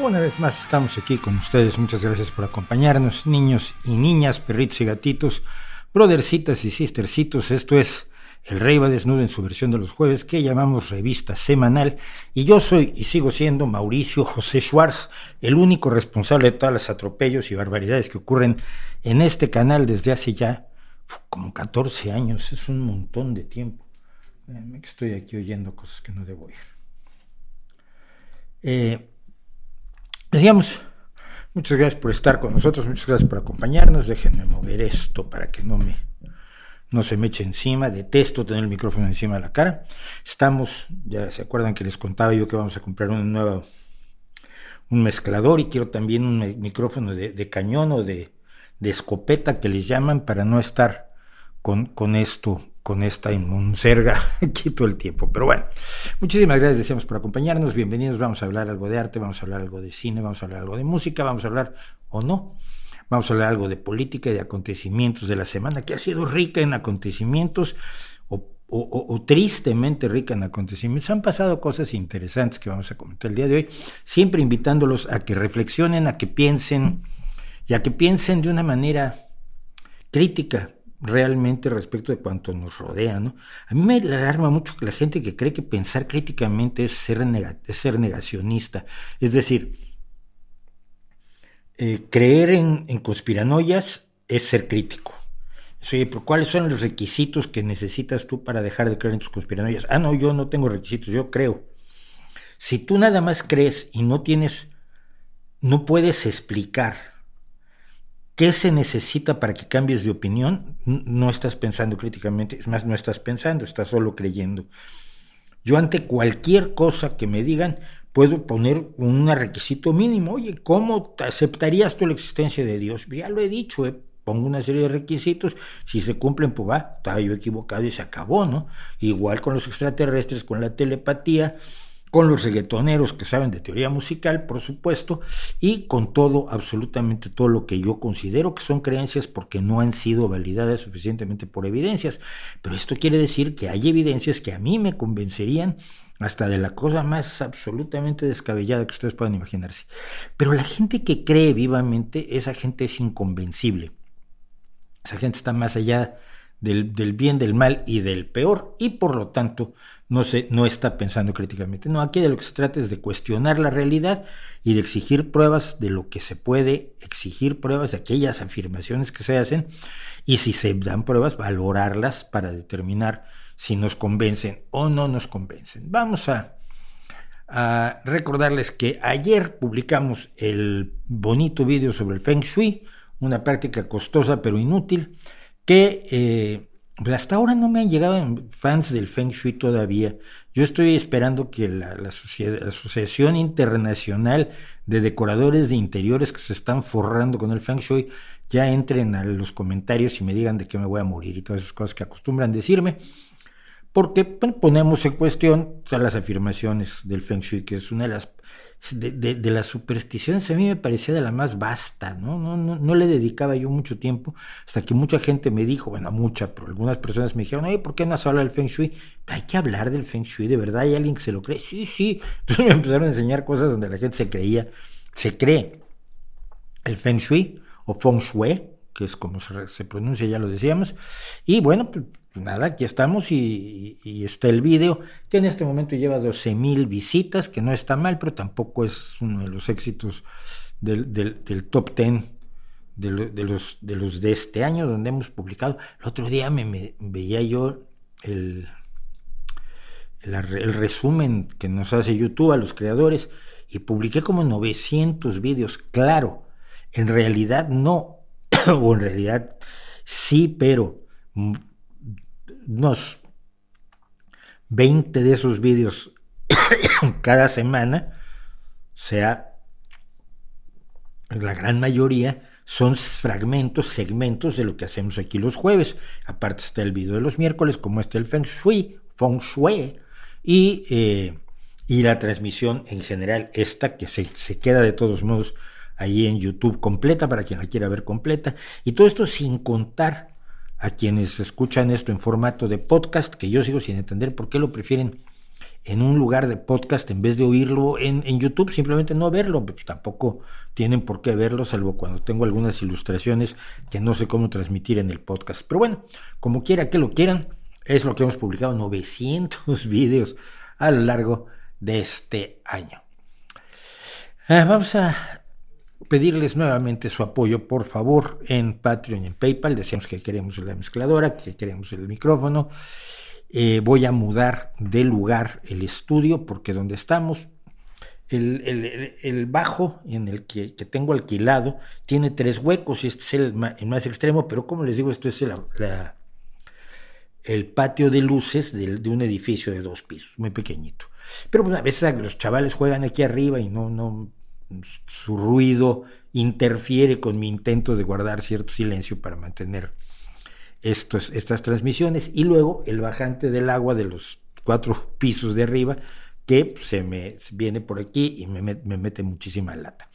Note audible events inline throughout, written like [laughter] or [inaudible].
Una vez más estamos aquí con ustedes. Muchas gracias por acompañarnos, niños y niñas, perritos y gatitos, brothercitas y sistercitos. Esto es El Rey va desnudo en su versión de los jueves que llamamos revista semanal. Y yo soy y sigo siendo Mauricio José Schwartz, el único responsable de todos los atropellos y barbaridades que ocurren en este canal desde hace ya como 14 años. Es un montón de tiempo. Estoy aquí oyendo cosas que no debo oír. Eh, Decíamos, muchas gracias por estar con nosotros, muchas gracias por acompañarnos. Déjenme mover esto para que no me no se me eche encima. Detesto tener el micrófono encima de la cara. Estamos, ya se acuerdan que les contaba yo que vamos a comprar un nuevo un mezclador y quiero también un micrófono de, cañón o de, de, escopeta que les llaman para no estar con, con esto con esta inmuncerga [laughs] aquí todo el tiempo. Pero bueno, muchísimas gracias, decíamos, por acompañarnos. Bienvenidos. Vamos a hablar algo de arte, vamos a hablar algo de cine, vamos a hablar algo de música, vamos a hablar, o no, vamos a hablar algo de política y de acontecimientos de la semana, que ha sido rica en acontecimientos. O, tristemente rica en acontecimientos. Han pasado cosas interesantes que vamos a comentar el día de hoy, siempre invitándolos a que reflexionen, a que piensen y a que piensen de una manera crítica, realmente respecto de cuanto nos rodea. ¿no? A mí me alarma mucho que la gente que cree que pensar críticamente es ser, ser negacionista. Es decir, eh, creer en, conspiranoias es ser crítico. Oye, pero ¿cuáles son los requisitos que necesitas tú para dejar de creer en tus conspiranoias? Ah, no, yo no tengo requisitos, yo creo. Si tú nada más crees y no tienes, no puedes explicar ¿Qué se necesita para que cambies de opinión? No estás pensando críticamente, es más, no estás pensando, estás solo creyendo. Yo ante cualquier cosa que me digan, puedo poner un requisito mínimo. Oye, ¿cómo aceptarías tú la existencia de Dios? Ya lo he dicho, ¿eh? pongo una serie de requisitos, si se cumplen, pues va, estaba yo equivocado y se acabó, ¿no? Igual con los extraterrestres, con la telepatía, con los reggaetoneros que saben de teoría musical, por supuesto, y con todo, absolutamente todo lo que yo considero que son creencias porque no han sido validadas suficientemente por evidencias. Pero esto quiere decir que hay evidencias que a mí me convencerían hasta de la cosa más absolutamente descabellada que ustedes puedan imaginarse. Pero la gente que cree vivamente, esa gente es inconvencible. Esa gente está más allá del, del bien, del mal y del peor, y por lo tanto no, se, no está pensando críticamente. No, aquí de lo que se trata es de cuestionar la realidad y de exigir pruebas de lo que se puede, exigir pruebas de aquellas afirmaciones que se hacen y si se dan pruebas, valorarlas para determinar si nos convencen o no nos convencen. Vamos a, recordarles que ayer publicamos el bonito video sobre el Feng Shui, una práctica costosa pero inútil que... Eh, pues hasta ahora no me han llegado fans del Feng Shui todavía. Yo estoy esperando que la, Asociación Internacional de Decoradores de Interiores que se están forrando con el Feng Shui ya entren a los comentarios y me digan de qué me voy a morir y todas esas cosas que acostumbran decirme. Porque ponemos en cuestión todas las afirmaciones del Feng Shui, que es una de las de, las supersticiones a mí me parecía de la más vasta, ¿no? No, ¿no? no, le dedicaba yo mucho tiempo, hasta que mucha gente me dijo, bueno, mucha, pero algunas personas me dijeron, oye, ¿por qué no has hablado del Feng Shui? Hay que hablar del Feng Shui, de verdad, hay alguien que se lo cree. Sí, sí. Entonces [laughs] me empezaron a enseñar cosas donde la gente se creía, se cree el Feng Shui o Feng Shui, que es como se, pronuncia, ya lo decíamos. Y bueno, pues nada, aquí estamos y, está el video, que en este momento lleva 12 mil visitas, que no está mal, pero tampoco es uno de los éxitos del, top 10 de, los, de los de este año, donde hemos publicado. El otro día me, veía yo el, el, resumen que nos hace YouTube a los creadores y publiqué como 900 vídeos. Claro, en realidad no, [coughs] o en realidad sí, pero unos 20 de esos vídeos [coughs] cada semana, sea la gran mayoría, son fragmentos, segmentos de lo que hacemos aquí los jueves. Aparte está el video de los miércoles, como está el Feng Shui, Feng Shui, y, eh, y la transmisión en general, esta que se, se queda de todos modos ahí en YouTube completa para quien la quiera ver completa. Y todo esto sin contar a quienes escuchan esto en formato de podcast, que yo sigo sin entender por qué lo prefieren en un lugar de podcast en vez de oírlo en, YouTube, simplemente no verlo, pues tampoco tienen por qué verlo, salvo cuando tengo algunas ilustraciones que no sé cómo transmitir en el podcast. Pero bueno, como quiera que lo quieran, es lo que hemos publicado, 900 [laughs] vídeos a lo largo de este año. Ah, vamos a pedirles nuevamente su apoyo, por favor, en Patreon y en PayPal. Decíamos que queremos la mezcladora, que queremos el micrófono. Eh, voy a mudar de lugar el estudio porque donde estamos, el, bajo en el que, tengo alquilado tiene tres huecos y este es el, más extremo, pero como les digo, esto es el, patio de luces de, de, un edificio de dos pisos, muy pequeñito. Pero pues, a veces los chavales juegan aquí arriba y no, no su ruido interfiere con mi intento de guardar cierto silencio para mantener estas transmisiones y luego el bajante del agua de los cuatro [laughs] pisos de arriba que se me viene por aquí y me, me mete muchísima lata.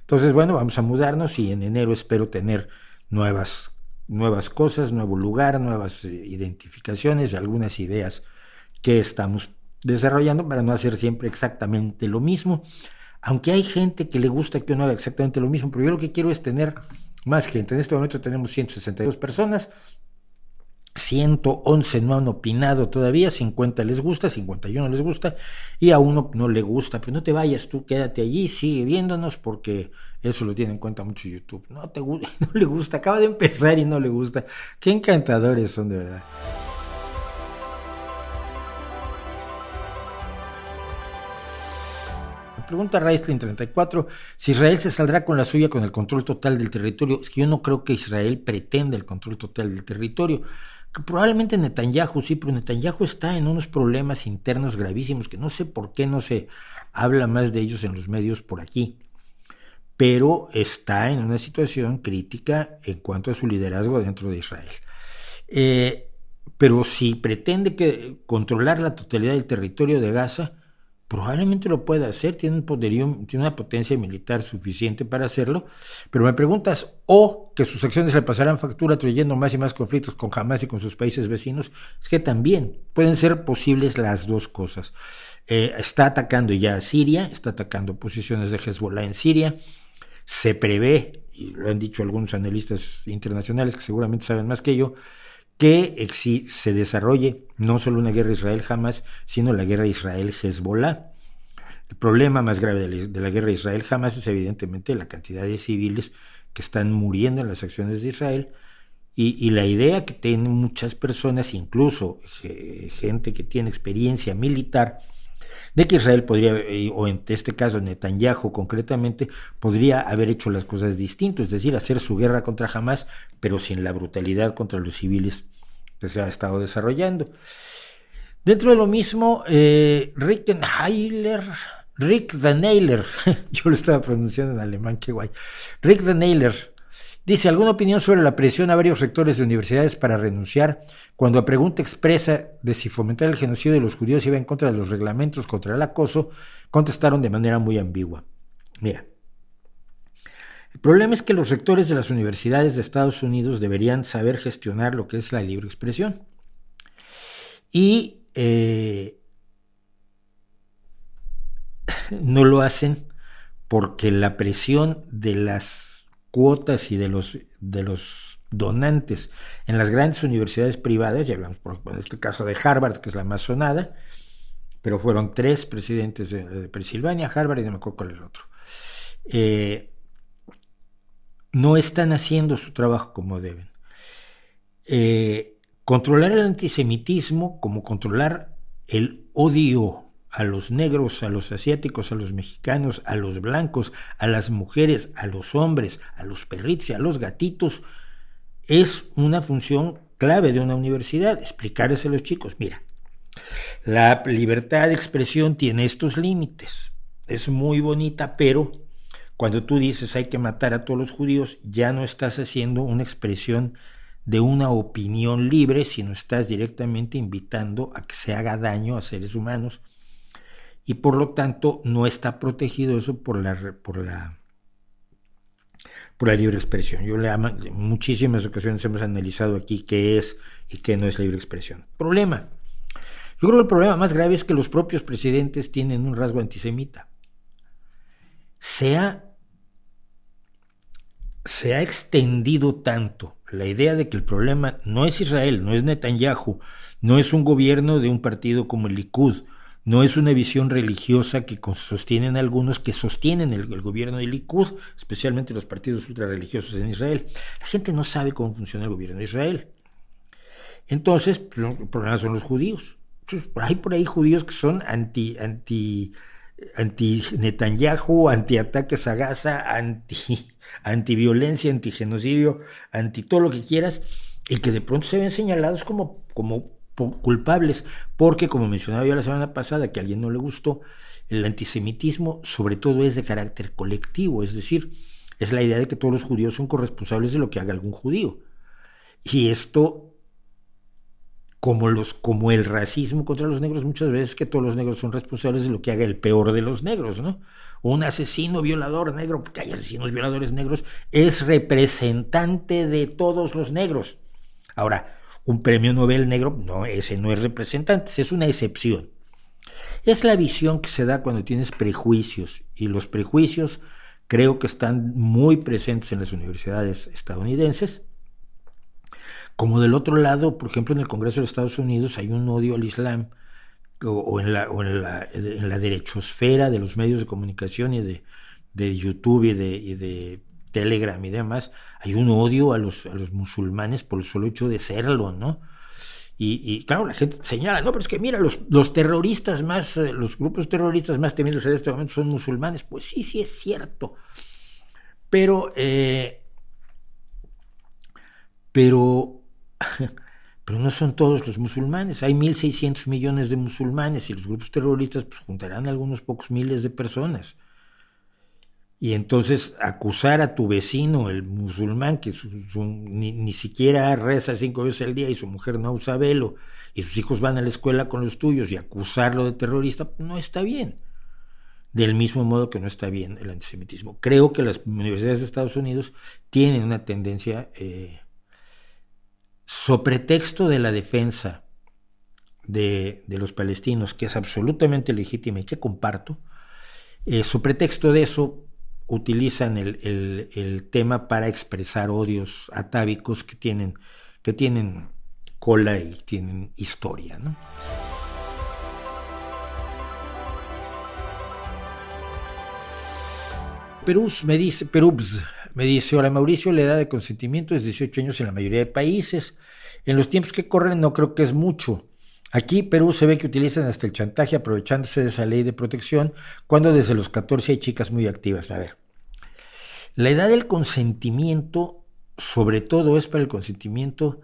Entonces, bueno, vamos a mudarnos y en enero espero tener nuevas, nuevas cosas, nuevo lugar, nuevas eh, identificaciones, algunas ideas que estamos desarrollando para no hacer siempre exactamente lo mismo aunque hay gente que le gusta que uno haga exactamente lo mismo, pero yo lo que quiero es tener más gente. En este momento tenemos 162 personas, 111 no han opinado todavía, 50 les gusta, 51 les gusta y a uno no le gusta. Pero no te vayas, tú quédate allí, sigue viéndonos porque eso lo tiene en cuenta mucho YouTube. No, te, [laughs] no le gusta, acaba de empezar y no le gusta. Qué encantadores son de verdad. Pregunta Raistlin 34, si Israel se saldrá con la suya con el control total del territorio. Es que yo no creo que Israel pretenda el control total del territorio. Que probablemente Netanyahu sí, pero Netanyahu está en unos problemas internos gravísimos que no sé por qué no se habla más de ellos en los medios por aquí. Pero está en una situación crítica en cuanto a su liderazgo dentro de Israel. Eh, pero si pretende que, controlar la totalidad del territorio de Gaza, Probablemente lo pueda hacer, tiene un poderío, tiene una potencia militar suficiente para hacerlo, pero me preguntas, o que sus acciones le pasarán factura trayendo más y más conflictos con Hamas y con sus países vecinos, es que también pueden ser posibles las dos cosas. Eh, está atacando ya a Siria, está atacando posiciones de Hezbollah en Siria, se prevé, y lo han dicho algunos analistas internacionales que seguramente saben más que yo, que se desarrolle no solo una guerra Israel-Hamas, sino la guerra Israel-Hezbollah. El problema más grave de la, guerra Israel-Hamas es evidentemente la cantidad de civiles que están muriendo en las acciones de Israel y, la idea que tienen muchas personas, incluso gente que tiene experiencia militar, de que Israel podría, eh, o en este caso Netanyahu concretamente, podría haber hecho las cosas distintas, es decir, hacer su guerra contra Hamas, pero sin la brutalidad contra los civiles que se ha estado desarrollando. Dentro de lo mismo, eh, Rickenheiler, Rick Neiler, [laughs] yo lo estaba pronunciando en alemán, qué guay, Rick Neiler, Dice, ¿alguna opinión sobre la presión a varios rectores de universidades para renunciar cuando a pregunta expresa de si fomentar el genocidio de los judíos iba en contra de los reglamentos contra el acoso, contestaron de manera muy ambigua? Mira, el problema es que los rectores de las universidades de Estados Unidos deberían saber gestionar lo que es la libre expresión. Y eh, [laughs] no lo hacen porque la presión de las cuotas y de los, de los donantes en las grandes universidades privadas, ya hablamos por, en este caso de Harvard, que es la más sonada, pero fueron tres presidentes de, Pensilvania, Harvard y no me acuerdo cuál es el otro. Eh, no están haciendo su trabajo como deben. Eh, controlar el antisemitismo como controlar el odio a los negros, a los asiáticos, a los mexicanos, a los blancos, a las mujeres, a los hombres, a los perritos y a los gatitos, es una función clave de una universidad, explicarles a los chicos, mira, la libertad de expresión tiene estos límites, es muy bonita, pero Cuando tú dices hay que matar a todos los judíos, ya no estás haciendo una expresión de una opinión libre, sino estás directamente invitando a que se haga daño a seres humanos y por lo tanto no está protegido eso por la, por la, por la libre expresión. Yo le amo, en muchísimas ocasiones hemos analizado aquí qué es y qué no es libre expresión. Problema. Yo creo que el problema más grave es que los propios presidentes tienen un rasgo antisemita. Se ha, se ha extendido tanto la idea de que el problema no es Israel, no es Netanyahu, no es un gobierno de un partido como el Likud, no es una visión religiosa que sostienen algunos que sostienen el, gobierno del Likud, especialmente los partidos ultrarreligiosos en Israel. La gente no sabe cómo funciona el gobierno de Israel. Entonces, pues, el problema son los judíos. hay por ahí judíos que son anti, anti, anti Netanyahu, anti ataques a Gaza, anti [laughs] antiviolencia, antigenocidio, anti todo lo que quieras, y que de pronto se ven señalados como, como culpables, porque como mencionaba yo la semana pasada, que a alguien no le gustó, el antisemitismo sobre todo es de carácter colectivo, es decir, es la idea de que todos los judíos son corresponsables de lo que haga algún judío. Y esto, como, los, como el racismo contra los negros, muchas veces que todos los negros son responsables de lo que haga el peor de los negros, ¿no? un asesino violador negro, porque hay asesinos violadores negros, es representante de todos los negros. Ahora, un premio Nobel negro, no, ese no es representante, es una excepción. Es la visión que se da cuando tienes prejuicios, y los prejuicios creo que están muy presentes en las universidades estadounidenses. Como del otro lado, por ejemplo, en el Congreso de Estados Unidos hay un odio al Islam o, en, la, en, la, en, la, derechosfera de los medios de comunicación y de, de YouTube y de, Telegram y demás, hay un odio a los, a los musulmanes por el solo hecho de serlo, ¿no? Y, y, claro, la gente señala, no, pero es que mira, los, los terroristas más, eh, los grupos terroristas más temidos en este momento son musulmanes. Pues sí, sí es cierto. Pero, eh, pero [laughs] Pero no son todos los musulmanes. Hay 1.600 millones de musulmanes y los grupos terroristas pues, juntarán algunos pocos miles de personas. Y entonces acusar a tu vecino, el musulmán, que ni, siquiera reza cinco veces al día y su mujer no usa velo, y sus hijos van a la escuela con los tuyos, y acusarlo de terrorista, no está bien. Del mismo modo que no está bien el antisemitismo. Creo que las universidades de Estados Unidos tienen una tendencia eh, so pretexto de la defensa de, los palestinos, que es absolutamente legítima y que comparto, eh, pretexto de eso utilizan el, tema para expresar odios atávicos que tienen, que tienen cola y tienen historia. ¿no? Perú me dice, Perús me dice, hola Mauricio, la edad de consentimiento es 18 años en la mayoría de países. En los tiempos que corren no creo que es mucho. Aquí Perú se ve que utilizan hasta el chantaje aprovechándose de esa ley de protección cuando desde los 14 hay chicas muy activas. A ver, la edad del consentimiento sobre todo es para el consentimiento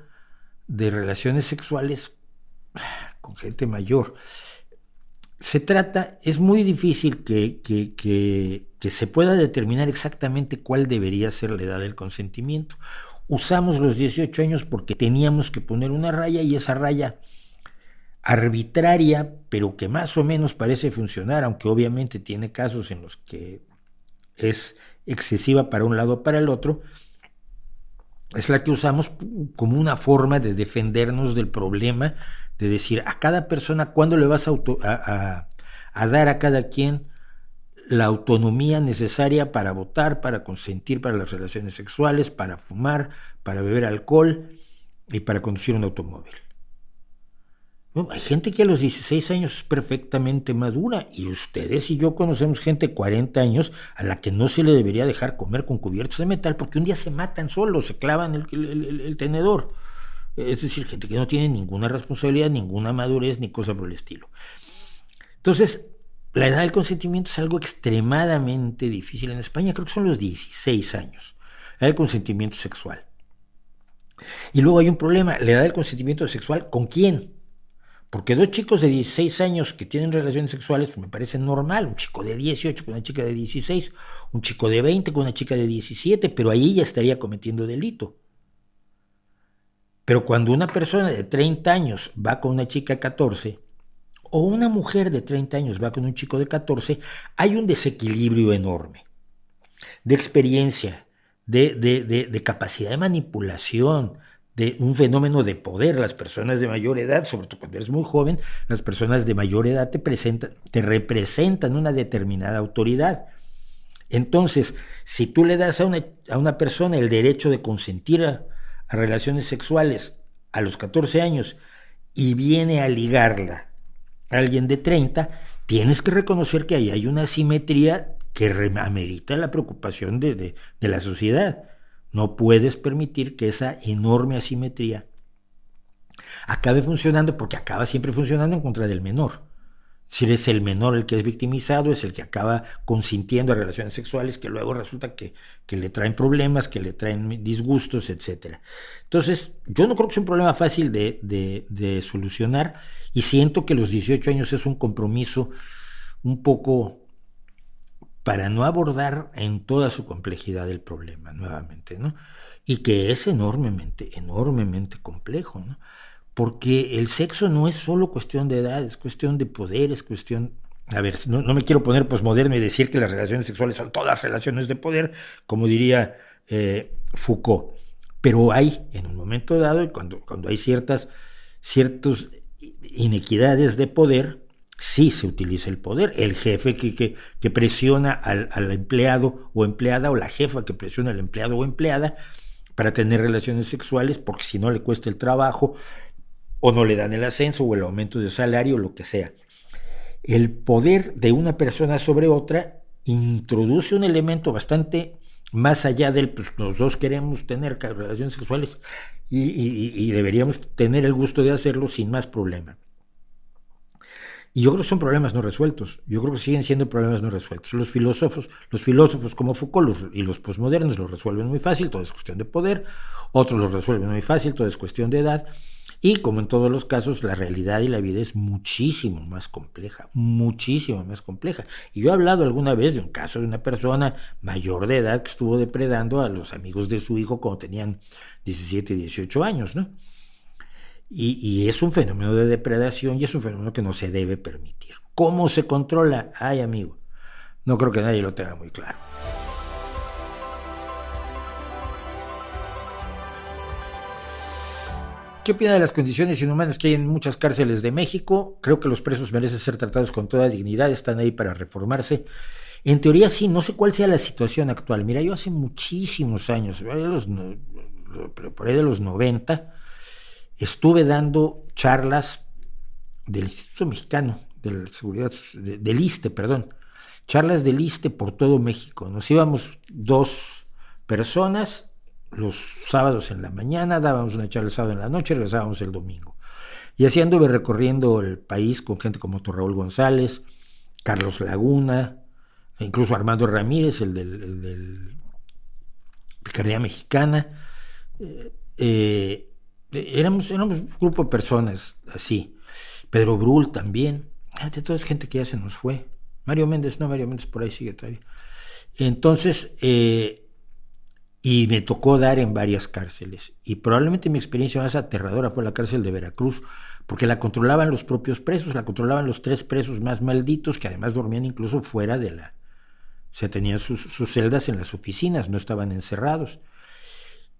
de relaciones sexuales con gente mayor. Se trata, es muy difícil que, que, se pueda determinar exactamente cuál debería ser la edad del consentimiento. Usamos los 18 años porque teníamos que poner una raya y esa raya arbitraria, pero que más o menos parece funcionar, aunque obviamente tiene casos en los que es excesiva para un lado o para el otro, es la que usamos como una forma de defendernos del problema, de decir a cada persona cuándo le vas a, a dar a cada quien la autonomía necesaria para votar, para consentir para las relaciones sexuales, para fumar, para beber alcohol y para conducir un automóvil. Hay gente que a los 16 años es perfectamente madura y ustedes y yo conocemos gente de 40 años a la que no se le debería dejar comer con cubiertos de metal porque un día se matan solos, se clavan el, tenedor. Es decir, gente que no tiene ninguna responsabilidad, ninguna madurez ni cosa por el estilo. Entonces, la edad del consentimiento es algo extremadamente difícil en España, creo que son los 16 años, la edad del consentimiento sexual. Y luego hay un problema, la edad del consentimiento sexual, ¿con quién? Porque dos chicos de 16 años que tienen relaciones sexuales pues me parece normal, un chico de 18 con una chica de 16, un chico de 20 con una chica de 17, pero ahí ya estaría cometiendo delito. Pero cuando una persona de 30 años va con una chica de 14, o una mujer de 30 años va con un chico de 14, hay un desequilibrio enorme de experiencia, de, de capacidad de manipulación, de un fenómeno de poder. Las personas de mayor edad, sobre todo cuando eres muy joven, las personas de mayor edad te, presentan, te representan una determinada autoridad. Entonces, si tú le das a una, a una persona el derecho de consentir a, relaciones sexuales a los 14 años y viene a ligarla a alguien de 30, tienes que reconocer que ahí hay una asimetría que amerita la preocupación de, de la sociedad. No puedes permitir que esa enorme asimetría acabe funcionando porque acaba siempre funcionando en contra del menor. Si eres el menor el que es victimizado, es el que acaba consintiendo a relaciones sexuales que luego resulta que, le traen problemas, que le traen disgustos, etc. Entonces, yo no creo que sea un problema fácil de, de solucionar y siento que los 18 años es un compromiso un poco para no abordar en toda su complejidad el problema nuevamente, ¿no? Y que es enormemente, enormemente complejo, ¿no? Porque el sexo no es solo cuestión de edad, es cuestión de poder, es cuestión... A ver, no, me quiero poner posmoderno y decir que las relaciones sexuales son todas relaciones de poder, como diría eh, Foucault, pero hay en un momento dado, cuando, cuando hay ciertas, ciertas inequidades de poder, sí se utiliza el poder. El jefe que, presiona al, empleado o empleada o la jefa que presiona al empleado o empleada para tener relaciones sexuales porque si no le cuesta el trabajo o no le dan el ascenso o el aumento de salario o lo que sea. El poder de una persona sobre otra introduce un elemento bastante más allá del, pues los dos queremos tener relaciones sexuales y deberíamos tener el gusto de hacerlo sin más problema. Y yo creo que son problemas no resueltos. Yo creo que siguen siendo problemas no resueltos. Los filósofos, los filósofos como Foucault y los posmodernos los resuelven muy fácil, todo es cuestión de poder. Otros los resuelven muy fácil, todo es cuestión de edad. Y como en todos los casos, la realidad y la vida es muchísimo más compleja, muchísimo más compleja. Y yo he hablado alguna vez de un caso de una persona mayor de edad que estuvo depredando a los amigos de su hijo cuando tenían 17, 18 años, ¿no? Y, es un fenómeno de depredación y es un fenómeno que no se debe permitir. ¿Cómo se controla? Ay, amigo, no creo que nadie lo tenga muy claro. ¿Qué opina de las condiciones inhumanas que hay en muchas cárceles de México? Creo que los presos merecen ser tratados con toda dignidad, están ahí para reformarse. En teoría sí, no sé cuál sea la situación actual. Mira, yo hace muchísimos años, por ahí de los 90, estuve dando charlas del Instituto Mexicano de Seguridad, del ISTE, perdón, charlas del ISTE por todo México. Nos íbamos dos personas los sábados en la mañana, dábamos una charla el sábado en la noche, regresábamos el domingo. Y así anduve recorriendo el país con gente como Raúl González, Carlos Laguna, e incluso Armando Ramírez, el del, el Picardía Mexicana. Eh, eh, Éramos, éramos un grupo de personas así. Pedro Brul también. Ah, de toda esa gente que ya se nos fue. Mario Méndez, no, Mario Méndez por ahí sigue todavía. Entonces, eh, y me tocó dar en varias cárceles. Y probablemente mi experiencia más aterradora fue la cárcel de Veracruz, porque la controlaban los propios presos, la controlaban los tres presos más malditos, que además dormían incluso fuera de la... O sea, tenían sus, sus celdas en las oficinas, no estaban encerrados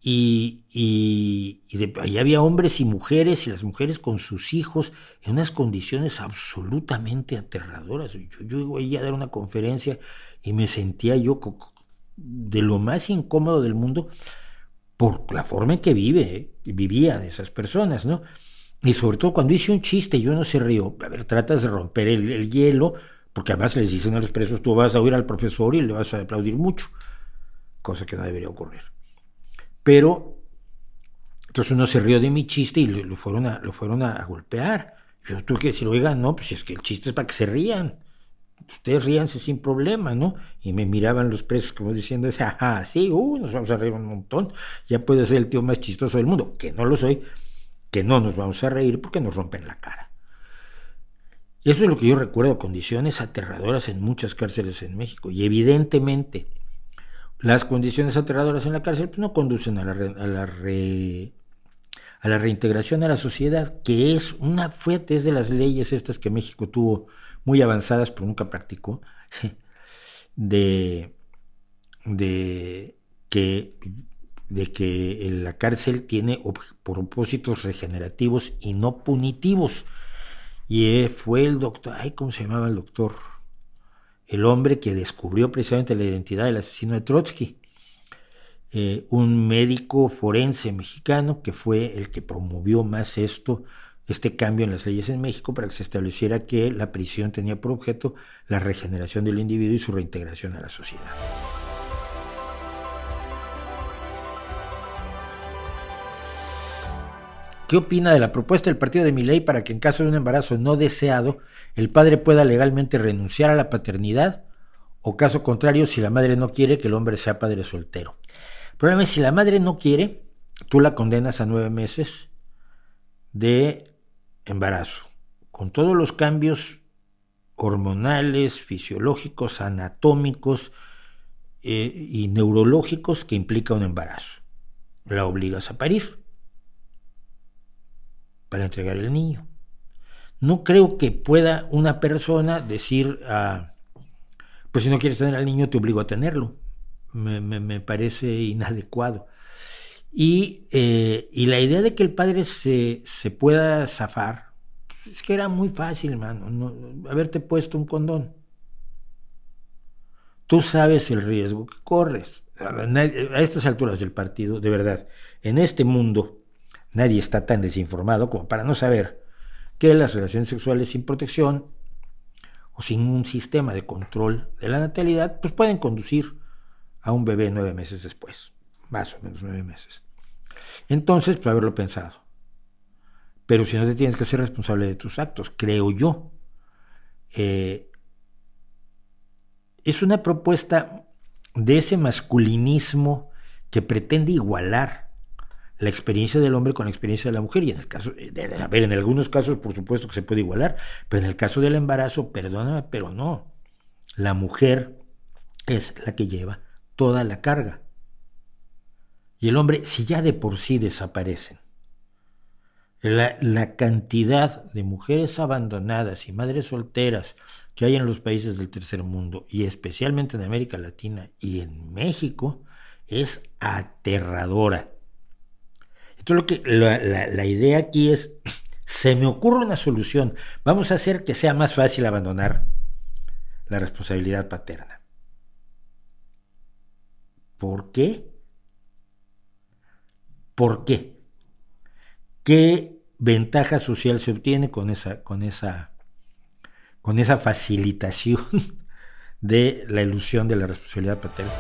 y, y, ahí había hombres y mujeres y las mujeres con sus hijos en unas condiciones absolutamente aterradoras. Yo, iba a dar una conferencia y me sentía yo de lo más incómodo del mundo por la forma en que vive, ¿eh? vivían esas personas, ¿no? Y sobre todo cuando hice un chiste y uno se rió, a ver, tratas de romper el, el hielo, porque además les dicen a los presos, tú vas a oír al profesor y le vas a aplaudir mucho, cosa que no debería ocurrir. Pero entonces uno se rió de mi chiste y lo, fueron, a, lo fueron a, golpear. Yo tuve que decir, oigan, no, pues es que el chiste es para que se rían. Ustedes ríanse sin problema, ¿no? Y me miraban los presos como diciendo, ajá, sí, uh, nos vamos a reír un montón. Ya puede ser el tío más chistoso del mundo, que no lo soy, que no nos vamos a reír porque nos rompen la cara. Eso es lo que yo recuerdo, condiciones aterradoras en muchas cárceles en México. Y evidentemente las condiciones aterradoras en la cárcel pues, no conducen a la, a la, a la reintegración a la sociedad, que es una fuente de las leyes estas que México tuvo muy avanzadas, pero nunca practicó, [laughs] de, de que de que la cárcel tiene propósitos regenerativos y no punitivos. Y fue el doctor, ay, ¿cómo se llamaba el doctor? El hombre que descubrió precisamente la identidad del asesino de Trotsky. Eh, un médico forense mexicano que fue el que promovió más esto, este cambio en las leyes en México para que se estableciera que la prisión tenía por objeto la regeneración del individuo y su reintegración a la sociedad. ¿Qué opina de la propuesta del partido de Miley para que en caso de un embarazo no deseado, el padre pueda legalmente renunciar a la paternidad? O caso contrario, si la madre no quiere que el hombre sea padre soltero. El problema es si la madre no quiere, tú la condenas a nueve meses de embarazo, con todos los cambios hormonales, fisiológicos, anatómicos eh, y neurológicos que implica un embarazo. La obligas a parir para entregar el niño. No creo que pueda una persona decir, ah, pues si no quieres tener al niño te obligo a tenerlo. Me, parece inadecuado. Y, eh, y, la idea de que el padre se, se, pueda zafar, es que era muy fácil, hermano, no, haberte puesto un condón. Tú sabes el riesgo que corres. A estas alturas del partido, de verdad, en este mundo Nadie está tan desinformado como para no saber que las relaciones sexuales sin protección o sin un sistema de control de la natalidad, pues pueden conducir a un bebé nueve meses después, más o menos nueve meses. Entonces, pues haberlo pensado. Pero si no te tienes que ser responsable de tus actos, creo yo. Eh, es una propuesta de ese masculinismo que pretende igualar la experiencia del hombre con la experiencia de la mujer. Y en el caso, a ver, en algunos casos por supuesto que se puede igualar, pero en el caso del embarazo, perdóname, pero no. La mujer es la que lleva toda la carga. Y el hombre, si ya de por sí desaparecen, la, la, cantidad de mujeres abandonadas y madres solteras que hay en los países del tercer mundo, y especialmente en América Latina y en México, es aterradora. Entonces, lo que, la, idea aquí es, se me ocurre una solución, vamos a hacer que sea más fácil abandonar la responsabilidad paterna. ¿Por qué? ¿Por qué? ¿Qué ventaja social se obtiene con esa, con esa, con esa facilitación [laughs] de la ilusión de la responsabilidad paterna?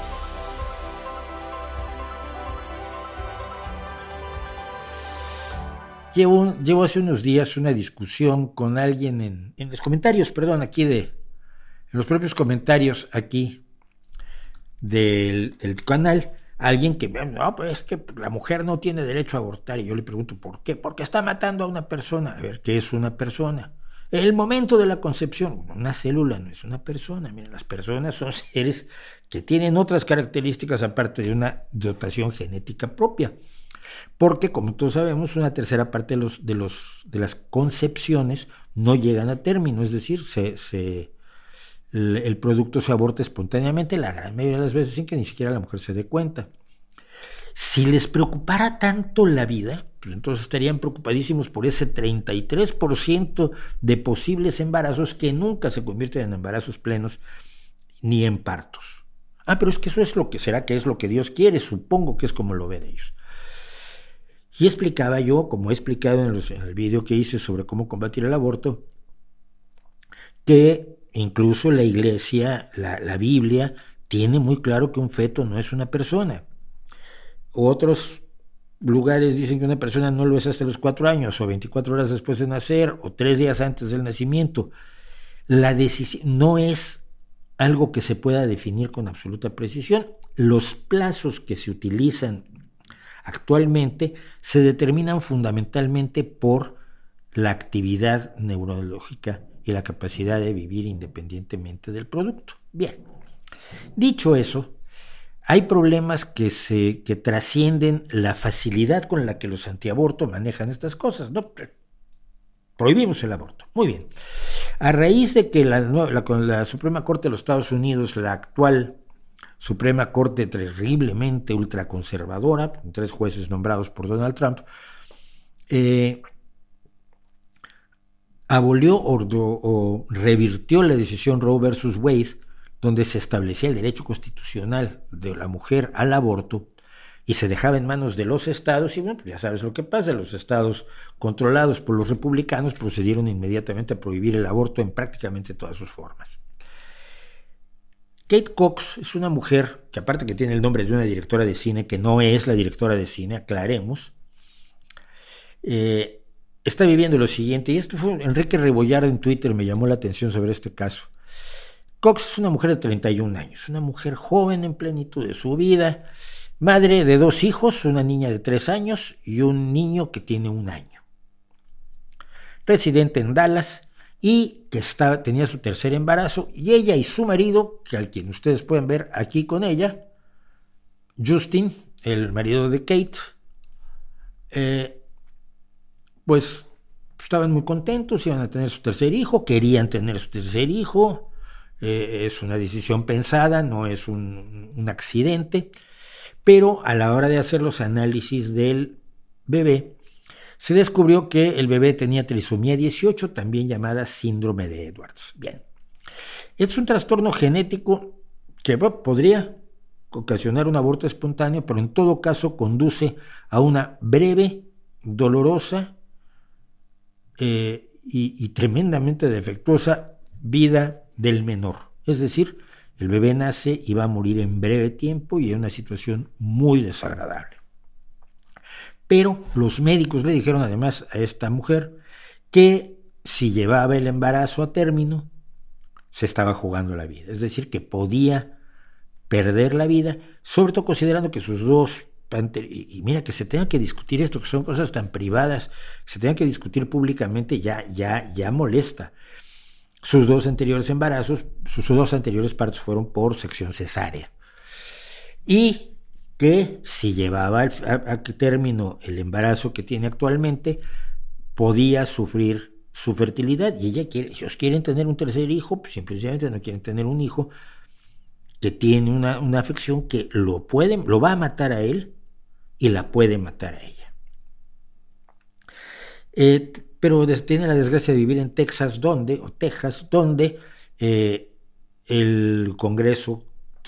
Llevo, llevo, hace unos días una discusión con alguien en, en, los comentarios, perdón, aquí de, en los propios comentarios aquí del, del, canal, alguien que, no, pues es que la mujer no tiene derecho a abortar. Y yo le pregunto, ¿por qué? Porque está matando a una persona. A ver, ¿qué es una persona? El momento de la concepción, una célula no es una persona. Miren, las personas son [laughs] seres que tienen otras características aparte de una dotación genética propia porque como todos sabemos, una tercera parte de, los, de, los, de las concepciones no llegan a término, es decir, se, el producto se aborta espontáneamente, la gran mayoría de las veces sin que ni siquiera la mujer se dé cuenta. Si les preocupara tanto la vida, pues entonces estarían preocupadísimos por ese 33% de posibles embarazos que nunca se convierten en embarazos plenos ni en partos. Ah, pero es que eso es lo que será que es lo que Dios quiere, supongo que es como lo ven ellos. Y explicaba yo, como he explicado en, el vídeo que hice sobre cómo combatir el aborto, que incluso la iglesia, la, Biblia, tiene muy claro que un feto no es una persona. Otros lugares dicen que una persona no lo es hasta los cuatro años, o 24 horas después de nacer, o tres días antes del nacimiento. La decisión no es algo que se pueda definir con absoluta precisión. Los plazos que se utilizan actualmente se determinan fundamentalmente por la actividad neurológica y la capacidad de vivir independientemente del producto. Bien, dicho eso, hay problemas que, se, que trascienden la facilidad con la que los antiabortos manejan estas cosas. ¿no? Prohibimos el aborto. Muy bien. A raíz de que la, la Suprema Corte de los Estados Unidos, la actual Suprema Corte terriblemente ultraconservadora, tres jueces nombrados por Donald Trump, eh, abolió o, revirtió la decisión Roe versus Wade, donde se establecía el derecho constitucional de la mujer al aborto y se dejaba en manos de los estados, y bueno, pues ya sabes lo que pasa, los estados controlados por los republicanos procedieron inmediatamente a prohibir el aborto en prácticamente todas sus formas. Kate Cox es una mujer que aparte que tiene el nombre de una directora de cine, que no es la directora de cine, aclaremos, eh, está viviendo lo siguiente, y esto fue Enrique Rebollar en Twitter me llamó la atención sobre este caso. Cox es una mujer de 31 años, una mujer joven en plenitud de su vida, madre de dos hijos, una niña de 3 años y un niño que tiene un año. Residente en Dallas y que tenía su tercer embarazo, y ella y su marido, que al quien ustedes pueden ver aquí con ella, Justin, el marido de Kate, eh, pues estaban muy contentos, iban a tener su tercer hijo, querían tener su tercer hijo, eh, es una decisión pensada, no es un, accidente, pero a la hora de hacer los análisis del bebé, se descubrió que el bebé tenía trisomía 18, también llamada síndrome de Edwards. Bien, es un trastorno genético que podría ocasionar un aborto espontáneo, pero en todo caso conduce a una breve, dolorosa eh, y, tremendamente defectuosa vida del menor. Es decir, el bebé nace y va a morir en breve tiempo y en una situación muy desagradable. Pero los médicos le dijeron además a esta mujer que si llevaba el embarazo a término, se estaba jugando la vida. Es decir, que podía perder la vida, sobre todo considerando que sus dos y mira que se tenga que discutir esto, que son cosas tan privadas, se tenga que discutir públicamente, ya, ya, ya molesta. Sus dos anteriores embarazos, sus dos anteriores partos fueron por sección cesárea. Y que si llevaba a, término el embarazo que tiene actualmente, podía sufrir su fertilidad. Y ella quiere, ellos quieren tener un tercer hijo, pues simplemente no quieren tener un hijo que tiene una, una afección que lo puede, lo va a matar a él y la puede matar a ella. Eh, pero tiene la desgracia de vivir en Texas, donde, o Texas, donde eh, el Congreso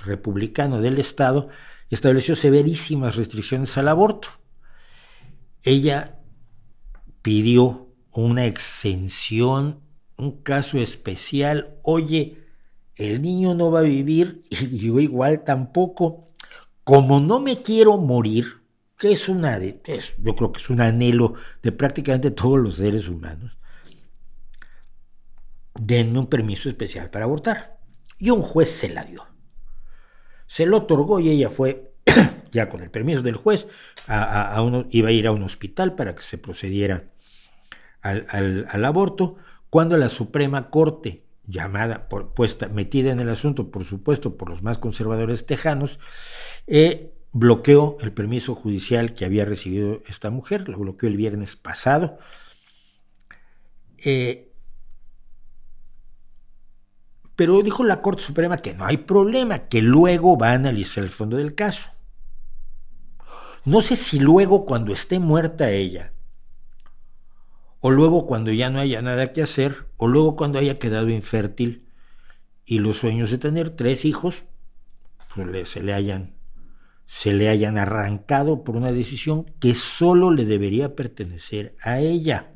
republicano del Estado estableció severísimas restricciones al aborto. Ella pidió una exención, un caso especial. Oye, el niño no va a vivir [laughs] y yo igual tampoco. Como no me quiero morir, que es una yo creo que es un anhelo de prácticamente todos los seres humanos, denme un permiso especial para abortar. Y un juez se la dio. Se lo otorgó y ella fue, [clears throat] ya con el permiso del juez, a, uno, iba a ir a un hospital para que se procediera al, aborto, cuando la Suprema Corte, llamada, por, puesta, metida en el asunto, por supuesto, por los más conservadores tejanos, eh, bloqueó el permiso judicial que había recibido esta mujer, lo bloqueó el viernes pasado. Eh, pero dijo la Corte Suprema que no hay problema, que luego va a analizar el fondo del caso. No sé si luego cuando esté muerta ella, o luego cuando ya no haya nada que hacer, o luego cuando haya quedado infértil y los sueños de tener tres hijos pues se le hayan se le hayan arrancado por una decisión que solo le debería pertenecer a ella.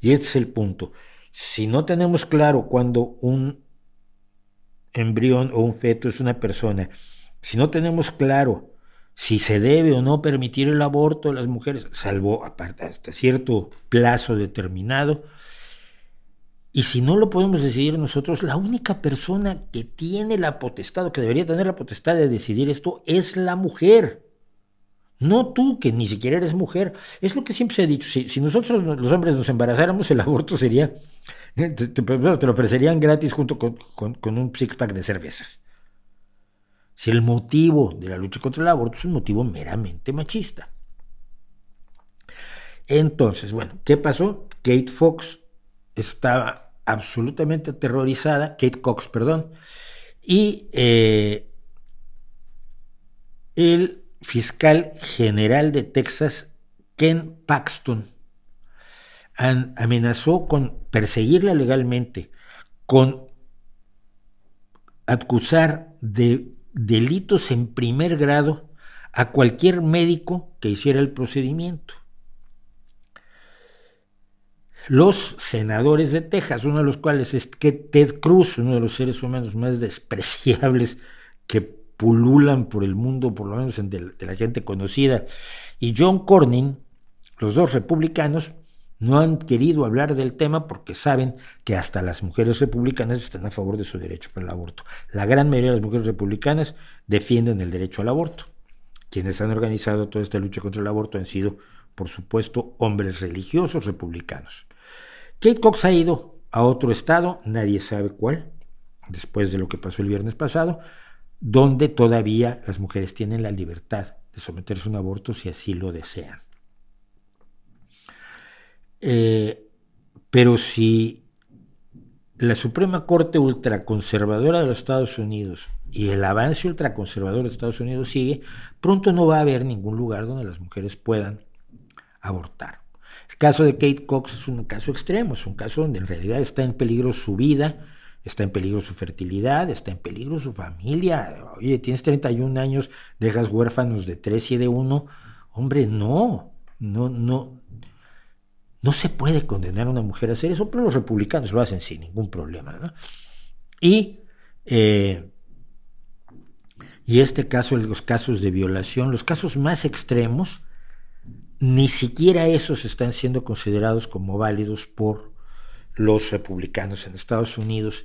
Y este es el punto. Si no tenemos claro cuando un embrión o un feto es una persona, si no tenemos claro si se debe o no permitir el aborto de las mujeres, salvo hasta cierto plazo determinado, y si no lo podemos decidir nosotros, la única persona que tiene la potestad, o que debería tener la potestad de decidir esto, es la mujer. No tú, que ni siquiera eres mujer. Es lo que siempre se ha dicho. Si, nosotros los hombres nos embarazáramos, el aborto sería, te, lo ofrecerían gratis junto con, con un six-pack de cervezas. Si el motivo de la lucha contra el aborto es un motivo meramente machista. Entonces, bueno, ¿qué pasó? Kate Fox estaba absolutamente aterrorizada, Kate Cox, perdón, y eh, el fiscal general de Texas, Ken Paxton, amenazó con perseguirla legalmente, con acusar de delitos en primer grado a cualquier médico que hiciera el procedimiento. Los senadores de Texas, uno de los cuales es Ted Cruz, uno de los seres humanos más despreciables que pululan por el mundo, por lo menos de, la gente conocida, y John Cornyn, los dos republicanos, no han querido hablar del tema porque saben que hasta las mujeres republicanas están a favor de su derecho el aborto. La gran mayoría de las mujeres republicanas defienden el derecho al aborto. Quienes han organizado toda esta lucha contra el aborto han sido, por supuesto, hombres religiosos republicanos. Kate Cox ha ido a otro estado, nadie sabe cuál, después de lo que pasó el viernes pasado, donde todavía las mujeres tienen la libertad de someterse a un aborto si así lo desean. Eh, pero si la Suprema Corte ultraconservadora de los Estados Unidos y el avance ultraconservador de Estados Unidos sigue, pronto no va a haber ningún lugar donde las mujeres puedan abortar. El caso de Kate Cox es un caso extremo, es un caso donde en realidad está en peligro su vida, está en peligro su fertilidad, está en peligro su familia. Oye, tienes 31 años, dejas huérfanos de 3 y de 1. Hombre, no, no, no. No se puede condenar a una mujer a hacer eso, pero los republicanos lo hacen sin ningún problema. Y, eh, y este caso, los casos de violación, los casos más extremos, ni siquiera esos están siendo considerados como válidos por los republicanos en Estados Unidos.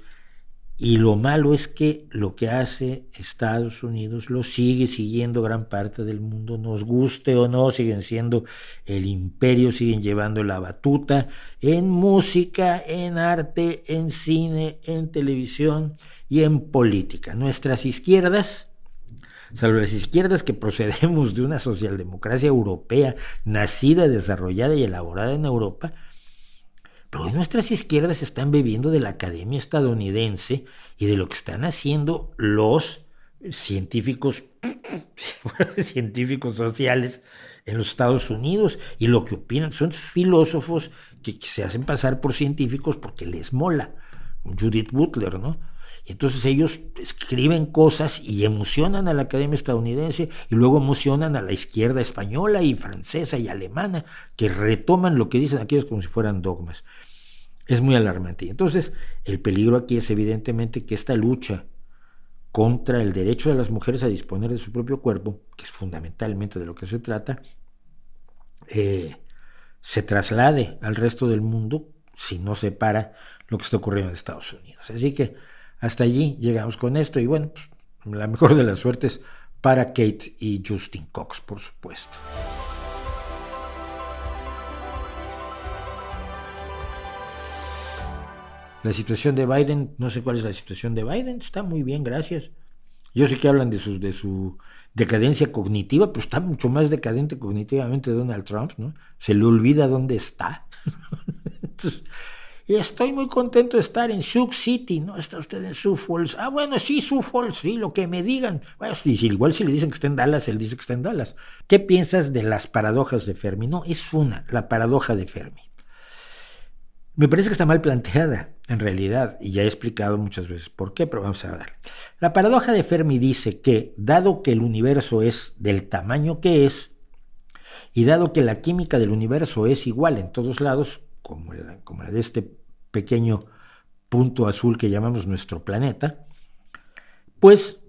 Y lo malo es que lo que hace Estados Unidos lo sigue siguiendo gran parte del mundo, nos guste o no, siguen siendo el imperio, siguen llevando la batuta en música, en arte, en cine, en televisión y en política. Nuestras izquierdas salvo las izquierdas que procedemos de una socialdemocracia europea, nacida, desarrollada y elaborada en Europa, pero nuestras izquierdas están bebiendo de la academia estadounidense y de lo que están haciendo los científicos, [laughs] científicos sociales en los Estados Unidos y lo que opinan son filósofos que, que se hacen pasar por científicos porque les mola. Judith Butler, ¿no? Entonces ellos escriben cosas y emocionan a la academia estadounidense y luego emocionan a la izquierda española y francesa y alemana, que retoman lo que dicen aquellos como si fueran dogmas. Es muy alarmante. Y entonces el peligro aquí es evidentemente que esta lucha contra el derecho de las mujeres a disponer de su propio cuerpo, que es fundamentalmente de lo que se trata, eh, se traslade al resto del mundo si no se para lo que está ocurriendo en Estados Unidos. Así que hasta allí llegamos con esto y bueno, pues, la mejor de las suertes para Kate y Justin Cox, por supuesto. La situación de Biden, no sé cuál es la situación de Biden, está muy bien, gracias. Yo sé que hablan de su, de su decadencia cognitiva, pero está mucho más decadente cognitivamente Donald Trump, ¿no? Se le olvida dónde está. [laughs] Entonces, estoy muy contento de estar en Sioux City, ¿no? Está usted en Sioux Falls. Ah, bueno, sí, Sioux Falls, sí, lo que me digan. Bueno, igual si le dicen que está en Dallas, él dice que está en Dallas. ¿Qué piensas de las paradojas de Fermi? No, es una, la paradoja de Fermi. Me parece que está mal planteada, en realidad, y ya he explicado muchas veces por qué, pero vamos a ver. La paradoja de Fermi dice que, dado que el universo es del tamaño que es, y dado que la química del universo es igual en todos lados, como la, de este pequeño punto azul que llamamos nuestro planeta, pues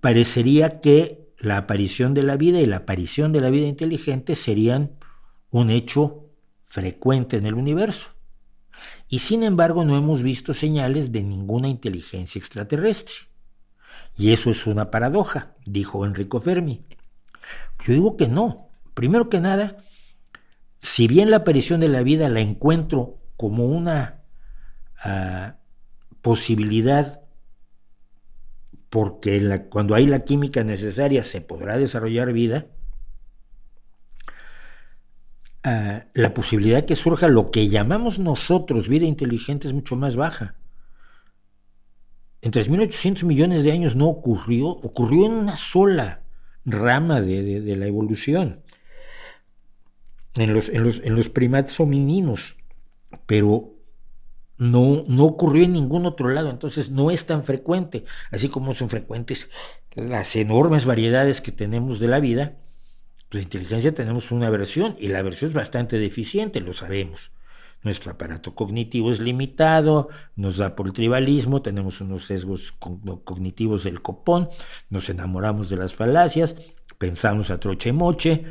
parecería que la aparición de la vida y la aparición de la vida inteligente serían un hecho frecuente en el universo. Y sin embargo no hemos visto señales de ninguna inteligencia extraterrestre. Y eso es una paradoja, dijo Enrico Fermi. Yo digo que no. Primero que nada, si bien la aparición de la vida la encuentro como una ah, posibilidad, porque cuando hay la química necesaria se podrá desarrollar vida, ah, la posibilidad de que surja lo que llamamos nosotros vida inteligente es mucho más baja. En 3.800 millones de años no ocurrió, ocurrió en una sola rama de, la evolución, en los, en los, primates homininos, pero no, no ocurrió en ningún otro lado, entonces no es tan frecuente, así como son frecuentes las enormes variedades que tenemos de la vida, pues inteligencia tenemos una versión y la versión es bastante deficiente, lo sabemos. Nuestro aparato cognitivo es limitado, nos da por el tribalismo, tenemos unos sesgos cognitivos del copón, nos enamoramos de las falacias, pensamos a troche moche,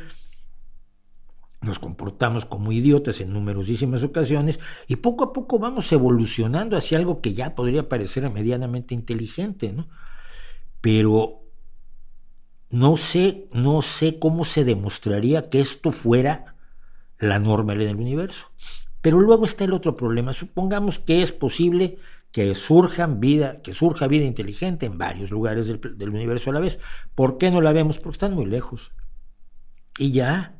nos comportamos como idiotas en numerosísimas ocasiones y poco a poco vamos evolucionando hacia algo que ya podría parecer medianamente inteligente, ¿no? Pero no sé, no sé cómo se demostraría que esto fuera la norma en el universo. Pero luego está el otro problema. Supongamos que es posible que surjan vida, que surja vida inteligente en varios lugares del, universo a la vez. ¿Por qué no la vemos? Porque están muy lejos. Y ya.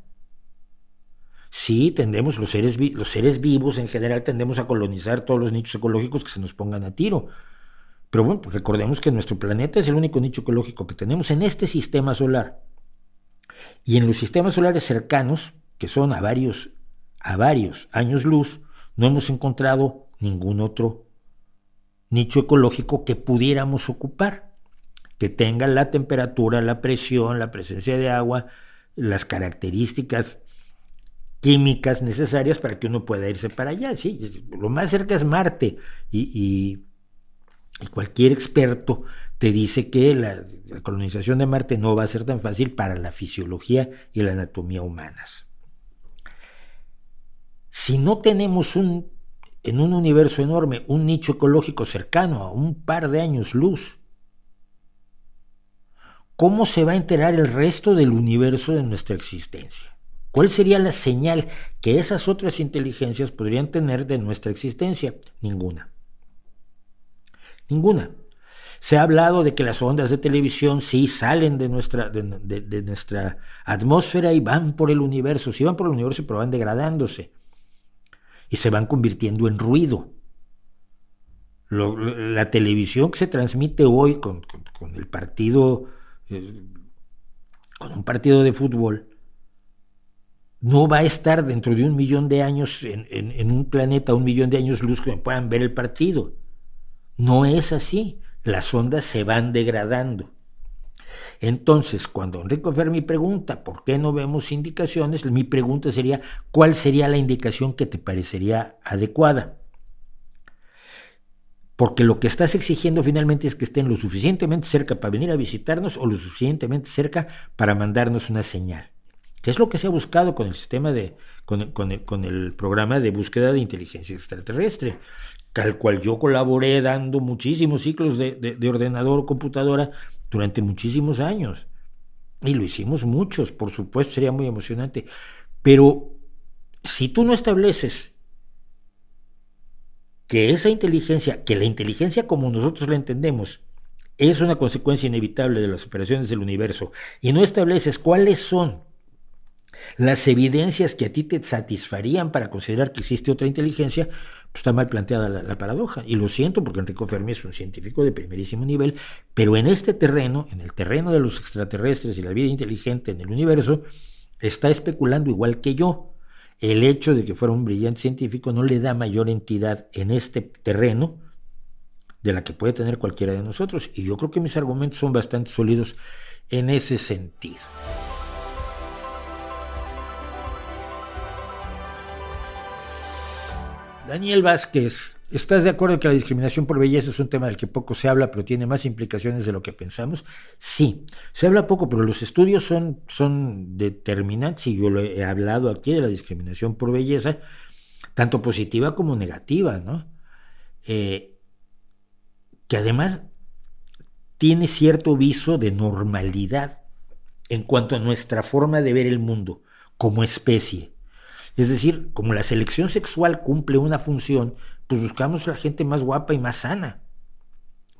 Sí, tendemos, los seres, los seres vivos en general tendemos a colonizar todos los nichos ecológicos que se nos pongan a tiro. Pero bueno, pues recordemos que nuestro planeta es el único nicho ecológico que tenemos en este sistema solar. Y en los sistemas solares cercanos, que son a varios a varios años luz, no hemos encontrado ningún otro nicho ecológico que pudiéramos ocupar, que tenga la temperatura, la presión, la presencia de agua, las características químicas necesarias para que uno pueda irse para allá. Sí, lo más cerca es Marte y, cualquier experto te dice que la, colonización de Marte no va a ser tan fácil para la fisiología y la anatomía humanas. Si no tenemos un, en un universo enorme un nicho ecológico cercano a un par de años luz, ¿cómo se va a enterar el resto del universo de nuestra existencia? ¿Cuál sería la señal que esas otras inteligencias podrían tener de nuestra existencia? Ninguna. Ninguna. Se ha hablado de que las ondas de televisión sí salen de nuestra, de, nuestra atmósfera y van por el universo, sí van por el universo, pero van degradándose y se van convirtiendo en ruido. la televisión que se transmite hoy con, el partido, eh, con un partido de fútbol, no va a estar dentro de un millón de años en, en, un planeta, un millón de años luz que puedan ver el partido. No es así. Las ondas se van degradando. Entonces, cuando Enrico Fermi pregunta por qué no vemos indicaciones, mi pregunta sería, ¿cuál sería la indicación que te parecería adecuada? Porque lo que estás exigiendo finalmente es que estén lo suficientemente cerca para venir a visitarnos o lo suficientemente cerca para mandarnos una señal. ¿Qué es lo que se ha buscado con el sistema de, con, el, programa de búsqueda de inteligencia extraterrestre, al cual yo colaboré dando muchísimos ciclos de, de ordenador o computadora durante muchísimos años. Y lo hicimos muchos, por supuesto, sería muy emocionante. Pero si tú no estableces que esa inteligencia, que la inteligencia como nosotros la entendemos, es una consecuencia inevitable de las operaciones del universo, y no estableces cuáles son las evidencias que a ti te satisfarían para considerar que existe otra inteligencia, pues está mal planteada la, paradoja. Y lo siento porque Enrico Fermi es un científico de primerísimo nivel, pero en este terreno, en el terreno de los extraterrestres y la vida inteligente en el universo, está especulando igual que yo. El hecho de que fuera un brillante científico no le da mayor entidad en este terreno de la que puede tener cualquiera de nosotros. Y yo creo que mis argumentos son bastante sólidos en ese sentido. Daniel Vázquez, ¿estás de acuerdo que la discriminación por belleza es un tema del que poco se habla, pero tiene más implicaciones de lo que pensamos? Sí, se habla poco, pero los estudios son, son determinantes, y yo lo he hablado aquí de la discriminación por belleza, tanto positiva como negativa, ¿no? Eh, que además tiene cierto viso de normalidad en cuanto a nuestra forma de ver el mundo como especie. Es decir, como la selección sexual cumple una función, pues buscamos a la gente más guapa y más sana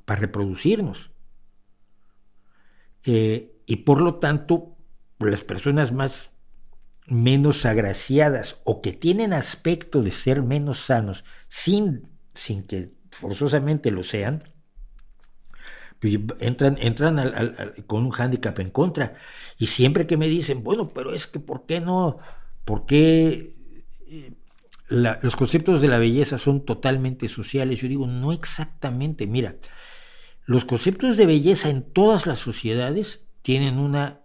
para reproducirnos. Eh, y por lo tanto, las personas más menos agraciadas o que tienen aspecto de ser menos sanos sin, sin que forzosamente lo sean, pues, entran, entran con un hándicap en contra. Y siempre que me dicen, bueno, pero es que ¿por qué no? ¿Por qué eh, los conceptos de la belleza son totalmente sociales? Yo digo, no exactamente. Mira, los conceptos de belleza en todas las sociedades tienen una,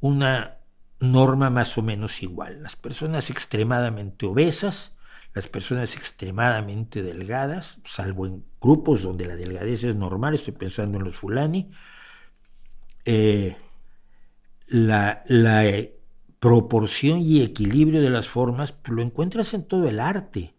una norma más o menos igual. Las personas extremadamente obesas, las personas extremadamente delgadas, salvo en grupos donde la delgadez es normal, estoy pensando en los fulani, eh, la, eh, proporción y equilibrio de las formas pues, lo encuentras en todo el arte.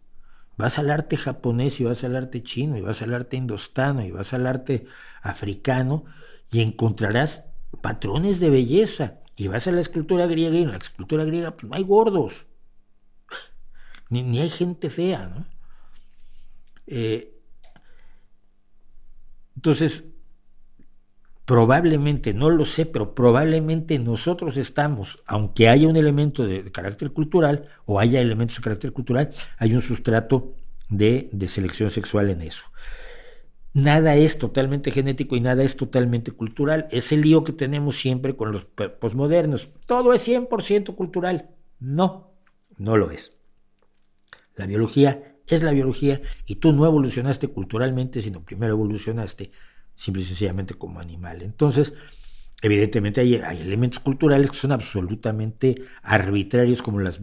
Vas al arte japonés y vas al arte chino y vas al arte indostano y vas al arte africano y encontrarás patrones de belleza. Y vas a la escultura griega y en la escultura griega pues, no hay gordos ni, hay gente fea, ¿no? Eh, entonces, probablemente, no lo sé, pero probablemente nosotros estamos, aunque haya un elemento de, carácter cultural o haya elementos de carácter cultural, hay un sustrato de, de, selección sexual en eso. Nada es totalmente genético y nada es totalmente cultural. Es el lío que tenemos siempre con los posmodernos. Todo es 100% cultural. No, no lo es. La biología es la biología y tú no evolucionaste culturalmente, sino primero evolucionaste simple y sencillamente como animal. Entonces, evidentemente hay, elementos culturales que son absolutamente arbitrarios, como los,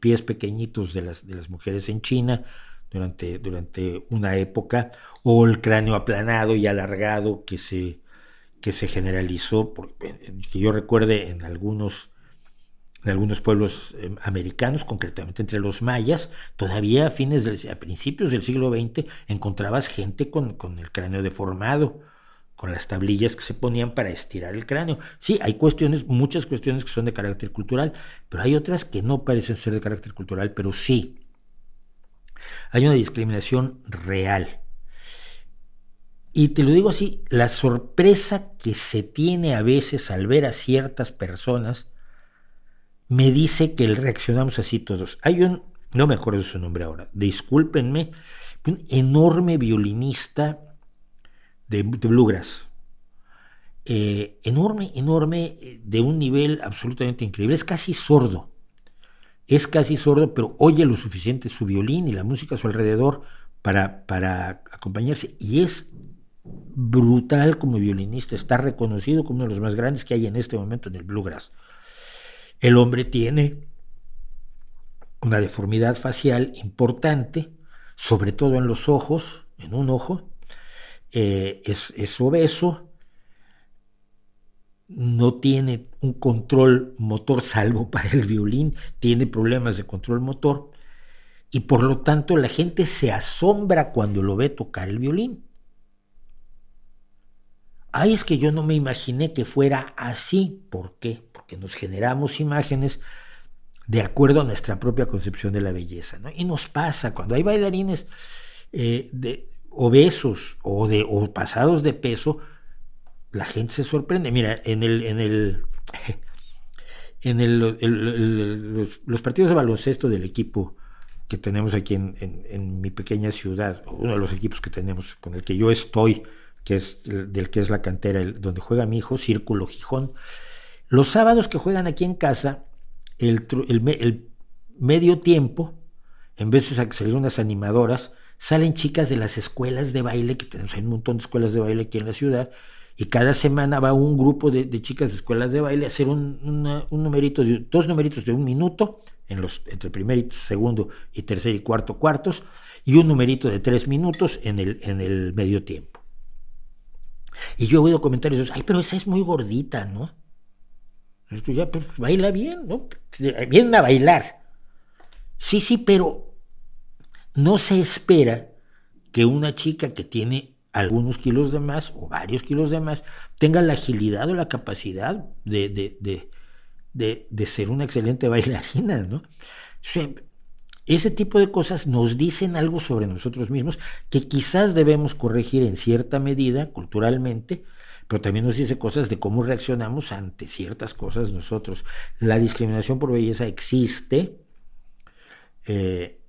pies pequeñitos de las, de las mujeres en China durante, durante una época, o el cráneo aplanado y alargado que se, que se generalizó, que yo recuerde en algunos en algunos pueblos eh, americanos, concretamente entre los mayas, todavía a fines del, a principios del siglo XX encontrabas gente con, con, el cráneo deformado, con las tablillas que se ponían para estirar el cráneo. Sí, hay cuestiones, muchas cuestiones que son de carácter cultural, pero hay otras que no parecen ser de carácter cultural, pero sí. Hay una discriminación real. Y te lo digo así, la sorpresa que se tiene a veces al ver a ciertas personas me dice que reaccionamos así todos. Hay un, no me acuerdo su nombre ahora, discúlpenme, un enorme violinista de, bluegrass. Eh, enorme, enorme, eh, de un nivel absolutamente increíble. Es casi sordo. Es casi sordo, pero oye lo suficiente su violín y la música a su alrededor para, para acompañarse. Y es brutal como violinista. Está reconocido como uno de los más grandes que hay en este momento en el bluegrass. El hombre tiene una deformidad facial importante, sobre todo en los ojos, en un ojo, eh, es, obeso, no tiene un control motor salvo [laughs] para el violín, tiene problemas de control motor y por lo tanto la gente se asombra cuando lo ve tocar el violín. Ay, es que yo no me imaginé que fuera así. ¿Por qué? Porque nos generamos imágenes de acuerdo a nuestra propia concepción de la belleza. Y nos pasa cuando hay bailarines eh, de obesos o, de, o pasados de peso, la gente se sorprende. Mira, en el, en el, [laughs] en el, los, partidos de baloncesto del equipo que tenemos aquí en, en, mi pequeña ciudad, uno de los equipos que tenemos con el que yo estoy, que es del que es la cantera, donde juega mi hijo, Círculo Gijón. Los sábados que juegan aquí en casa, el, el, medio tiempo, en vez de salir unas animadoras, salen chicas de las escuelas de baile, que tenemos un montón de escuelas de baile aquí en la ciudad, y cada semana va un grupo de, chicas de escuelas de baile a hacer un, numerito, de, dos numeritos de un minuto, en los, entre primer y segundo y tercer y cuarto cuartos, y un numerito de tres minutos en el, en el medio tiempo. Y yo he oído comentarios, ay, pero esa es muy gordita, ¿no? Esto ya pues, baila bien, ¿no? Vienen a bailar. Sí, sí, pero no se espera que una chica que tiene algunos kilos de más o varios kilos de más, tenga la agilidad o la capacidad de, de, de, de ser una excelente bailarina, ¿no? ese tipo de cosas nos dicen algo sobre nosotros mismos que quizás debemos corregir en cierta medida culturalmente, pero también nos dice cosas de cómo reaccionamos ante ciertas cosas nosotros. La discriminación por belleza existe. Eh,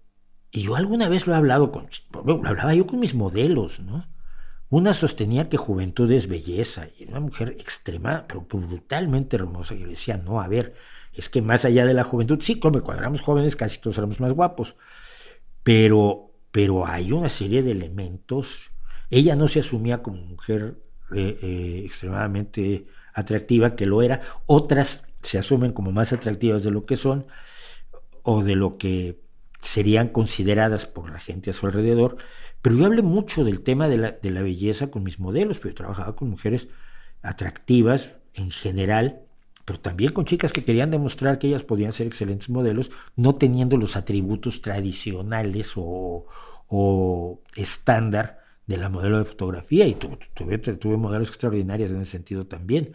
y yo alguna vez lo he hablado con, lo hablaba yo con mis modelos, ¿no? Una sostenía que juventud es belleza, y una mujer extrema, pero brutalmente hermosa, y yo le decía, no, a ver, es que más allá de la juventud, sí, cuando éramos jóvenes casi todos éramos más guapos, pero, pero hay una serie de elementos. Ella no se asumía como mujer eh, eh, extremadamente atractiva, que lo era, otras se asumen como más atractivas de lo que son o de lo que serían consideradas por la gente a su alrededor, pero yo hablé mucho del tema de la, belleza con mis modelos, pero yo trabajaba con mujeres atractivas en general, pero también con chicas que querían demostrar que ellas podían ser excelentes modelos, no teniendo los atributos tradicionales o, estándar de la modelo de fotografía. Y tuve, tuve modelos extraordinarias en ese sentido también.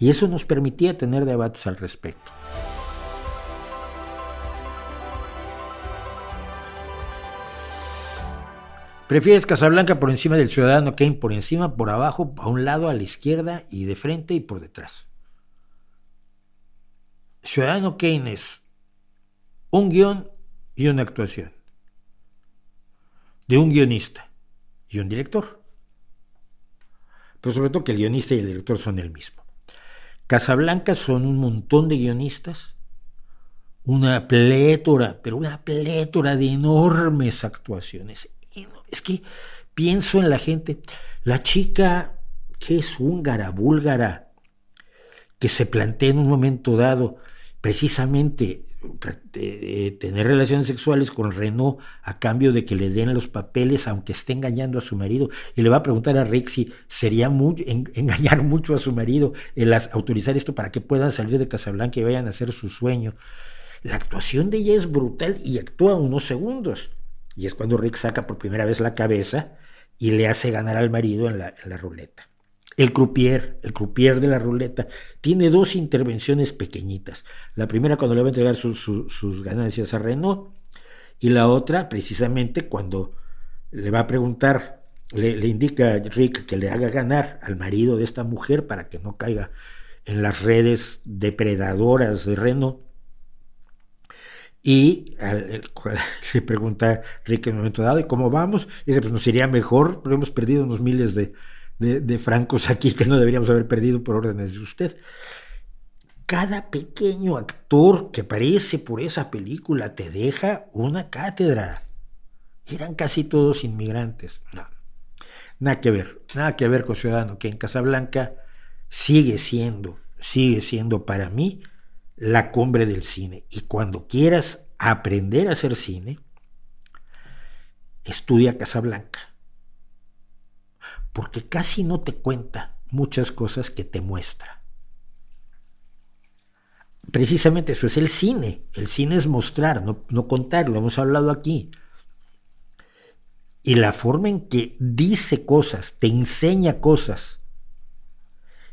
Y eso nos permitía tener debates al respecto. ¿Prefieres Casablanca por encima del Ciudadano Kane? Por encima, por abajo, a un lado, a la izquierda y de frente y por detrás. Ciudadano Kane es un guion y una actuación de un guionista y un director. Pero sobre todo que el guionista y el director son el mismo. Casablanca son un montón de guionistas, una plétora, pero una plétora de enormes actuaciones. Es que pienso en la gente, la chica que es húngara, búlgara, que se plantea en un momento dado precisamente tener relaciones sexuales con Renault a cambio de que le den los papeles aunque esté engañando a su marido y le va a preguntar a Rick si sería [laughs] engañar mucho a su marido el autorizar esto para que puedan salir de Casablanca y vayan a hacer su sueño. La actuación de ella es brutal y actúa unos segundos. Y es cuando Rick saca por primera vez la cabeza y le hace ganar al marido en la ruleta. El croupier, el croupier de la ruleta, tiene dos intervenciones pequeñitas. La primera cuando le va a entregar sus ganancias a Renault y la otra precisamente cuando le va a preguntar, le, indica a Rick que le haga ganar al marido de esta mujer para que no caiga en las redes depredadoras de Renault. Y [laughs] le pregunta Rick en un momento dado, ¿y cómo vamos? Y dice, pues nos iría mejor, pero hemos perdido unos miles de, de, francos [laughs] aquí que no deberíamos haber perdido por órdenes de usted. Cada pequeño actor que aparece por esa película te deja una cátedra. Eran casi todos inmigrantes. No, nada que ver, nada que ver con Ciudadano, que en Casablanca sigue siendo, sigue siendo para mí la cumbre del cine. Y cuando quieras aprender a hacer cine, estudia Casablanca porque casi no te cuenta muchas cosas que te muestra. Precisamente eso es el cine. El cine es mostrar, no, no contar, lo hemos hablado aquí. Y la forma en que dice cosas, te enseña cosas,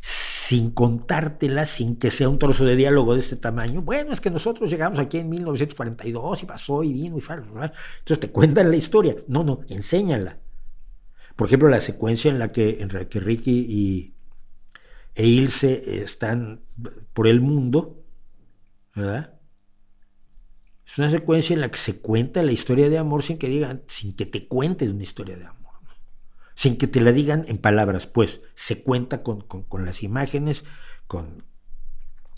sin contártelas, sin que sea un trozo de diálogo de este tamaño. Bueno, es que nosotros llegamos aquí en 1942 y pasó y vino y fue. Entonces te cuentan la historia. No, no, enséñala. Por ejemplo, la secuencia en la que, en que Ricky y, e Ilse están por el mundo, ¿verdad? Es una secuencia en la que se cuenta la historia de amor sin que digan, sin que te cuenten una historia de amor, sin que te la digan en palabras, pues se cuenta con, las imágenes, con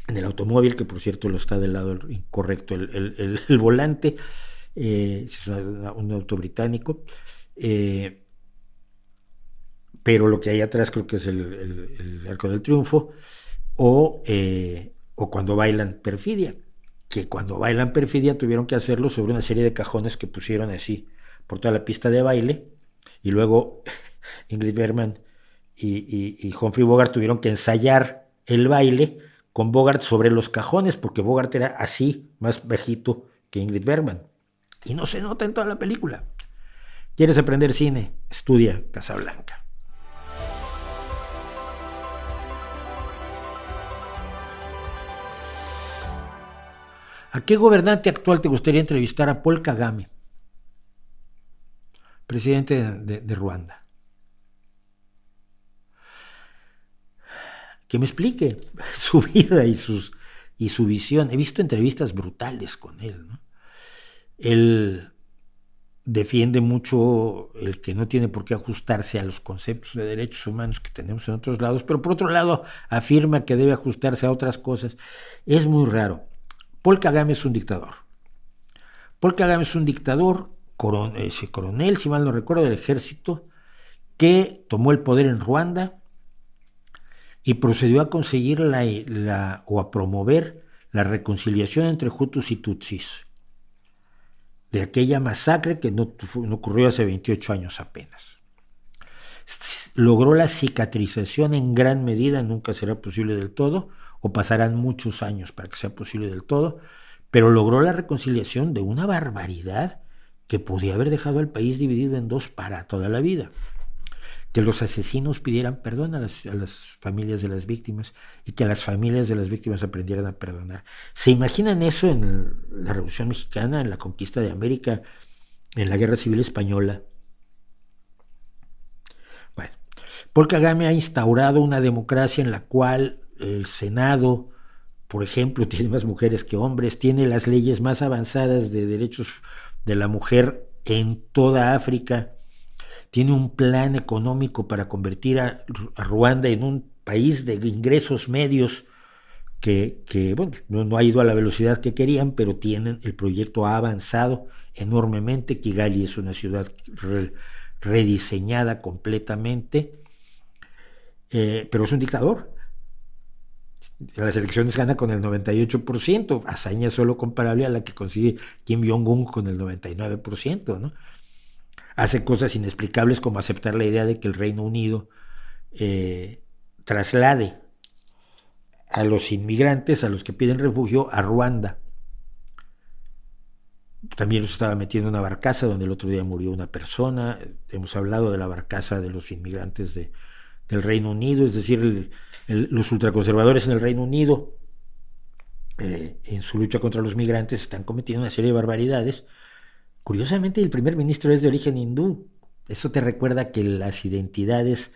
en el automóvil, que por cierto lo está del lado incorrecto el, [laughs] volante, eh, es un auto británico, eh, pero lo que hay atrás creo que es el, arco del triunfo, o, eh, o cuando bailan perfidia, que cuando bailan perfidia tuvieron que hacerlo sobre una serie de cajones que pusieron así por toda la pista de baile, y luego Ingrid Bergman y, y, Humphrey Bogart tuvieron que ensayar el baile con Bogart sobre los cajones, porque Bogart era así, más bajito que Ingrid Bergman. Y no se nota en toda la película. ¿Quieres aprender cine? Estudia Casablanca. ¿A qué gobernante actual te gustaría entrevistar? A Paul Kagame, presidente de, Ruanda. Que me explique [laughs] su vida y, su visión. He visto entrevistas brutales con él. Él defiende mucho el que no tiene por qué ajustarse a los conceptos de derechos humanos que tenemos en otros lados, pero por otro lado afirma que debe ajustarse a otras cosas. Es muy raro. Paul Kagame es un dictador. Paul Kagame es un dictador, coronel, si mal no recuerdo, del ejército, que tomó el poder en Ruanda y procedió a conseguir la, o a promover la reconciliación entre Hutus y Tutsis, de aquella masacre que no, no ocurrió hace 28 años apenas. Logró la cicatrización en gran medida, nunca será posible del todo, o pasarán muchos años para que sea posible del todo, pero logró la reconciliación de una barbaridad que podía haber dejado al país dividido en dos para toda la vida. Que los asesinos pidieran perdón a las, familias de las víctimas y que las familias de las víctimas aprendieran a perdonar. ¿Se imaginan eso en la Revolución Mexicana, en la conquista de América, en la Guerra Civil Española? Bueno, Paul Kagame ha instaurado una democracia en la cual el Senado, por ejemplo, [laughs] tiene más mujeres que hombres, tiene las leyes más avanzadas de derechos de la mujer en toda África, tiene un plan económico para convertir a, Ruanda en un país de ingresos medios que, bueno, no, ha ido a la velocidad que querían, pero tienen, el proyecto ha avanzado enormemente. Kigali es una ciudad rediseñada completamente, eh, pero es un dictador las elecciones gana con el 98%, hazaña solo comparable a la que consigue Kim Jong-un con el 99%, ¿no? Hace cosas inexplicables como aceptar la idea de que el Reino Unido eh, traslade a los inmigrantes, a los que piden refugio, a Ruanda. También los estaba metiendo en una barcaza donde el otro día murió una persona. Hemos hablado de la barcaza de los inmigrantes de, del Reino Unido, es decir, los ultraconservadores en el Reino Unido, eh, en su lucha contra los migrantes, están cometiendo una serie de barbaridades. Curiosamente, el primer ministro es de origen hindú. Eso te recuerda que las identidades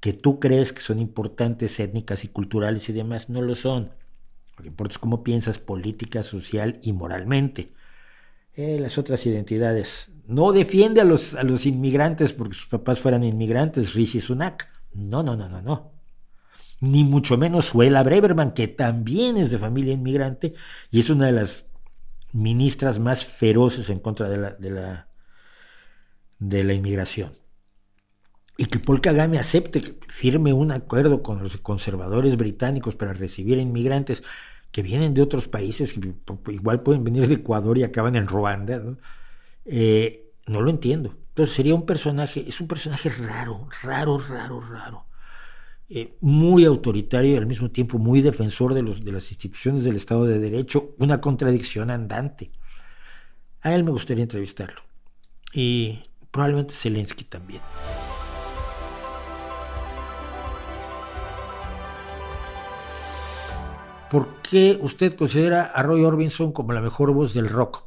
que tú crees que son importantes, étnicas y culturales y demás, no lo son. Lo que importa es cómo piensas política, social y moralmente. Eh, las otras identidades. No defiende a los, a los inmigrantes porque sus papás fueran inmigrantes, Rishi Sunak. No, no, no, no, no. Ni mucho menos Suela Breverman, que también es de familia inmigrante y es una de las ministras más feroces en contra de la, de la, inmigración. Y que Paul Kagame acepte, firme un acuerdo con los conservadores británicos para recibir inmigrantes que vienen de otros países, igual pueden venir de Ecuador y acaban en Ruanda, ¿no? Eh, no lo entiendo. Entonces sería un personaje, es un personaje raro, raro, raro, raro. Eh, muy autoritario y al mismo tiempo muy defensor de, de las instituciones del Estado de Derecho, una contradicción andante. A él me gustaría entrevistarlo. Y probablemente Zelensky también. ¿Por qué usted considera a Roy Orbison como la mejor voz del rock?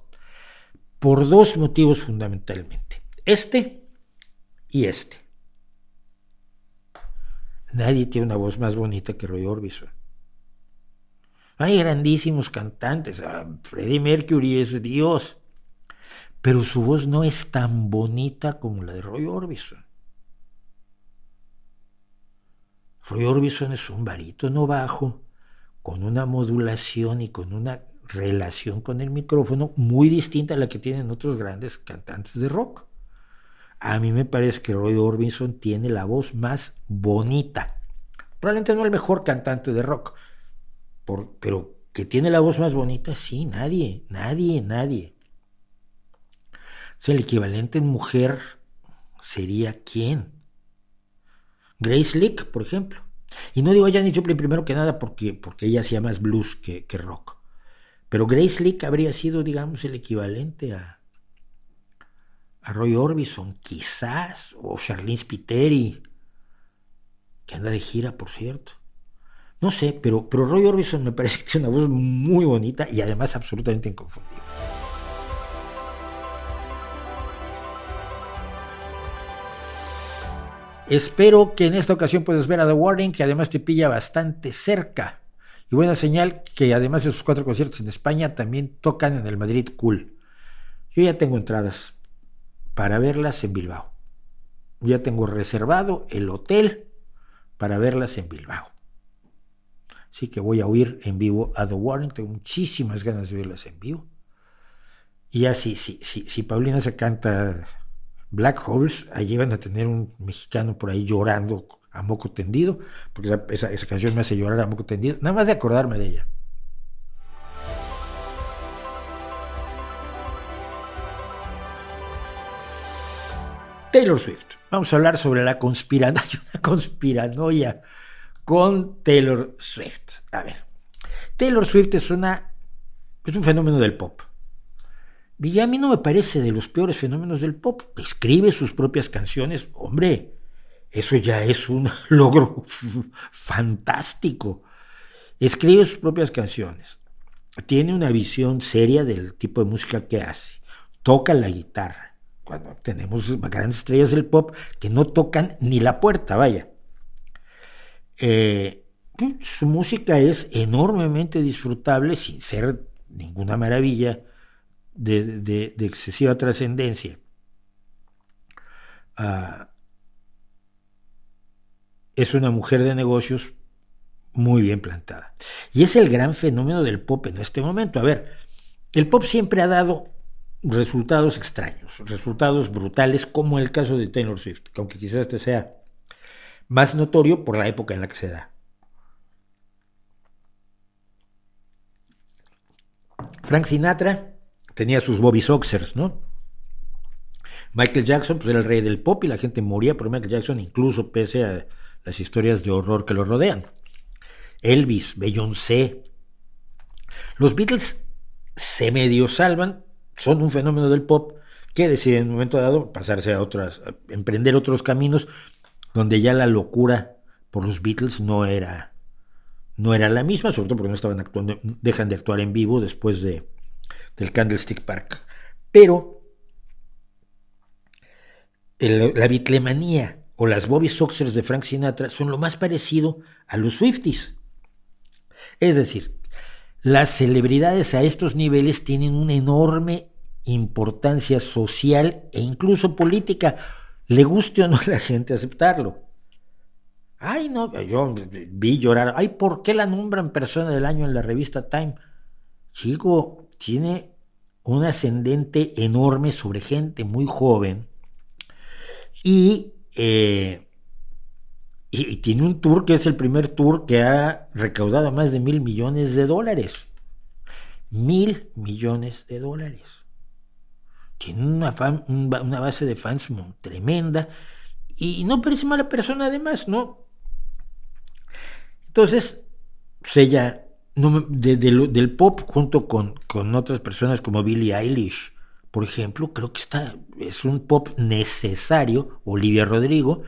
Por dos motivos fundamentalmente. Este y este. Nadie tiene una voz más bonita que Roy Orbison. Hay grandísimos cantantes. Ah, Freddie Mercury es Dios. Pero su voz no es tan bonita como la de Roy Orbison. Roy Orbison es un barítono bajo, con una modulación y con una relación con el micrófono muy distinta a la que tienen otros grandes cantantes de rock. A mí me parece que Roy Orbison tiene la voz más bonita. Probablemente no el mejor cantante de rock, pero que tiene la voz más bonita, sí, nadie, nadie, nadie. el equivalente en mujer sería quién? Grace Lick, por ejemplo. Y no digo a Janis Joplin primero que nada porque, porque ella hacía más blues que, que rock. Pero Grace Lick habría sido, digamos, el equivalente a, a Roy Orbison, quizás, o Charlene Spiteri, que anda de gira, por cierto. No sé, pero, pero Roy Orbison me parece que tiene una voz muy bonita y además absolutamente inconfundible. Espero que en esta ocasión puedas ver a The Warning, que además te pilla bastante cerca. Y buena señal que además de sus cuatro conciertos en España, también tocan en el Madrid Cool. Yo ya tengo entradas para verlas en Bilbao. Ya tengo reservado el hotel para verlas en Bilbao. Así que voy a oír en vivo a The Warning. Tengo muchísimas ganas de verlas en vivo. Y así, si, si, si Paulina se canta Black Holes, allí van a tener un mexicano por ahí llorando a moco tendido, porque esa, esa, canción me hace llorar a moco tendido, nada más de acordarme de ella. Taylor Swift. Vamos a hablar sobre la conspiranoia, [laughs] una conspiranoia con Taylor Swift. A ver, Taylor Swift es una es un fenómeno del pop. Y a mí no me parece de los peores fenómenos del pop. Escribe sus propias canciones. Hombre, eso ya es un [laughs] logro [laughs] fantástico. Escribe sus propias canciones. Tiene una visión seria del tipo de música que hace. Toca la guitarra. Cuando tenemos grandes estrellas del pop que no tocan ni la puerta, vaya. Eh, su música es enormemente disfrutable sin ser ninguna maravilla de, excesiva trascendencia. Ah, es una mujer de negocios muy bien plantada. Y es el gran fenómeno del pop en este momento. A ver, el pop siempre ha dado resultados extraños, resultados brutales, como el caso de Taylor Swift, aunque quizás este sea más notorio por la época en la que se da. Frank Sinatra tenía sus Bobby Soxers, ¿no? Michael Jackson pues, era el rey del pop y la gente moría por Michael Jackson, incluso pese a las historias de horror que lo rodean. Elvis, Beyoncé. Los Beatles se medio salvan, son un fenómeno del pop que deciden en un momento dado pasarse a otras, emprender otros caminos donde ya la locura por los Beatles no era, no era la misma, sobre todo porque no estaban actuando, dejan de actuar en vivo después de, del Candlestick Park. Pero la bitlemanía o las Bobby Soxers de Frank Sinatra son lo más parecido a los Swifties. Es decir, las celebridades a estos niveles tienen una enorme importancia social e incluso política, le guste o no [laughs] a la gente aceptarlo. Ay, no, yo vi llorar. Ay, ¿por qué la nombran persona del año en la revista Time? Chico, tiene un ascendente enorme sobre gente muy joven y, eh, y, tiene un tour que es el primer tour que ha recaudado más de mil millones de dólares. Mil millones de dólares. Tiene una, base de fans tremenda y no parece mala persona además, ¿no? Entonces, pues ella del pop junto con, con otras personas como Billie Eilish, por ejemplo, creo que está, es un pop necesario, Olivia Rodrigo,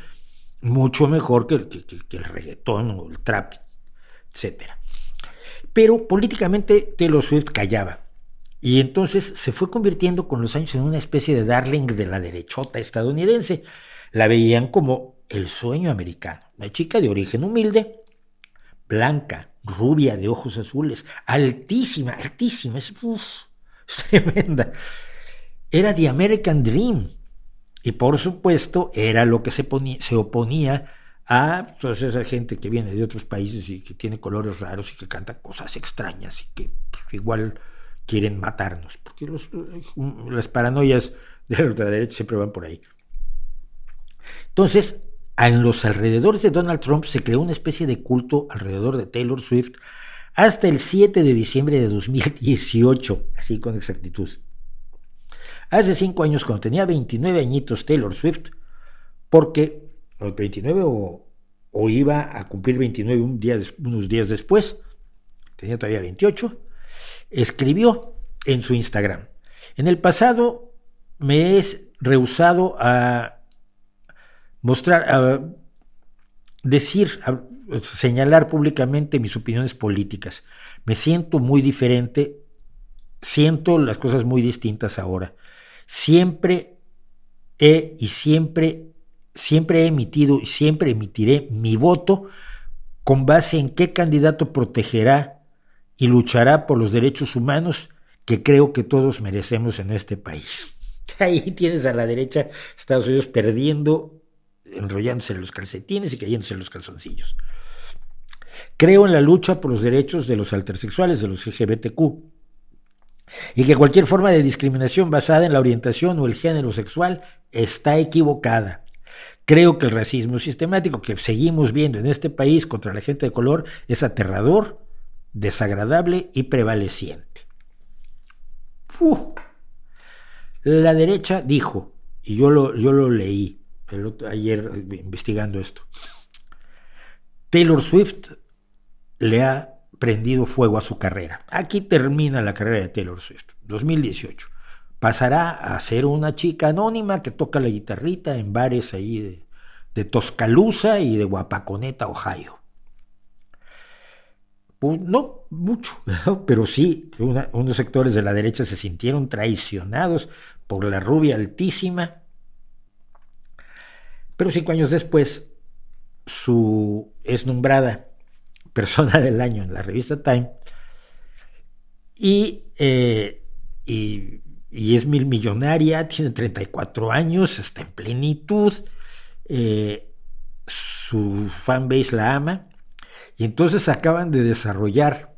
mucho mejor que, el reggaetón o el trap, etc. Pero políticamente Taylor Swift callaba. Y entonces se fue convirtiendo con los años en una especie de darling de la derechota estadounidense. La veían como el sueño americano. Una chica de origen humilde, blanca, rubia, de ojos azules, altísima, altísima, es, [laughs] tremenda. Era The American Dream. Y por supuesto era lo que se, se oponía a toda esa gente que viene de otros países y que tiene colores raros y que canta cosas extrañas y que pues, igual quieren matarnos, porque las paranoias de la ultraderecha siempre van por ahí. Entonces, en los alrededores de Donald Trump se creó una especie de culto alrededor de Taylor Swift hasta el 7 de diciembre de 2018, así con exactitud. Hace cinco años, cuando tenía 29 añitos Taylor Swift, porque los 29 o, iba a cumplir 29 unos días después, tenía todavía 28, escribió en su Instagram, en el pasado me es rehusado a mostrar, a decir, a señalar públicamente mis opiniones políticas. Me siento muy diferente, siento las cosas muy distintas ahora. Siempre he y siempre, siempre he emitido y siempre emitiré mi voto con base en qué candidato protegerá y luchará por los derechos humanos que creo que todos merecemos en este país. [laughs] Ahí tienes a la derecha Estados Unidos perdiendo, enrollándose en los calcetines y cayéndose en los calzoncillos. Creo en la lucha por los derechos de los intersexuales, de los LGBTQ, y que cualquier forma de discriminación basada en la orientación o el género sexual está equivocada. Creo que el racismo sistemático que seguimos viendo en este país contra la gente de color es aterrador, desagradable y prevaleciente. La derecha dijo, y yo lo, yo lo leí ayer investigando esto, Taylor Swift le ha prendido fuego a su carrera. Aquí termina la carrera de Taylor Swift, 2018. Pasará a ser una chica anónima que toca la guitarrita en bares ahí de, de Toscaloosa y de Guapaconeta, Ohio. Pues no mucho, [laughs] pero sí, unos sectores de la derecha se sintieron traicionados por la rubia altísima. Pero cinco años después, su es nombrada persona del año en la revista Time y, eh, y, es mil millonaria, tiene 34 años, está en plenitud, eh, su fanbase la ama y entonces acaban de desarrollar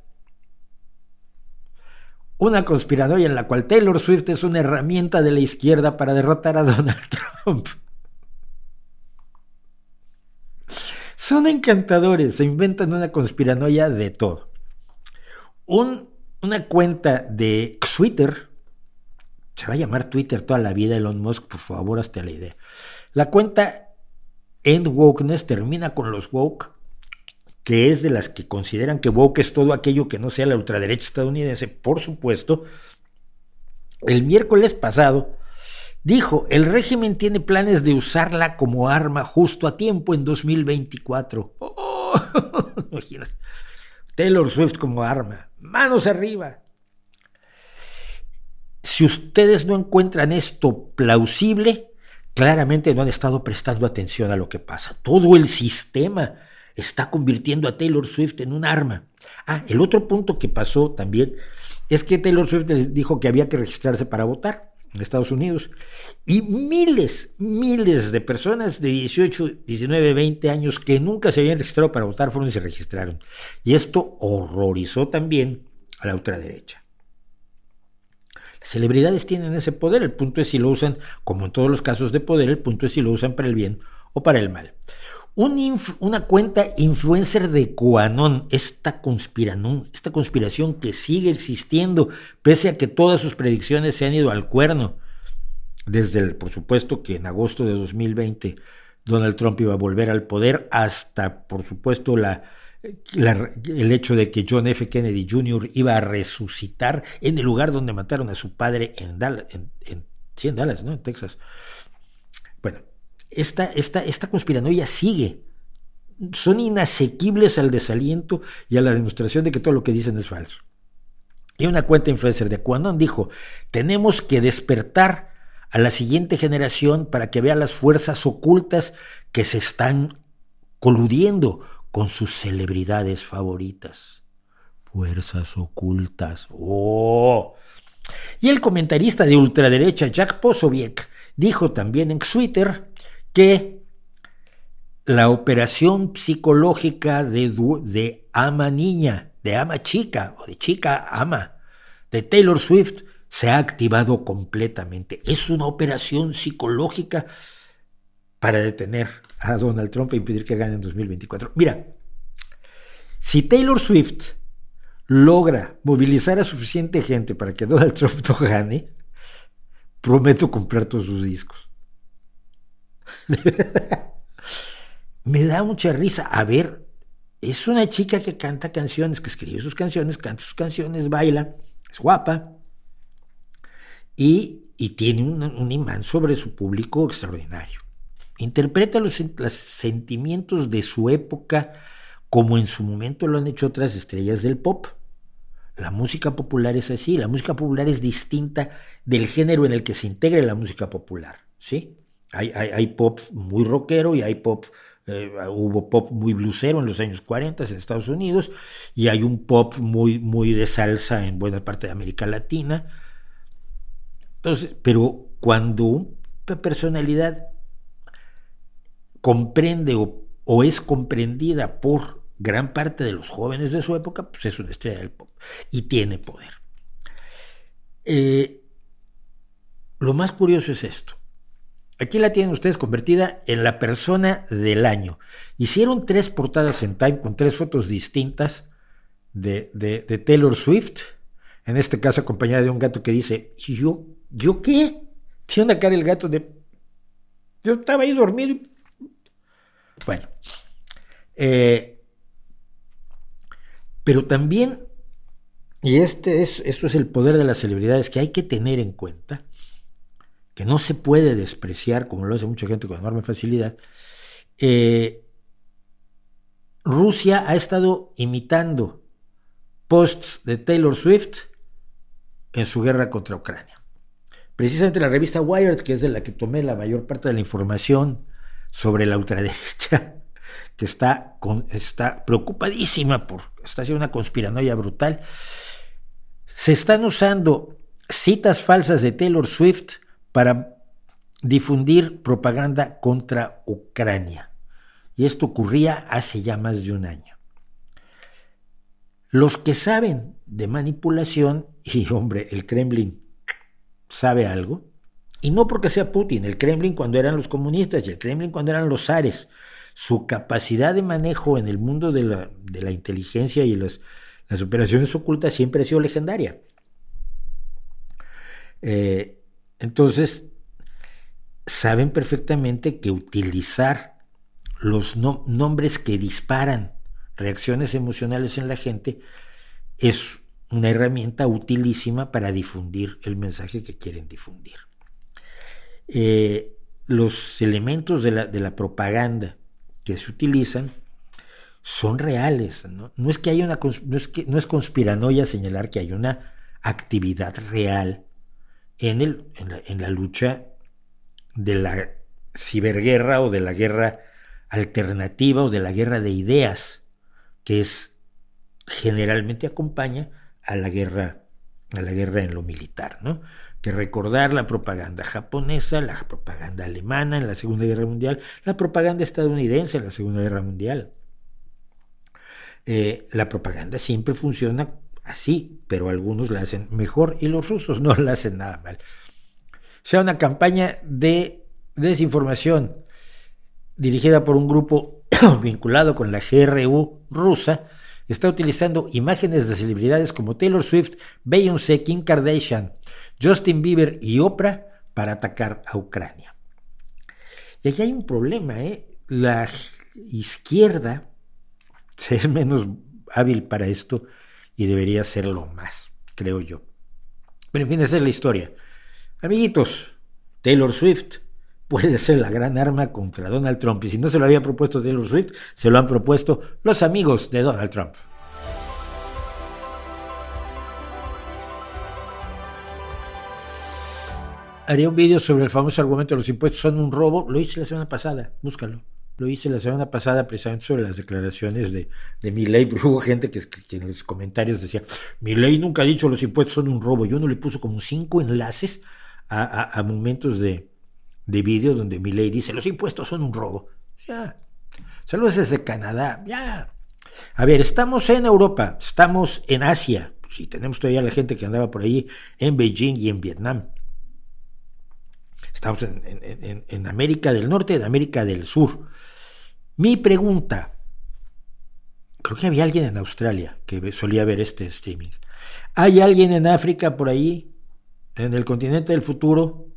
una conspiranoia en la cual Taylor Swift es una herramienta de la izquierda para derrotar a Donald [laughs] Trump. Son encantadores, se inventan una conspiranoia de todo. una cuenta de Twitter, se va a llamar Twitter toda la vida, Elon Musk, por favor, hasta la idea. La cuenta End Wokeness termina con los woke que es de las que consideran que woke es todo aquello que no sea la ultraderecha estadounidense, por supuesto, el miércoles pasado dijo, el régimen tiene planes de usarla como arma justo a tiempo en 2024. Oh, [laughs] Taylor Swift como arma. Manos arriba. Si ustedes no encuentran esto plausible, claramente no han estado prestando atención a lo que pasa. Todo el sistema está convirtiendo a Taylor Swift en un arma. Ah, el otro punto que pasó también es que Taylor Swift les dijo que había que registrarse para votar Estados Unidos. Y miles, miles de personas de 18, 19, 20 años que nunca se habían registrado para votar fueron y se registraron. Y esto horrorizó también a la ultraderecha. Las celebridades tienen ese poder, el punto es si lo usan, como en todos los casos de poder, el punto es si lo usan para el bien o para el mal una cuenta influencer de Quanon, esta, esta conspiración que sigue existiendo, pese a que todas sus predicciones se han ido al cuerno. Desde el, por supuesto que en agosto de 2020 Donald Trump iba a volver al poder, hasta por supuesto la, el hecho de que John F. Kennedy Jr. iba a resucitar en el lugar donde mataron a su padre en Dallas, en, en Dallas, ¿no? En Texas. Esta, esta, esta conspiranoia sigue. Son inasequibles al desaliento y a la demostración de que todo lo que dicen es falso. Y una cuenta influencer de Quanon dijo, tenemos que despertar a la siguiente generación para que vea las fuerzas ocultas que se están coludiendo con sus celebridades favoritas. Fuerzas ocultas. ¡Oh! Y el comentarista de ultraderecha Jack Posobiec dijo también en Twitter que la operación psicológica de, ama niña, de ama chica o de chica ama de Taylor Swift se ha activado completamente. Es una operación psicológica para detener a Donald Trump e impedir que gane en 2024. Mira, si Taylor Swift logra movilizar a suficiente gente para que Donald Trump no gane, prometo comprar todos sus discos. [laughs] Me da mucha risa. A ver, es una chica que canta canciones, que escribe sus canciones, canta sus canciones, baila, es guapa. Y y tiene un, imán sobre su público extraordinario. Interpreta los, los, sentimientos de su época como en su momento lo han hecho otras estrellas del pop. La música popular es así, la música popular es distinta del género en el que se integre la música popular, ¿sí? Hay, pop muy rockero y hay pop, eh, hubo pop muy blusero en los años 40 en Estados Unidos y hay un pop muy, muy de salsa en buena parte de América Latina. Entonces, pero cuando una personalidad comprende o, o es comprendida por gran parte de los jóvenes de su época, pues es una estrella del pop y tiene poder. Eh, lo más curioso es esto. Aquí la tienen ustedes convertida en la persona del año. Hicieron tres portadas en Time con tres fotos distintas de, Taylor Swift, en este caso acompañada de un gato que dice, ¿yo, ¿yo qué? Tiene una cara el gato de... Yo estaba ahí dormido. Bueno, eh, pero también, y este es, esto es el poder de las celebridades que hay que tener en cuenta, que no se puede despreciar, como lo hace mucha gente con enorme facilidad, eh, Rusia ha estado imitando posts de Taylor Swift en su guerra contra Ucrania. Precisamente la revista Wired, que es de la que tomé la mayor parte de la información sobre la ultraderecha, [laughs] que está, está preocupadísima por, está haciendo una conspiranoia brutal, se están usando citas falsas de Taylor Swift para difundir propaganda contra Ucrania. Y esto ocurría hace ya más de un año. Los que saben de manipulación, [laughs] y hombre, el Kremlin sabe algo, y no porque sea Putin, el Kremlin cuando eran los comunistas y el Kremlin cuando eran los zares, su capacidad de manejo en el mundo de la, inteligencia y las, las, operaciones ocultas siempre ha sido legendaria. Eh, entonces, saben perfectamente que utilizar los nombres que disparan reacciones emocionales en la gente es una herramienta utilísima para difundir el mensaje que quieren difundir. Eh, los elementos de la, propaganda que se utilizan son reales. No, es que haya una no es conspiranoia señalar que hay una actividad real en, el, en, la, lucha de la ciberguerra o de la guerra alternativa o de la guerra de ideas, que es generalmente acompaña a la guerra a la guerra en lo militar, ¿no? que recordar la propaganda japonesa, la propaganda alemana en la Segunda Guerra Mundial, la propaganda estadounidense en la Segunda Guerra Mundial. Eh, la propaganda siempre funciona así, pero algunos la hacen mejor y los rusos no [laughs] la hacen nada mal. Sea, una campaña de desinformación dirigida por un grupo [clears throat] vinculado con la GRU rusa, está utilizando imágenes de celebridades como Taylor Swift, Beyoncé, Kim Kardashian, Justin Bieber y Oprah para atacar a Ucrania. Y aquí hay un problema, ¿eh? La izquierda [laughs] es menos hábil para esto y debería serlo más, creo yo. Pero en fin, esa es la historia. Amiguitos, Taylor Swift puede ser la gran arma contra Donald Trump. Y si no se lo había propuesto Taylor Swift, se lo han propuesto los amigos de Donald Trump. haría un vídeo sobre el famoso argumento de los impuestos son un robo. Lo hice la semana pasada, búscalo. Lo hice la semana pasada precisamente sobre las declaraciones de, de ley. Hubo gente que, en los comentarios decía, mi ley nunca ha dicho los impuestos son un robo. Yo no le puso como cinco enlaces a, momentos de, de vídeo donde mi ley dice, los impuestos son un robo. Ya. Saludos desde Canadá. Ya. A ver, estamos en Europa, estamos en Asia. Sí, tenemos todavía la gente que andaba por ahí en Beijing y en Vietnam. Estamos en, América del Norte en América del Sur. Mi pregunta, creo que había alguien en Australia que solía ver este streaming. ¿Hay alguien en África por ahí, en el continente del futuro?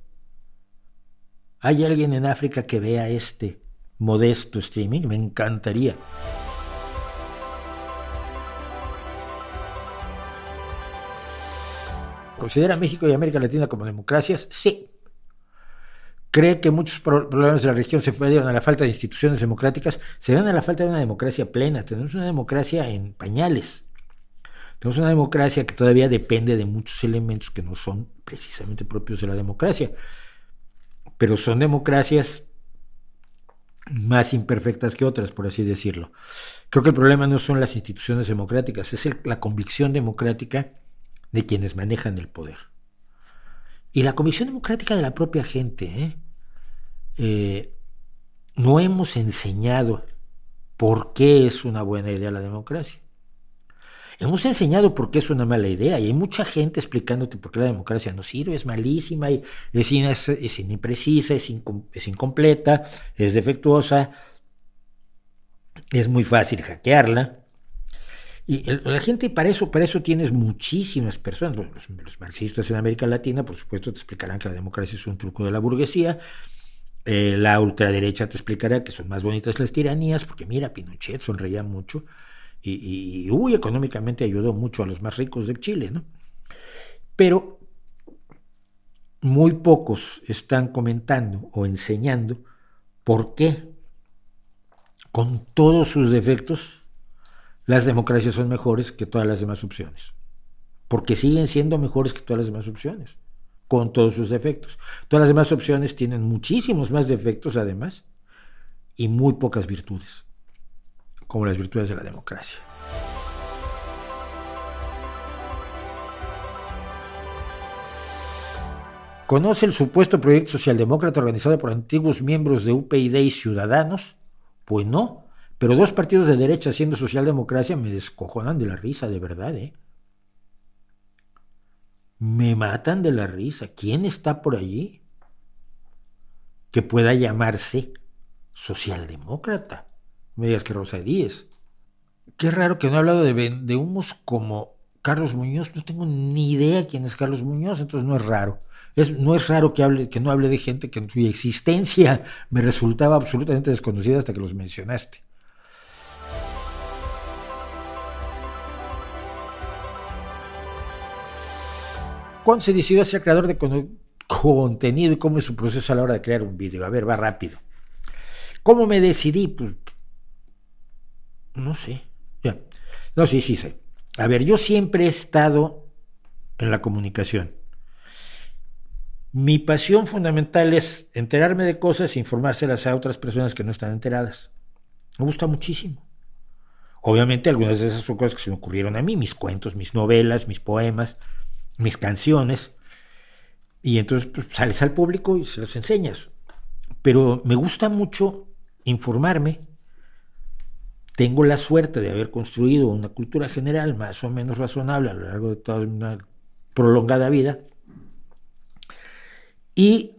¿Hay alguien en África que vea este modesto streaming? Me encantaría. ¿Considera México y América Latina como democracias? Sí. ¿Cree que muchos problemas de la región se deben a la falta de instituciones democráticas? Se deben a la falta de una democracia plena. Tenemos una democracia en pañales. Tenemos una democracia que todavía depende de muchos elementos que no son precisamente propios de la democracia. Pero son democracias más imperfectas que otras, por así decirlo. Creo que el problema no son las instituciones democráticas, es la convicción democrática de quienes manejan el poder. Y la convicción democrática de la propia gente. ¿eh? Eh, no hemos enseñado por qué es una buena idea la democracia. Hemos enseñado por qué es una mala idea y hay mucha gente explicándote por qué la democracia no sirve, es malísima, es, es, imprecisa, es, incompleta, es defectuosa, es muy fácil hackearla. Y la gente, para eso tienes muchísimas personas. los, marxistas en América Latina, por supuesto, te explicarán que la democracia es un truco de la burguesía. Eh, la ultraderecha te explicará que son más bonitas las tiranías, porque mira, Pinochet sonreía mucho y, y, económicamente ayudó mucho a los más ricos de Chile, ¿no? Pero muy pocos están comentando o enseñando por qué, con todos sus defectos, las democracias son mejores que todas las demás opciones. Porque siguen siendo mejores que todas las demás opciones, con todos sus defectos. Todas las demás opciones tienen muchísimos más defectos además y muy pocas virtudes como las virtudes de la democracia. ¿Conoce el supuesto proyecto socialdemócrata organizado por antiguos miembros de UPyD y Ciudadanos? Pues no, pero dos partidos de derecha haciendo socialdemocracia me descojonan de la risa, de verdad, ¿eh? Me matan de la risa. ¿Quién está por allí que pueda llamarse socialdemócrata? me digas que Rosa Díez. Qué raro que no ha hablado de, de humos como Carlos Muñoz. No tengo ni idea quién es Carlos Muñoz, entonces no es raro. Es, no es raro que, hable, que no hable de gente que en su existencia me resultaba absolutamente desconocida hasta que los mencionaste. ¿Cuándo se decidió ser creador de contenido y cómo es su proceso a la hora de crear un vídeo? A ver, va rápido. ¿Cómo me decidí? Pues, no sé. Ya. No, sí, sí sé. A ver, yo siempre he estado en la comunicación. Mi pasión fundamental es enterarme de cosas e informárselas a otras personas que no están enteradas. Me gusta muchísimo. Obviamente algunas de esas son cosas que se me ocurrieron a mí, mis cuentos, mis novelas, mis poemas, mis canciones. Y entonces pues, sales al público y se los enseñas. Pero me gusta mucho informarme tengo la suerte de haber construido una cultura general más o menos razonable a lo largo de toda una prolongada vida. Y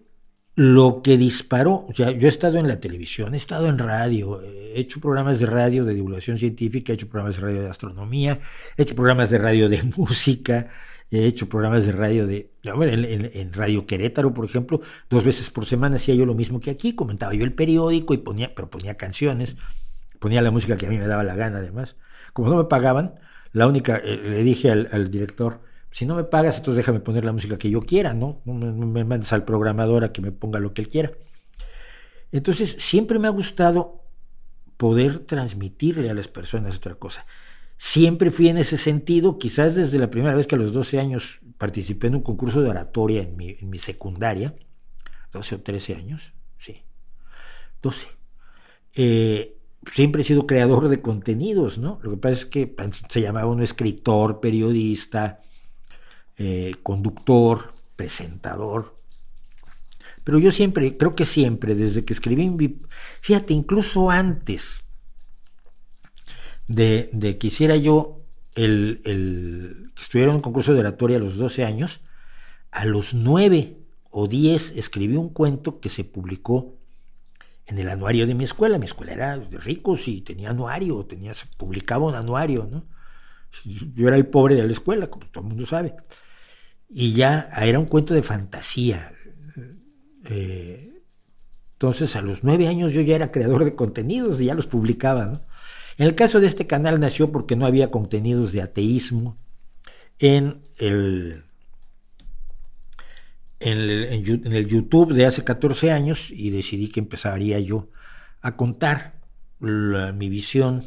lo que disparó, o sea, yo he estado en la televisión, he estado en radio, he hecho programas de radio de divulgación científica, he hecho programas de radio de astronomía, he hecho programas de radio de [laughs] música, he hecho programas de radio de, en, en, Radio Querétaro, por ejemplo, dos veces por semana hacía yo lo mismo que aquí, comentaba yo el periódico y ponía, pero ponía canciones ponía la música que a mí me daba la gana además. Como no me pagaban, la única, eh, le dije al, director, si no me pagas, entonces déjame poner la música que yo quiera, ¿no? No me, me mandes al programador a que me ponga lo que él quiera. Entonces, siempre me ha gustado poder transmitirle a las personas otra cosa. Siempre fui en ese sentido, quizás desde la primera vez que a los 12 años participé en un concurso de oratoria en mi, secundaria, 12 o 13 años, sí, 12. Eh, siempre he sido creador de contenidos, ¿no? Lo que pasa es que se llamaba un escritor, periodista, eh, conductor, presentador. Pero yo siempre, creo que siempre, desde que escribí, fíjate, incluso antes de, que hiciera yo el, el, que estuviera en un concurso de oratoria a los 12 años, a los 9 o 10 escribí un cuento que se publicó en el anuario de mi escuela. Mi escuela era de ricos y tenía anuario, se publicaba un anuario, ¿no? Yo era el pobre de la escuela, como todo el mundo sabe. Y ya era un cuento de fantasía. Eh, entonces, a los nueve años yo ya era creador de contenidos y ya los publicaba, ¿no? En el caso de este canal nació porque no había contenidos de ateísmo en el, en el, YouTube de hace 14 años y decidí que empezaría yo a contar mi visión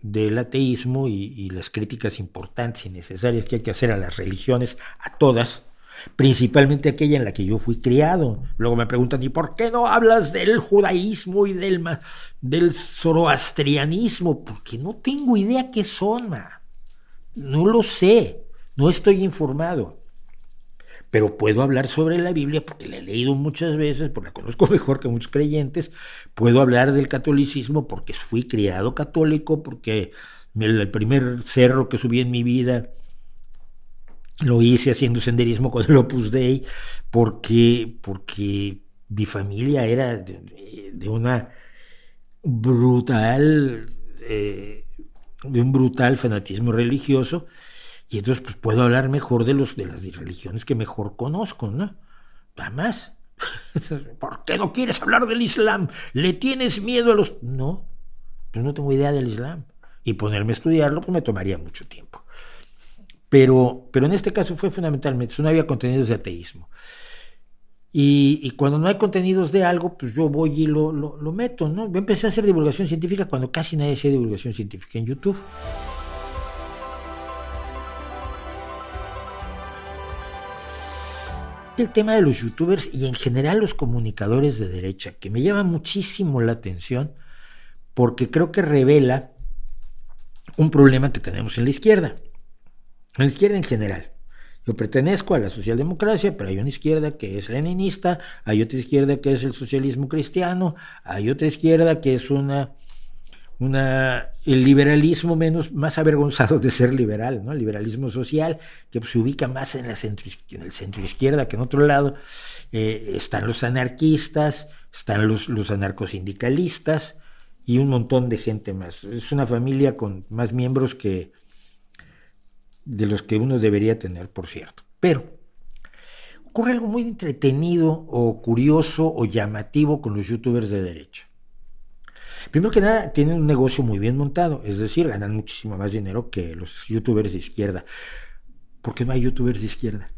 del ateísmo y, las críticas importantes y necesarias que hay que hacer a las religiones, a todas, principalmente aquella en la que yo fui criado. Luego me preguntan, ¿y por qué no hablas del judaísmo y del, del zoroastrianismo? Porque no tengo idea qué son, no lo sé, no estoy informado pero puedo hablar sobre la Biblia porque la he leído muchas veces, porque la conozco [laughs] mejor que muchos creyentes, puedo hablar del catolicismo porque fui criado católico, porque el primer cerro que subí en mi vida lo hice haciendo senderismo con el Opus Dei, porque, porque mi familia era de, una brutal, eh, de un brutal fanatismo religioso, y entonces pues, puedo hablar mejor de, los, de las religiones que mejor conozco, ¿no? Nada más. [laughs] ¿Por qué no quieres hablar del Islam? ¿Le tienes miedo a los...? No, yo no tengo idea del Islam. Y ponerme a estudiarlo pues me tomaría mucho tiempo. Pero, pero en este caso fue fundamentalmente, no había contenidos de ateísmo. Y, cuando no hay contenidos de algo, pues yo voy y lo, lo, meto, ¿no? Yo empecé a hacer divulgación científica cuando casi nadie hacía divulgación científica en YouTube. el tema de los youtubers y en general los comunicadores de derecha, que me llama muchísimo la atención porque creo que revela un problema que tenemos en la izquierda, la izquierda en general. Yo pertenezco a la socialdemocracia, pero hay una izquierda que es leninista, hay otra izquierda que es el socialismo cristiano, hay otra izquierda que es una una, el liberalismo menos, más avergonzado de ser liberal, ¿no? el liberalismo social, que se ubica más en, la centro, en el centro izquierda que en otro lado. Eh, están los anarquistas, están los, los anarcosindicalistas y un montón de gente más. Es una familia con más miembros que de los que uno debería tener, por cierto. Pero ocurre algo muy entretenido o curioso o llamativo con los youtubers de derecha. Primero que nada, tienen un negocio muy bien montado, es decir, ganan muchísimo más dinero que los youtubers de izquierda. ¿Por qué no hay youtubers de izquierda?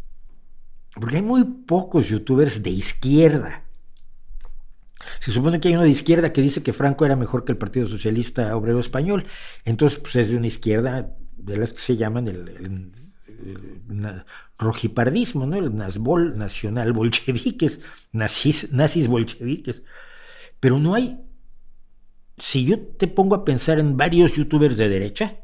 Porque hay muy pocos youtubers de izquierda. Se supone que hay uno de izquierda que dice que Franco era mejor que el Partido Socialista Obrero Español. Entonces, pues es de una izquierda de las que se llaman el, rojipardismo, ¿no? El nazbol nacional bolcheviques, nazis, nazis bolcheviques. Pero no hay si yo te pongo a pensar en varios youtubers de derecha,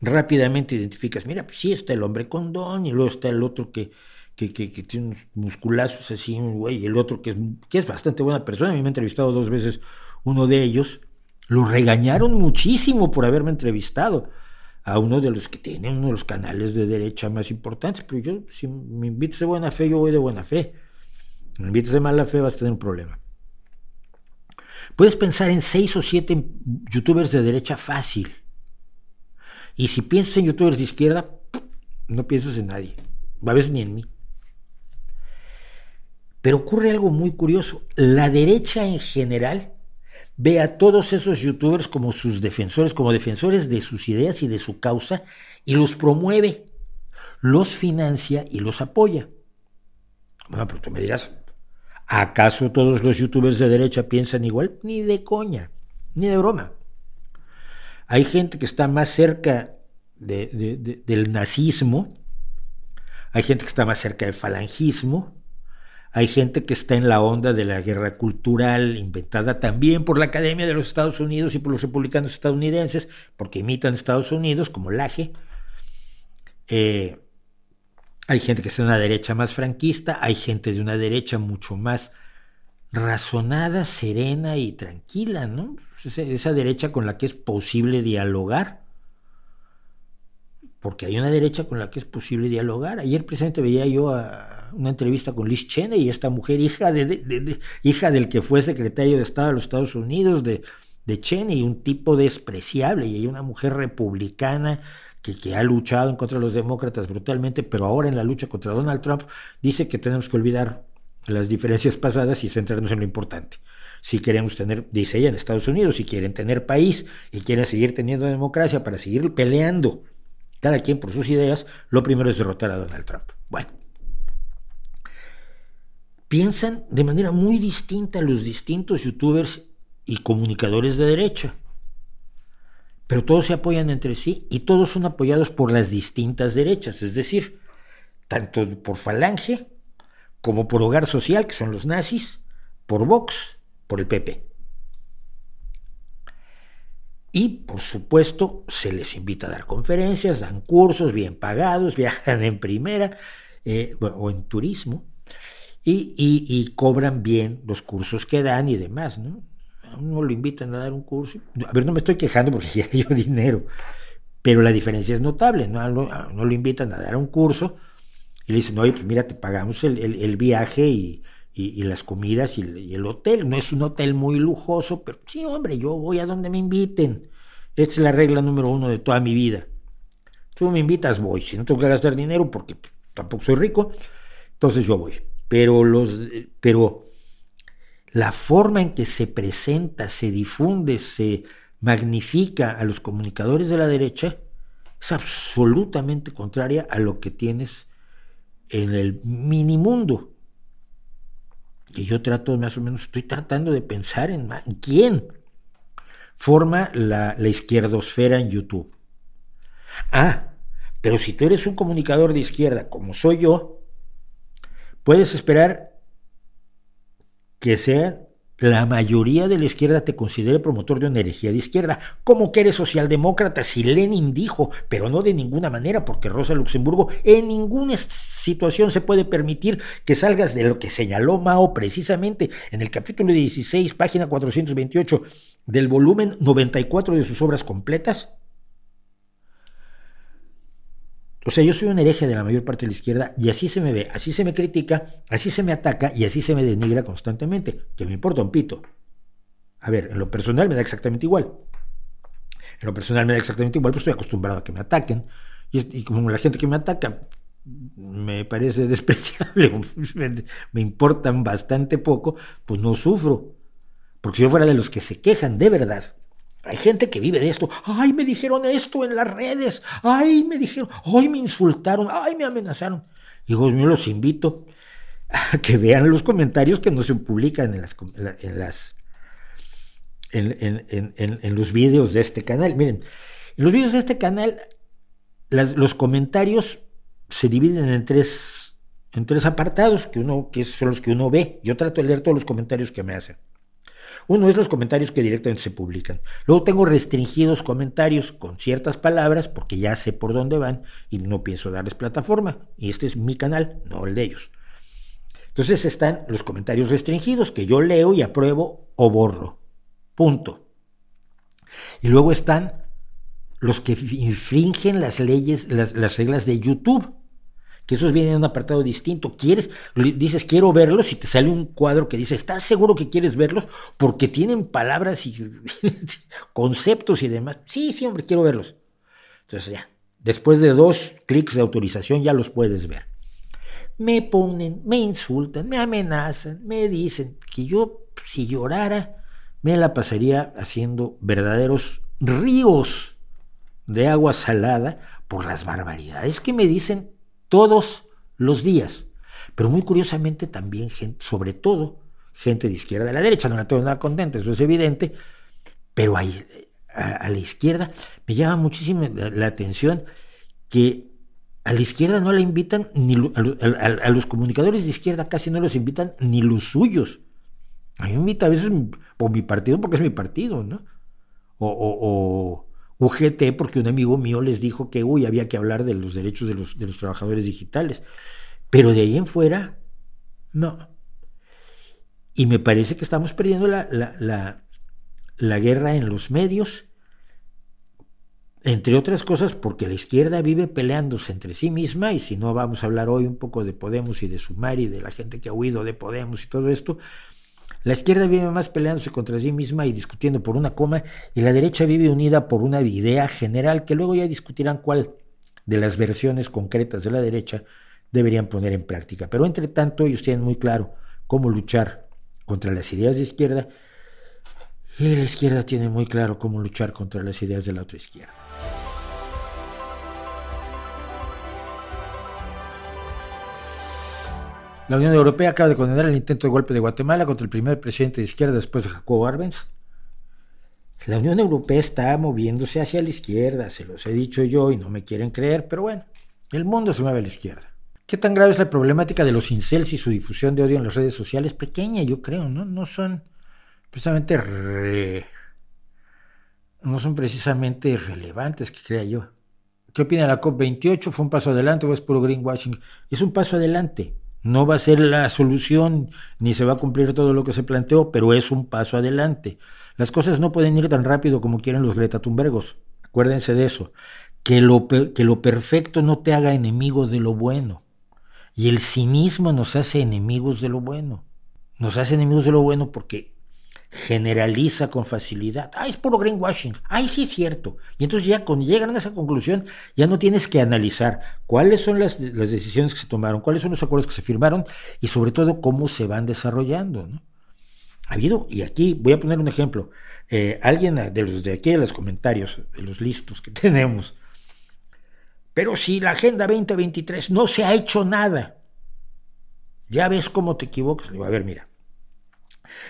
rápidamente identificas, mira, pues sí está el hombre con don, y luego está el otro que, que, tiene unos musculazos así, güey, el otro que es, que es bastante buena persona, a mí me ha entrevistado dos veces uno de ellos, lo regañaron muchísimo por haberme entrevistado a uno de los que tiene uno de los canales de derecha más importantes, pero yo, si me invitas de buena fe, yo voy de buena fe. Me invitas de mala fe, vas a tener un problema. Puedes pensar en seis o siete youtubers de derecha fácil. Y si piensas en youtubers de izquierda, no piensas en nadie. A veces ni en mí. Pero ocurre algo muy curioso. La derecha en general ve a todos esos youtubers como sus defensores, como defensores de sus ideas y de su causa, y los promueve, los financia y los apoya. Bueno, pero tú me dirás, ¿Acaso todos los youtubers de derecha piensan igual? Ni de coña, ni de broma. Hay gente que está más cerca del nazismo, hay gente que está más cerca del falangismo, hay gente que está en la onda de la guerra cultural inventada también por la Academia de los Estados Unidos y por los republicanos estadounidenses, porque imitan Estados Unidos, como Laje. Eh, hay gente que está en una derecha más franquista, hay gente de una derecha mucho más razonada, serena y tranquila, ¿no? Esa, derecha con la que es posible dialogar. Porque hay una derecha con la que es posible dialogar. Ayer precisamente veía yo una entrevista con Liz Cheney, esta mujer, hija, de, hija del que fue secretario de Estado de los Estados Unidos, de, de Cheney, un tipo despreciable, y hay una mujer republicana que, ha luchado en contra de los demócratas brutalmente, pero ahora en la lucha contra Donald Trump dice que tenemos que olvidar las diferencias pasadas y centrarnos en lo importante. Si queremos tener, dice ella en Estados Unidos, si quieren tener país y quieren seguir teniendo democracia para seguir peleando cada quien por sus ideas, lo primero es derrotar a Donald Trump. Bueno, piensan de manera muy distinta los distintos youtubers y comunicadores de derecha. Pero todos se apoyan entre sí y todos son apoyados por las distintas derechas, es decir, tanto por Falange como por Hogar Social, que son los nazis, por Vox, por el PP. Y, por supuesto, se les invita a dar conferencias, dan cursos bien pagados, [laughs] viajan en primera eh, o en turismo y, cobran bien los cursos que dan y demás, ¿no? A uno lo invitan a dar un curso. A ver, no me estoy quejando porque [laughs] ya hay dinero, pero la diferencia es notable, ¿no? A uno, lo invitan a dar un curso y le dicen, oye, pues mira, te pagamos el, viaje y, las comidas y, el hotel. No es un hotel muy lujoso, pero sí, hombre, yo voy a donde me inviten. Esta es la regla número uno de toda mi vida. Tú me invitas, voy. Si no tengo que gastar dinero porque tampoco soy rico, entonces yo voy pero, los, pero la forma en que se presenta, se difunde, se magnifica a los comunicadores de la derecha es absolutamente contraria a lo que tienes en el minimundo. Y yo trato, más o menos, estoy tratando de pensar en, quién forma la, la izquierdosfera en YouTube. Ah, pero si tú eres un comunicador de izquierda, como soy yo, puedes esperar que sea la mayoría de la izquierda te considere promotor de una herejía de izquierda. como que eres socialdemócrata? Si Lenin dijo, pero no de ninguna manera, porque Rosa Luxemburgo en ninguna situación se puede permitir que salgas de lo que señaló Mao precisamente en el capítulo 16, página 428 del volumen 94 de sus obras completas. O sea, yo soy un hereje de la mayor parte de la izquierda y así se me ve, así se me critica, así se me ataca y así se me denigra constantemente, que me importa un pito. A ver, en lo personal me da exactamente igual. En lo personal me da exactamente igual, pues estoy acostumbrado a que me ataquen. Y, como la gente que me ataca me parece [laughs] despreciable, [laughs] me importan bastante poco, pues no sufro. Porque si yo fuera de los que se quejan de verdad, hay gente que vive de esto. Ay, me dijeron esto en las redes. Ay, me dijeron. Ay, me insultaron. Ay, me amenazaron. Hijos míos, los invito a que vean los comentarios que no se publican en las en, los vídeos de este canal. Miren, en los vídeos de este canal, los comentarios se dividen en tres, en tres apartados que, uno, que son los que uno ve. Yo trato de leer todos los comentarios que me hacen. Uno es los comentarios que directamente se publican. Luego tengo restringidos comentarios con ciertas palabras porque ya sé por dónde van y no pienso darles plataforma. Y este es mi canal, no el de ellos. Entonces están los comentarios restringidos que yo leo y apruebo o borro. Punto. Y luego están los que infringen las leyes, las, las reglas de YouTube que esos vienen en un apartado distinto. Quieres, dices quiero verlos y te sale un cuadro que dice, ¿estás seguro que quieres verlos? Porque tienen palabras y [laughs] conceptos y demás. Sí, sí, hombre, quiero verlos. Entonces ya, después de dos clics de autorización ya los puedes ver. Me ponen, me insultan, me amenazan, me dicen que yo, si llorara, me la pasaría haciendo verdaderos ríos de agua salada por las barbaridades que me dicen todos los días. Pero muy curiosamente también, gente, sobre todo, gente de izquierda de la derecha, no la tengo nada contenta, eso es evidente, pero ahí, a, la izquierda me llama muchísimo la, atención que a la izquierda no la invitan, ni a, los comunicadores de izquierda casi no los invitan ni los suyos. A mí me invita a veces por mi partido porque es mi partido, ¿no? o, UGT porque un amigo mío les dijo que uy, había que hablar de los derechos de los, de los trabajadores digitales. Pero de ahí en fuera, no. Y me parece que estamos perdiendo la, la, la, guerra en los medios, entre otras cosas porque la izquierda vive peleándose entre sí misma, y si no vamos a hablar hoy un poco de Podemos y de Sumar y de la gente que ha huido de Podemos y todo esto, la izquierda vive más peleándose contra sí misma y discutiendo por una coma, y la derecha vive unida por una idea general que luego ya discutirán cuál de las versiones concretas de la derecha deberían poner en práctica. Pero entre tanto, ellos tienen muy claro cómo luchar contra las ideas de izquierda, y la izquierda tiene muy claro cómo luchar contra las ideas de la otra izquierda. La Unión Europea acaba de condenar el intento de golpe de Guatemala contra el primer presidente de izquierda después de Jacobo Arbenz. La Unión Europea está moviéndose hacia la izquierda, se los he dicho yo y no me quieren creer, pero bueno, el mundo se mueve a la izquierda. ¿Qué tan grave es la problemática de los incels y su difusión de odio en las redes sociales? Pequeña, yo creo, ¿no? No son precisamente no son precisamente relevantes, que crea yo. ¿Qué opina la COP28? ¿Fue un paso adelante o es puro greenwashing? Es un paso adelante. No va a ser la solución, ni se va a cumplir todo lo que se planteó, pero es un paso adelante. Las cosas no pueden ir tan rápido como quieren los Greta Thunbergos. Acuérdense de eso. Que lo, que lo perfecto no te haga enemigo de lo bueno. Y el cinismo nos hace enemigos de lo bueno. Nos hace enemigos de lo bueno porque generaliza con facilidad. Ah, es puro greenwashing. Ay, sí es cierto. Y entonces ya cuando llegan a esa conclusión, ya no tienes que analizar cuáles son las, decisiones que se tomaron, cuáles son los acuerdos que se firmaron y sobre todo cómo se van desarrollando. Ha habido, y aquí voy a poner un ejemplo, eh, alguien de los de aquí de los comentarios, de los listos que [laughs] tenemos, pero si la Agenda 2023 no se ha hecho nada, ya ves cómo te equivocas. Le digo, a ver, mira,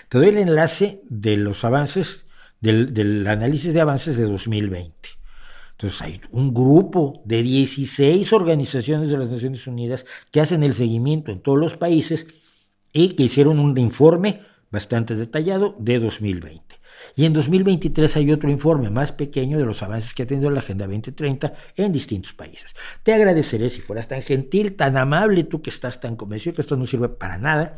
te doy el enlace de los avances, del, análisis de avances de 2020. Entonces hay un grupo de 16 organizaciones de las Naciones Unidas que hacen el seguimiento en todos los países y que hicieron un informe bastante detallado de 2020. Y en 2023 hay otro informe más pequeño de los avances que ha tenido la Agenda 2030 en distintos países. Te agradeceré si fueras tan gentil, tan amable, tú que estás tan convencido que esto no sirve para nada,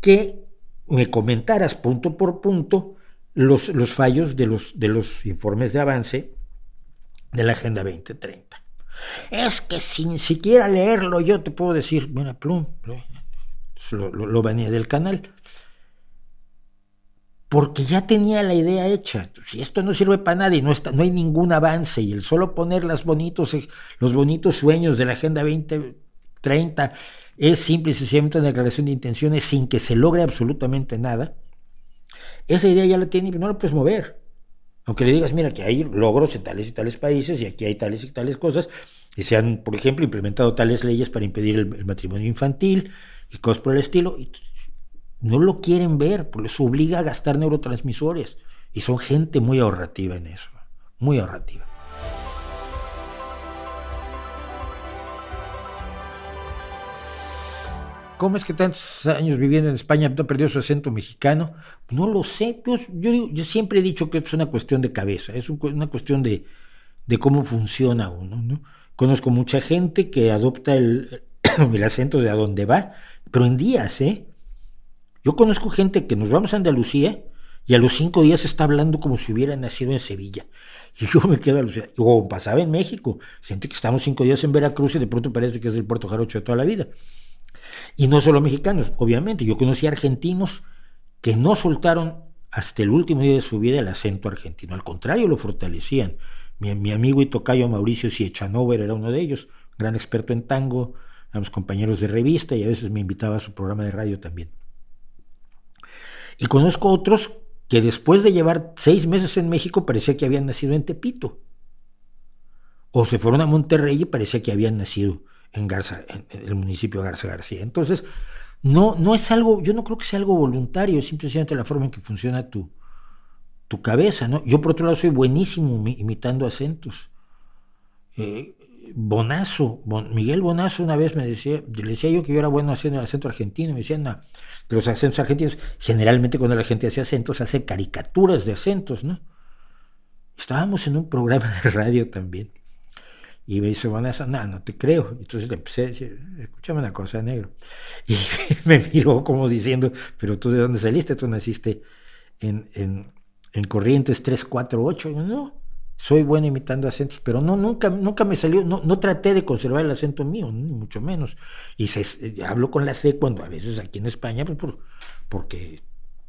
que me comentaras punto por punto los, los fallos de los, de los informes de avance de la Agenda 2030. Es que sin siquiera leerlo yo te puedo decir, mira, plum, lo, lo, venía del canal. Porque ya tenía la idea hecha. Si esto no sirve para nada y no, está, no hay ningún avance, y el solo poner las bonitos, los bonitos sueños de la Agenda 2030 es simple y sencillamente una declaración de intenciones sin que se logre absolutamente nada, esa idea ya la tiene y no la puedes mover. Aunque le digas, mira, que hay logros en tales y tales países y aquí hay tales y tales cosas, y se han, por ejemplo, implementado tales leyes para impedir el, matrimonio infantil y cosas por el estilo, y no lo quieren ver, porque les obliga a gastar neurotransmisores. Y son gente muy ahorrativa en eso, muy ahorrativa. ¿Cómo es que tantos años viviendo en España no perdió su acento mexicano? No lo sé. Pues, yo, yo siempre he dicho que es una cuestión de cabeza, es una cuestión de, cómo funciona uno. Conozco mucha gente que adopta el, [clears throat] el acento de a dónde va, pero en días, ¿eh? Yo conozco gente que nos vamos a Andalucía y a los cinco días está hablando como si hubiera nacido en Sevilla. [laughs] Y yo me quedo alucinado. O pasaba en México, gente que estamos cinco días en Veracruz y de pronto parece que es del Puerto Jarocho de toda la vida. Y no solo mexicanos, obviamente. Yo conocí argentinos que no soltaron hasta el último día de su vida el acento argentino. Al contrario, lo fortalecían. Mi, amigo y tocayo Mauricio Siechanover era uno de ellos, gran experto en tango, éramos compañeros de revista y a veces me invitaba a su programa de radio también. Y conozco otros que después de llevar seis meses en México parecía que habían nacido en Tepito. O se fueron a Monterrey y parecía que habían nacido en Garza, en, el municipio de Garza García. Entonces, no, no es algo, yo no creo que sea algo voluntario, es simplemente la forma en que funciona tu, tu cabeza, ¿no? Yo por otro lado soy buenísimo imitando acentos. Eh, Bonazo, Miguel Bonazo una vez me decía, le decía yo que yo era bueno haciendo el acento argentino, me decían, no, los acentos argentinos, generalmente cuando la gente hace acentos, hace caricaturas de acentos, ¿no? Estábamos en un programa de radio también. Y me dice Vanessa, no, no te creo. Entonces le empecé a decir, escúchame una cosa, negro. [laughs] Y [laughs] me miró como diciendo, pero tú de dónde saliste, tú naciste en, en, en Corrientes 348. Y yo, no, soy bueno imitando acentos, pero no, nunca, nunca me salió, no, no traté de conservar el acento mío, ni mucho menos. Y se, eh, hablo con la C cuando a veces aquí en España, pues por, porque,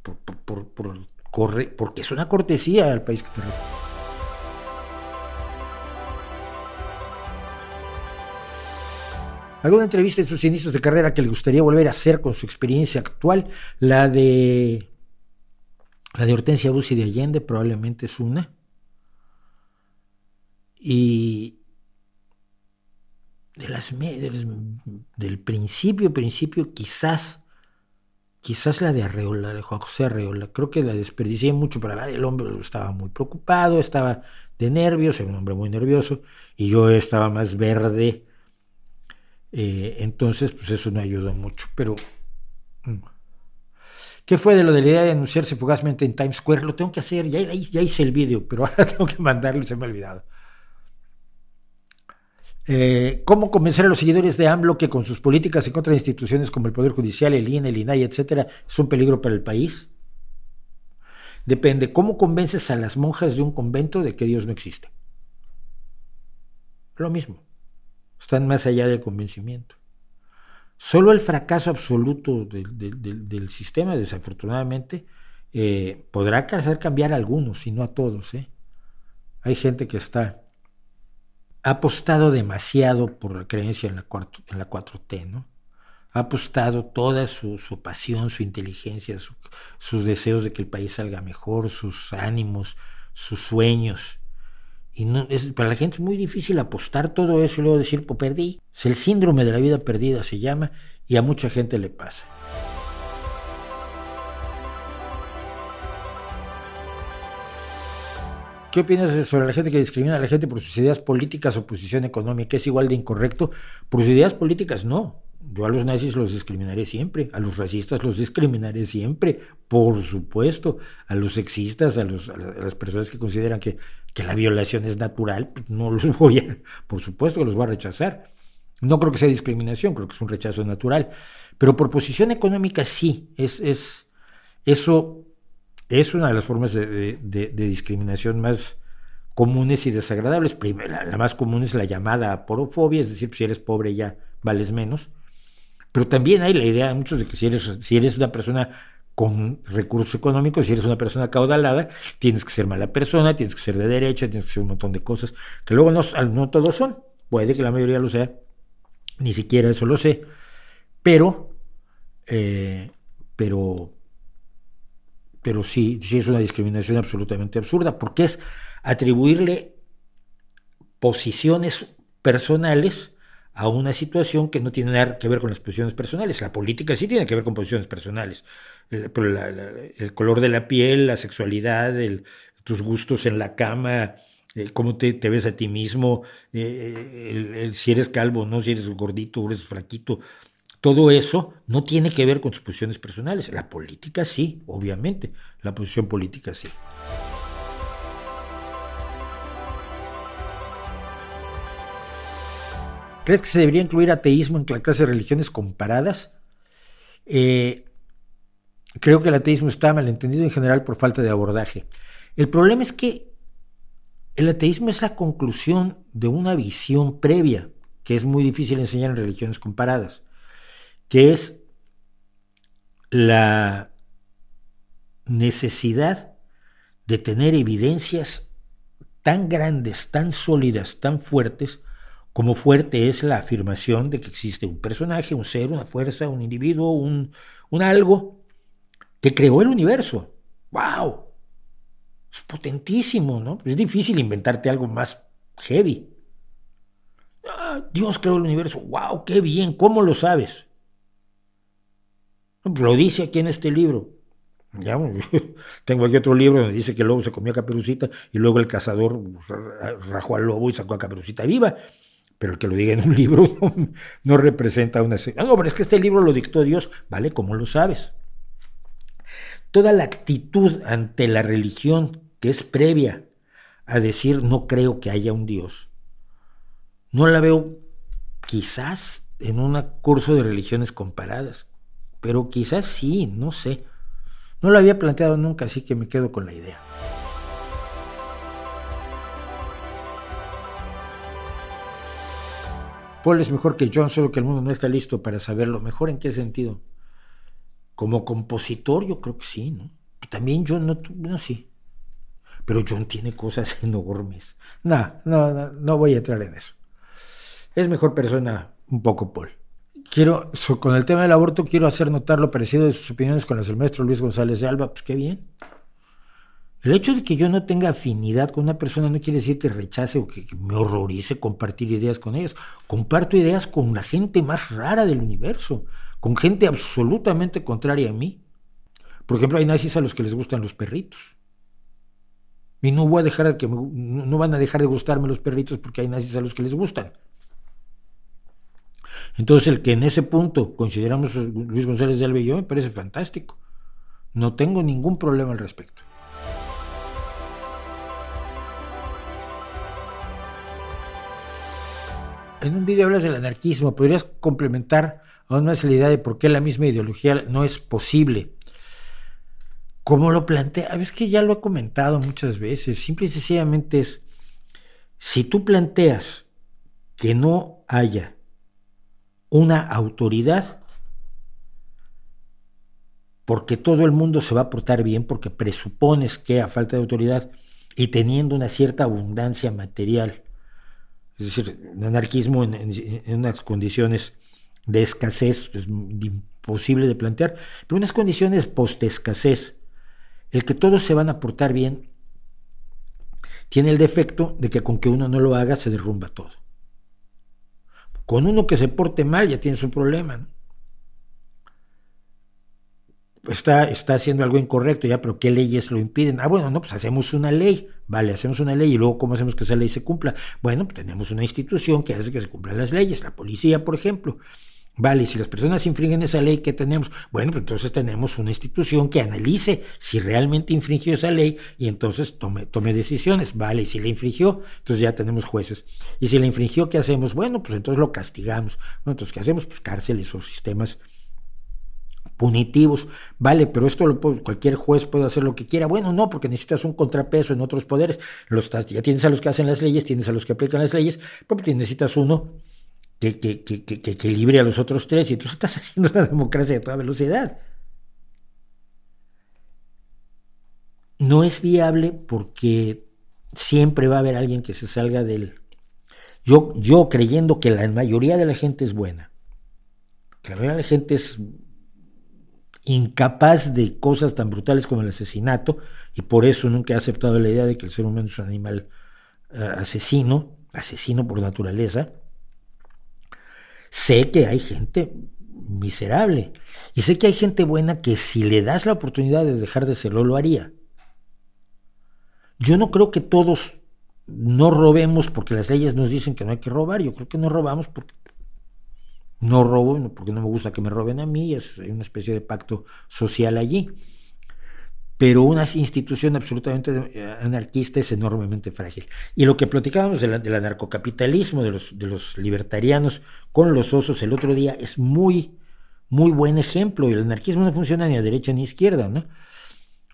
por, por, por, corre, porque es una cortesía al país que te alguna entrevista en sus inicios de carrera que le gustaría volver a hacer con su experiencia actual, la de la de Hortensia Bussi de Allende probablemente es una. Y de las, del principio, principio, quizás, quizás la de Arreola, de Juan José Arreola, creo que la desperdicié mucho, pero el hombre estaba muy preocupado, estaba de nervios, era un hombre muy nervioso, y yo estaba más verde, eh, entonces pues eso no ayudó mucho, pero... Mm. ¿Qué fue de lo de la idea de anunciarse fugazmente en Times Square? Lo tengo que hacer, ya, ya hice el vídeo, pero [laughs] ahora tengo que mandarlo y se me ha olvidado. Eh, ¿Cómo convencer a los seguidores de AMLO que con sus políticas en contra de instituciones como el Poder Judicial, el INE, el INAI, etcétera, es un peligro para el país? Depende. ¿Cómo convences a las monjas de un convento de que Dios no existe? Lo mismo. Están más allá del convencimiento. Solo el fracaso absoluto del, sistema, desafortunadamente, eh, podrá hacer cambiar a algunos y no a todos. ¿eh? Hay gente que está ha apostado demasiado por la creencia en la, en la 4T, ¿no? Ha apostado toda su, pasión, su inteligencia, sus deseos de que el país salga mejor, sus ánimos, sus sueños. Y no, es, para la gente es muy difícil apostar todo eso y luego decir, pues perdí. Es el síndrome de la vida perdida se llama y a mucha gente le pasa. ¿Qué opinas sobre la gente que discrimina a la gente por sus ideas políticas o posición económica? ¿Es igual de incorrecto? Por sus ideas políticas, no. Yo a los nazis los discriminaré siempre, a los racistas los discriminaré siempre, por supuesto, a los sexistas, a, las personas que consideran que, la violación es natural, pues no los [laughs] voy a, por supuesto que los voy a rechazar. No creo que sea discriminación, creo que es un rechazo natural. Pero por posición económica sí, es, es eso es una de las formas de, discriminación más comunes y desagradables. La más común es la llamada porofobia, es decir, si eres pobre ya vales menos. Pero también hay la idea de muchos de que si eres, si eres una persona con recursos económicos, si eres una persona caudalada, tienes que ser mala persona, tienes que ser de derecha, tienes que ser un montón de cosas, que luego no, no todos son, puede que la mayoría lo sea, ni siquiera eso lo sé, pero, eh, pero pero sí, sí es una discriminación absolutamente absurda, porque es atribuirle posiciones personales a una situación que no tiene nada que ver con las posiciones personales. La política sí tiene que ver con posiciones personales, el, color de la piel, la sexualidad, tus gustos en la cama, eh, cómo te, ves a ti mismo, eh, si eres calvo no, si eres gordito o eres flaquito, todo eso no tiene que ver con sus posiciones personales. La política sí, obviamente. La posición política sí. ¿Crees que se debería incluir ateísmo en la clase de religiones comparadas? Eh, creo que el ateísmo está malentendido en general por falta de abordaje. El problema es que el ateísmo es la conclusión de una visión previa, que es muy difícil enseñar en religiones comparadas que es la necesidad de tener evidencias tan grandes, tan sólidas, tan fuertes, como fuerte es la afirmación de que existe un personaje, un ser, una fuerza, un individuo, un, algo que creó el universo. ¡Wow! Es potentísimo, ¿no? Es difícil inventarte algo más heavy. Ah, Dios creó el universo. ¡Wow! ¡Qué bien! ¿Cómo lo sabes? Lo dice aquí en este libro. [laughs] Tengo aquí otro libro donde dice que el lobo se comió a Caperucita y luego el cazador rajó al lobo y sacó a Caperucita viva. Pero el que lo diga en un [laughs] libro no, representa una... No, pero es que este libro lo dictó Dios. ¿Vale? ¿Cómo lo sabes? Toda la actitud ante la religión que es previa a decir no creo que haya un Dios, no la veo quizás en un curso de religiones comparadas pero quizás sí, no sé. No lo había planteado nunca, así que me quedo con la idea. Paul es mejor que John, solo que el mundo no está listo para saberlo. ¿Mejor en qué sentido? Como compositor, yo creo que sí, ¿no? También John no, no sí. Pero John tiene cosas [laughs] enormes. No, no, no, no voy a entrar en eso. Es mejor persona un poco Paul. Quiero, con el tema del aborto, quiero hacer notar lo parecido de sus opiniones con las del maestro Luis González de Alba. Pues qué bien. El hecho de que yo no tenga afinidad con una persona no quiere decir que rechace o que me horrorice compartir ideas con ellas. Comparto ideas con la gente más rara del universo, con gente absolutamente contraria a mí. Por ejemplo, hay nazis a los que les gustan los perritos. Y no voy a dejar que no van a dejar de gustarme los perritos porque hay nazis a los que les gustan. Entonces, el que en ese punto consideramos Luis González de Alba y yo me parece fantástico. No tengo ningún problema al respecto. En un video hablas del anarquismo. ¿Podrías complementar aún más la idea de por qué la misma ideología no es posible? Como lo plantea, es que ya lo he comentado muchas veces, simple y sencillamente es, si tú planteas que no haya una autoridad, porque todo el mundo se va a portar bien, porque presupones que a falta de autoridad y teniendo una cierta abundancia material, es decir, un anarquismo en, unas condiciones de escasez es imposible de plantear, pero unas condiciones post-escasez, el que todos se van a portar bien, tiene el defecto de que con que uno no lo haga se derrumba todo. Con uno que se porte mal ya tienes un problema. Está, está haciendo algo incorrecto ya, pero ¿qué leyes lo impiden? Ah, bueno, no, pues hacemos una ley. Vale, hacemos una ley y luego ¿cómo hacemos que esa ley se cumpla? Bueno, pues tenemos una institución que hace que se cumplan las leyes, la policía, por ejemplo. Vale, si las personas infringen esa ley, ¿qué tenemos? Bueno, pues entonces tenemos una institución que analice si realmente infringió esa ley y entonces tome, tome decisiones. Vale, y si la infringió, entonces ya tenemos jueces. Y si la infringió, ¿qué hacemos? Bueno, pues entonces lo castigamos. Bueno, entonces, ¿qué hacemos? Pues cárceles o sistemas punitivos. Vale, pero esto lo cualquier juez puede hacer lo que quiera. Bueno, no, porque necesitas un contrapeso en otros poderes. Los, ya tienes a los que hacen las leyes, tienes a los que aplican las leyes, porque necesitas uno que, que, que, que, equilibre a los otros tres y tú estás [laughs] haciendo la democracia a toda velocidad. No es viable porque siempre va a haber alguien que se salga del... Yo, yo creyendo que la mayoría de la gente es buena, que la mayoría de la gente es incapaz de cosas tan brutales como el asesinato, y por eso nunca he aceptado la idea de que el ser humano es un animal eh, asesino, asesino por naturaleza, sé que hay gente miserable. Y sé que hay gente buena que si le das la oportunidad de dejar de serlo, lo haría. Yo no creo que todos no robemos porque las leyes nos dicen que no hay que robar. Yo creo que no robamos porque no robo, porque no me gusta que me roben a mí. Es una especie de pacto social allí pero una institución absolutamente eh, anarquista es enormemente frágil. Y lo que platicábamos del, anarcocapitalismo, de los, libertarianos con los osos el otro día, es muy, muy buen ejemplo. El anarquismo no funciona ni a derecha ni a izquierda, ¿no?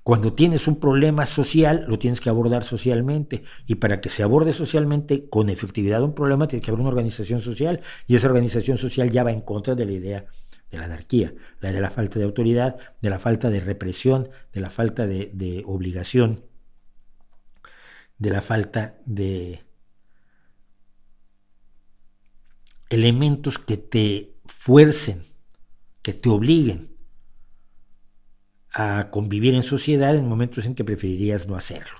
Cuando tienes un problema social, lo tienes que abordar socialmente. Y para que se aborde socialmente con efectividad un problema, tiene que haber una organización social. Y esa organización social ya va en contra de la idea de la anarquía, la de la falta de autoridad, de la falta de represión, de la falta de, obligación, de la falta de elementos que te fuercen, que te obliguen a convivir en sociedad en momentos en que preferirías no hacerlo.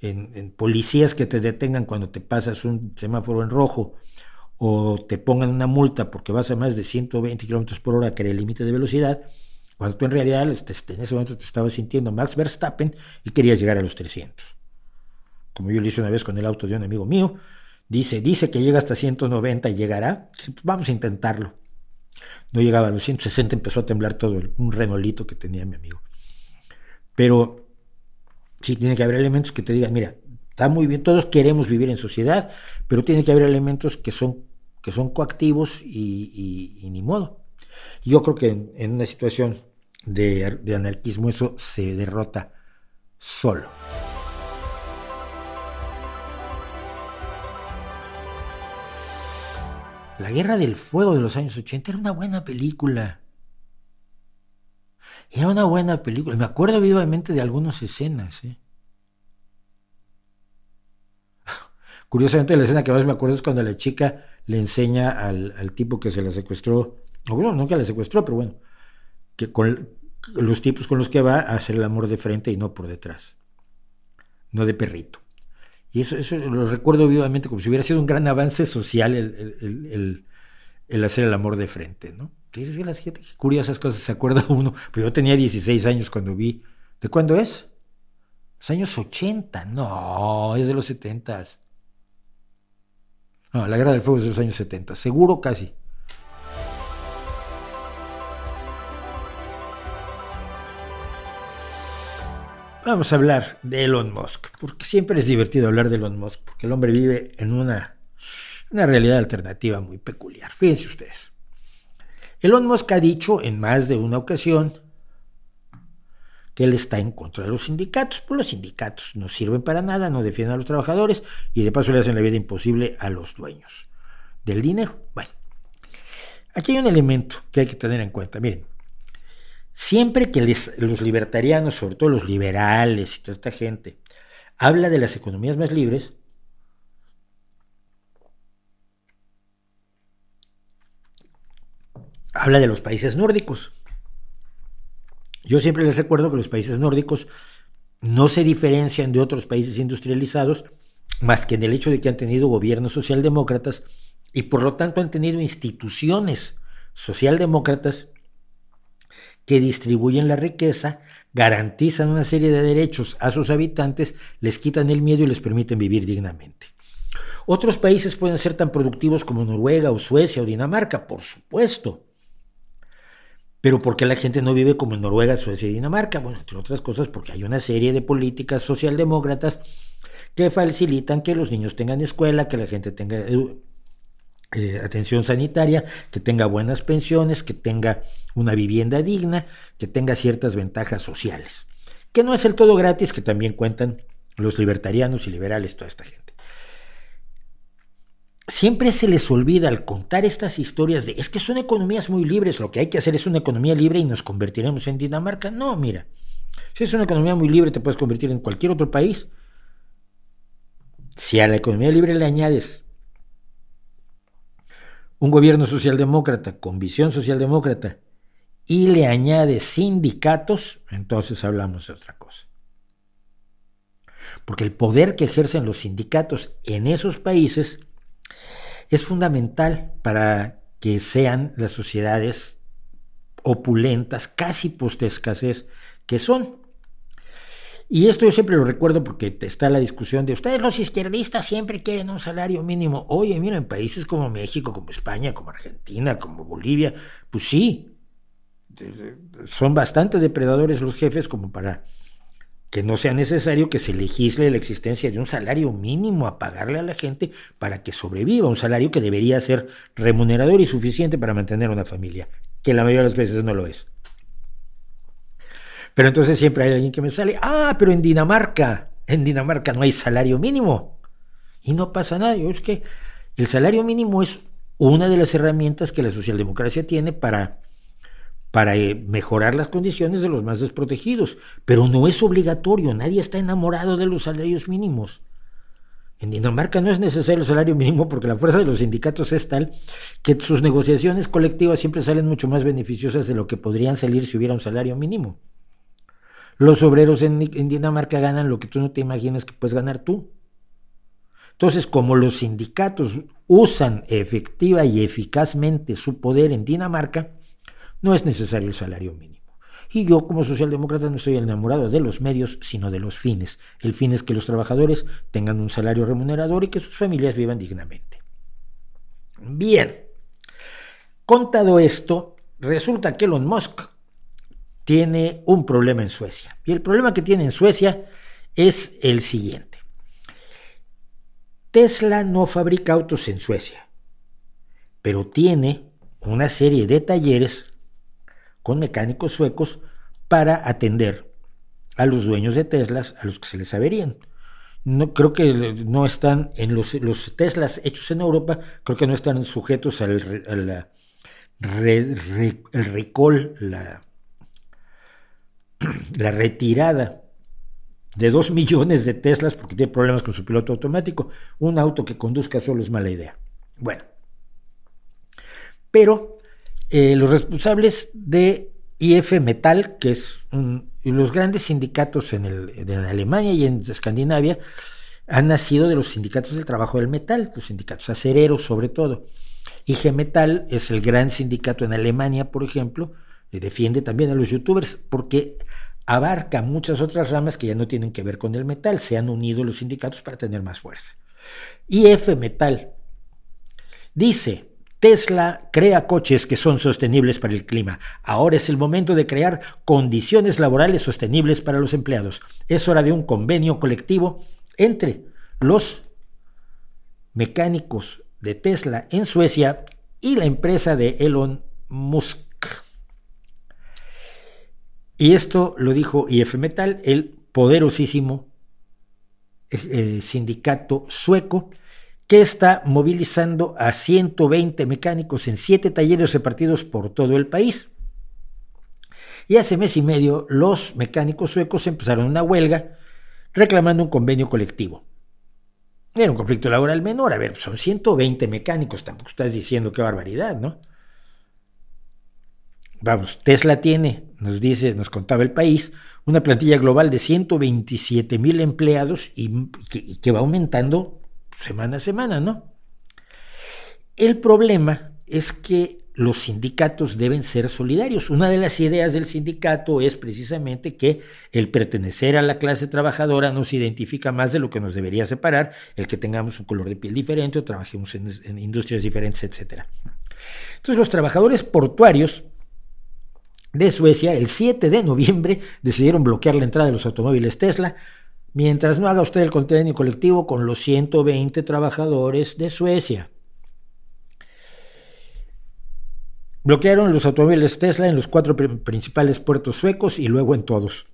En, policías que te detengan cuando te pasas un semáforo en rojo o te pongan una multa porque vas a más de 120 kilómetros por hora, que era el límite de velocidad, cuando tú en realidad este, en ese momento te estabas sintiendo Max Verstappen y querías llegar a los 300. Como yo lo hice una vez con el auto de un amigo mío, dice, dice que llega hasta 190 y llegará, vamos a intentarlo. No llegaba a los 160, empezó a temblar todo, un renolito que tenía mi amigo. Pero sí tiene que haber elementos que te digan, mira, está muy bien, todos queremos vivir en sociedad, pero tiene que haber elementos que son que son coactivos y, ni modo. Yo creo que en, una situación de anarquismo eso se derrota solo. La Guerra del Fuego de los años 80 era una buena película. Era una buena película. Me acuerdo vivamente de algunas escenas. ¿eh? [laughs] Curiosamente, la escena que más me acuerdo es cuando la chica le enseña al, tipo que se la secuestró, o bueno, nunca la secuestró, pero bueno, que con los tipos con los que va a hacer el amor de frente y no por detrás. no de perrito. Y eso, eso lo recuerdo vivamente como si hubiera sido un gran avance social el, hacer el amor de frente, ¿no? Que es las curiosas cosas se acuerda [laughs] uno. Pues yo tenía 16 años cuando vi. ¿De cuándo es? Los años 80. No, es de los 70. No, la Guerra del Fuego es de los años 70. Seguro casi. Vamos a hablar de Elon Musk, porque siempre es divertido hablar de Elon Musk, porque el hombre vive en una, una realidad alternativa muy peculiar. Fíjense ustedes. Elon Musk ha dicho en más de una ocasión que él está en contra de los sindicatos, pues los sindicatos no sirven para nada, no defienden a los trabajadores y de paso le hacen la vida imposible a los dueños del dinero. Bueno, aquí hay un elemento que hay que tener en cuenta. Miren, Siempre que los libertarianos, sobre todo los liberales y toda esta gente, habla de las economías más libres, habla de los países nórdicos. Yo siempre les recuerdo que los países nórdicos no se diferencian de otros países industrializados más que en el hecho de que han tenido gobiernos socialdemócratas y por lo tanto han tenido instituciones socialdemócratas que distribuyen la riqueza, garantizan una serie de derechos a sus habitantes, les quitan el miedo y les permiten vivir dignamente. Otros países pueden ser tan productivos como Noruega o Suecia o Dinamarca, por supuesto. Pero ¿por qué la gente no vive como en Noruega, Suecia y Dinamarca? Bueno, entre otras cosas porque hay una serie de políticas socialdemócratas que facilitan que los niños tengan escuela, que la gente tenga eh, atención sanitaria, que tenga buenas pensiones, que tenga una vivienda digna, que tenga ciertas ventajas sociales. Que no es el todo gratis, que también cuentan los libertarianos y liberales, toda esta gente. Siempre se les olvida al contar estas historias de, es que son economías muy libres, lo que hay que hacer es una economía libre y nos convertiremos en Dinamarca. No, mira, si es una economía muy libre te puedes convertir en cualquier otro país. Si a la economía libre le añades un gobierno socialdemócrata con visión socialdemócrata y le añade sindicatos, entonces hablamos de otra cosa. Porque el poder que ejercen los sindicatos en esos países es fundamental para que sean las sociedades opulentas, casi post-escasez que son. Y esto yo siempre lo recuerdo porque está la discusión de ustedes los izquierdistas siempre quieren un salario mínimo. Oye, mira, en países como México, como España, como Argentina, como Bolivia, pues sí, son bastante depredadores los jefes como para que no sea necesario que se legisle la existencia de un salario mínimo a pagarle a la gente para que sobreviva, un salario que debería ser remunerador y suficiente para mantener una familia, que la mayoría de las veces no lo es. Pero entonces siempre hay alguien que me sale, ah, pero en Dinamarca, en Dinamarca no hay salario mínimo. Y no pasa nada. es que el salario mínimo es una de las herramientas que la socialdemocracia tiene para, para eh, mejorar las condiciones de los más desprotegidos. Pero no es obligatorio, nadie está enamorado de los salarios mínimos. En Dinamarca no es necesario el salario mínimo porque la fuerza de los sindicatos es tal que sus negociaciones colectivas siempre salen mucho más beneficiosas de lo que podrían salir si hubiera un salario mínimo. Los obreros en, Dinamarca ganan lo que tú no te imaginas que puedes ganar tú. Entonces, como los sindicatos usan efectiva y eficazmente su poder en Dinamarca, no es necesario el salario mínimo. Y yo como socialdemócrata no estoy enamorado de los medios, sino de los fines. El fin es que los trabajadores tengan un salario remunerador y que sus familias vivan dignamente. Bien, contado esto, resulta que Elon Musk tiene un problema en Suecia. Y el problema que tiene en Suecia es el siguiente. Tesla no fabrica autos en Suecia, pero tiene una serie de talleres con mecánicos suecos para atender a los dueños de Teslas a los que se les averían. No, creo que no están en los, los Teslas hechos en Europa, creo que no están sujetos al, recall, la [clears throat] la retirada de dos millones de Teslas porque tiene problemas con su piloto automático. Un auto que conduzca solo es mala idea. Bueno, pero eh, los responsables de IF Metal, que es un los grandes sindicatos en, en Alemania y en Escandinavia han nacido de los sindicatos del trabajo del metal, los sindicatos acereros sobre todo. IG Metal es el gran sindicato en Alemania, por ejemplo, defiende también a los youtubers porque abarca muchas otras ramas que ya no tienen que ver con el metal, se han unido los sindicatos para tener más fuerza. IF Metal dice, Tesla crea coches que son sostenibles para el clima. Ahora es el momento de crear condiciones laborales sostenibles para los empleados. Es hora de un convenio colectivo entre los mecánicos de Tesla en Suecia y la empresa de Elon Musk. Y esto lo dijo IF Metal, el poderosísimo eh, sindicato sueco, que está movilizando a 120 mecánicos en siete talleres repartidos por todo el país. Y hace mes y medio los mecánicos suecos empezaron una huelga reclamando un convenio colectivo. Era un conflicto laboral menor, a ver, son 120 mecánicos, tampoco estás diciendo qué barbaridad, ¿no? Vamos, Tesla tiene, nos dice, nos contaba el país, una plantilla global de 127 mil empleados y que va aumentando semana a semana, ¿no? El problema es que los sindicatos deben ser solidarios. Una de las ideas del sindicato es precisamente que el pertenecer a la clase trabajadora nos identifica más de lo que nos debería separar, el que tengamos un color de piel diferente o trabajemos en, industrias diferentes, etc. Entonces los trabajadores portuarios de Suecia el 7 de noviembre decidieron bloquear la entrada de los automóviles Tesla mientras no haga usted el convenio colectivo con los 120 trabajadores de Suecia. Bloquearon los automóviles Tesla en los cuatro principales puertos suecos y luego en todos.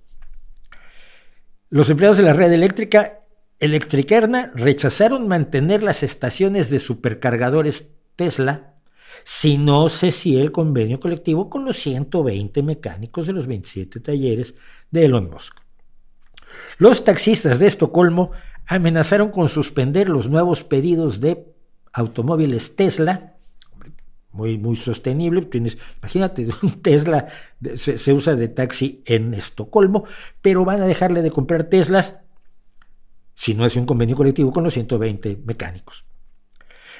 Los empleados de la red eléctrica Electrikerna rechazaron mantener las estaciones de supercargadores Tesla si no se el convenio colectivo con los 120 mecánicos de los 27 talleres de Elon Musk. Los taxistas de Estocolmo amenazaron con suspender los nuevos pedidos de automóviles Tesla muy, muy sostenible. Imagínate, [laughs] un Tesla se, usa de taxi en Estocolmo, pero van a dejarle de comprar Teslas si no hace un convenio colectivo con los 120 mecánicos.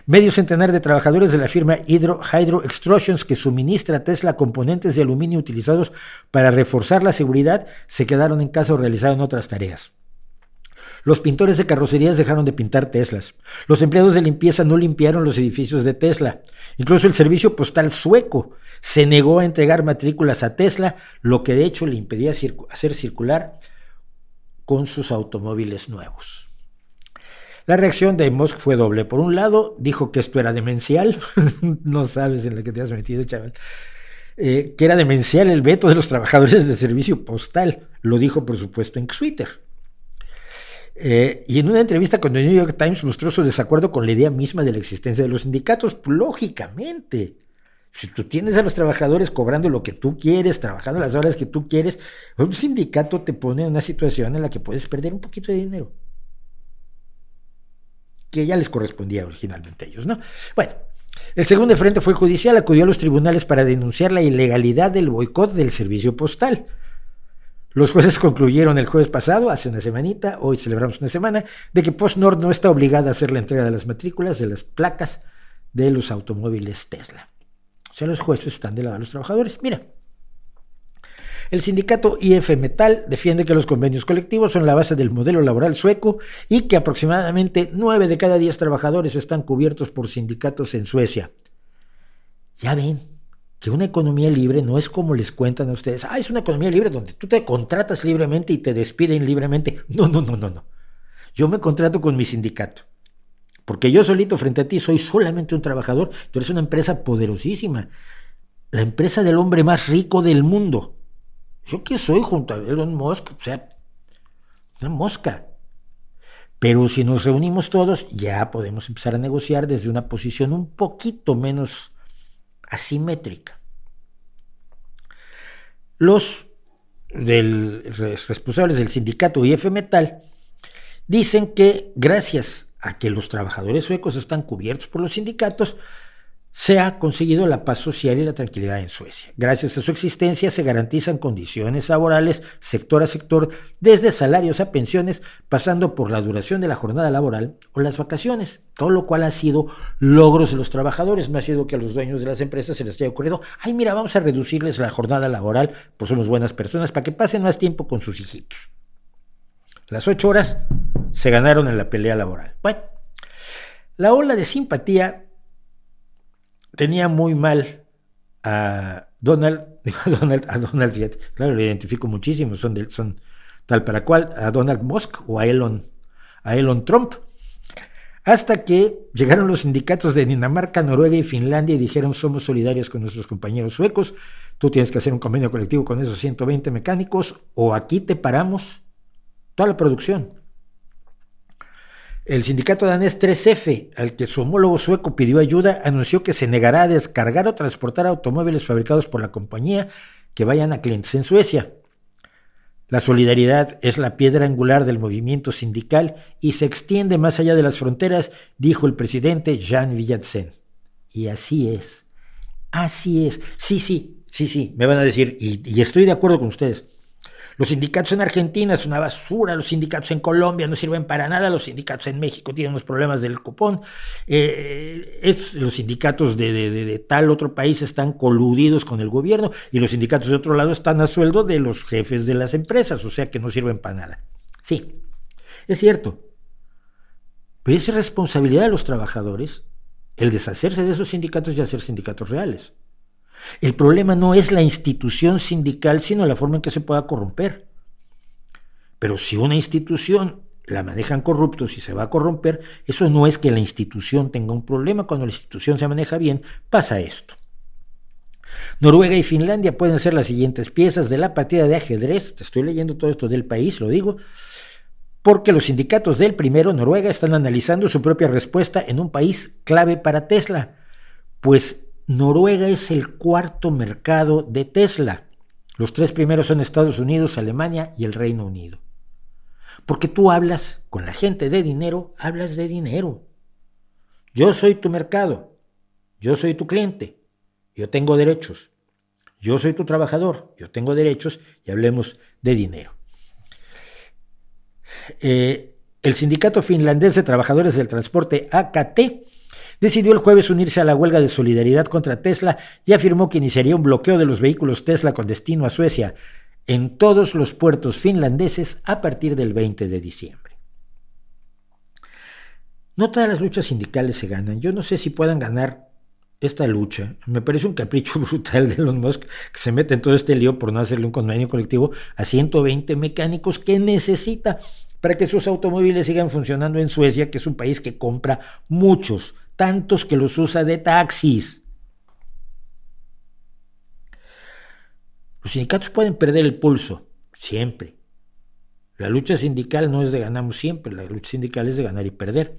Medio centenar de trabajadores de la firma Hydro, Hydro Extrusions que suministra a Tesla componentes de aluminio utilizados para reforzar la seguridad se quedaron en casa o realizaron otras tareas. Los pintores de carrocerías dejaron de pintar Teslas. Los empleados de limpieza no limpiaron los edificios de Tesla. Incluso el servicio postal sueco se negó a entregar matrículas a Tesla, lo que de hecho le impedía hacer circular con sus automóviles nuevos. La reacción de Musk fue doble. Por un lado, dijo que esto era demencial. [laughs] no sabes en la que te has metido, chaval. Eh, que era demencial el veto de los trabajadores de servicio postal. Lo dijo, por supuesto, en Twitter. Eh, y en una entrevista con el New York Times mostró su desacuerdo con la idea misma de la existencia de los sindicatos. Lógicamente, si tú tienes a los trabajadores cobrando lo que tú quieres, trabajando las horas que tú quieres, un sindicato te pone en una situación en la que puedes perder un poquito de dinero. Que ya les correspondía originalmente a ellos, ¿no? Bueno, el segundo frente fue judicial, acudió a los tribunales para denunciar la ilegalidad del boicot del servicio postal. Los jueces concluyeron el jueves pasado, hace una semanita, hoy celebramos una semana, de que PostNord no está obligada a hacer la entrega de las matrículas de las placas de los automóviles Tesla. O sea, los jueces están de lado de los trabajadores. Mira, el sindicato IF Metal defiende que los convenios colectivos son la base del modelo laboral sueco y que aproximadamente 9 de cada 10 trabajadores están cubiertos por sindicatos en Suecia. Ya ven, que una economía libre no es como les cuentan a ustedes, ah, es una economía libre donde tú te contratas libremente y te despiden libremente. No, no, no, no, no. Yo me contrato con mi sindicato. Porque yo solito frente a ti soy solamente un trabajador, tú eres una empresa poderosísima, la empresa del hombre más rico del mundo. ¿Yo qué soy junto a Elon Musk? O sea, una mosca. Pero si nos reunimos todos, ya podemos empezar a negociar desde una posición un poquito menos asimétrica. Los responsables del sindicato IF Metal dicen que gracias a que los trabajadores suecos están cubiertos por los sindicatos, se ha conseguido la paz social y la tranquilidad en Suecia. Gracias a su existencia se garantizan condiciones laborales sector a sector, desde salarios a pensiones, pasando por la duración de la jornada laboral o las vacaciones, todo lo cual ha sido logros de los trabajadores, no ha sido que a los dueños de las empresas se les haya ocurrido, ay mira, vamos a reducirles la jornada laboral, pues somos buenas personas, para que pasen más tiempo con sus hijitos. Las ocho horas se ganaron en la pelea laboral. Bueno, la ola de simpatía tenía muy mal a Donald, [laughs] a Donald, a Donald, claro, lo identifico muchísimo, son, son tal para cual, a Donald Musk o a Elon, a Elon Trump, hasta que llegaron los sindicatos de Dinamarca, Noruega y Finlandia y dijeron somos solidarios con nuestros compañeros suecos, tú tienes que hacer un convenio colectivo con esos 120 mecánicos o aquí te paramos toda la producción. El sindicato danés 3F, al que su homólogo sueco pidió ayuda, anunció que se negará a descargar o transportar automóviles fabricados por la compañía que vayan a clientes en Suecia. La solidaridad es la piedra angular del movimiento sindical y se extiende más allá de las fronteras, dijo el presidente Jan Villatsen. Y así es. Así es. Sí, sí, sí, sí, me van a decir, y estoy de acuerdo con ustedes. Los sindicatos en Argentina son una basura, los sindicatos en Colombia no sirven para nada, los sindicatos en México tienen unos problemas del cupón, eh, los sindicatos de, tal otro país están coludidos con el gobierno y los sindicatos de otro lado están a sueldo de los jefes de las empresas, o sea que no sirven para nada. Sí, es cierto, pero es responsabilidad de los trabajadores el deshacerse de esos sindicatos y hacer sindicatos reales. El problema no es la institución sindical, sino la forma en que se pueda corromper. Pero si una institución la manejan corruptos y se va a corromper, eso no es que la institución tenga un problema. Cuando la institución se maneja bien, pasa esto. Noruega y Finlandia pueden ser las siguientes piezas de la partida de ajedrez. Te estoy leyendo todo esto del país, lo digo, porque los sindicatos del primero, Noruega, están analizando su propia respuesta en un país clave para Tesla, pues Noruega es el cuarto mercado de Tesla. Los tres primeros son Estados Unidos, Alemania y el Reino Unido. Porque tú hablas con la gente de dinero, hablas de dinero. Yo soy tu mercado, yo soy tu cliente, yo tengo derechos. Yo soy tu trabajador, yo tengo derechos y hablemos de dinero. Eh, el Sindicato Finlandés de Trabajadores del Transporte AKT decidió el jueves unirse a la huelga de solidaridad contra Tesla y afirmó que iniciaría un bloqueo de los vehículos Tesla con destino a Suecia en todos los puertos finlandeses a partir del 20 de diciembre. No todas las luchas sindicales se ganan. Yo no sé si puedan ganar esta lucha. Me parece un capricho [laughs] brutal de Elon Musk que se mete en todo este lío por no hacerle un convenio colectivo a 120 mecánicos que necesita para que sus automóviles sigan funcionando en Suecia, que es un país que compra muchos tantos que los usa de taxis. Los sindicatos pueden perder el pulso, siempre. La lucha sindical no es de ganamos siempre, la lucha sindical es de ganar y perder.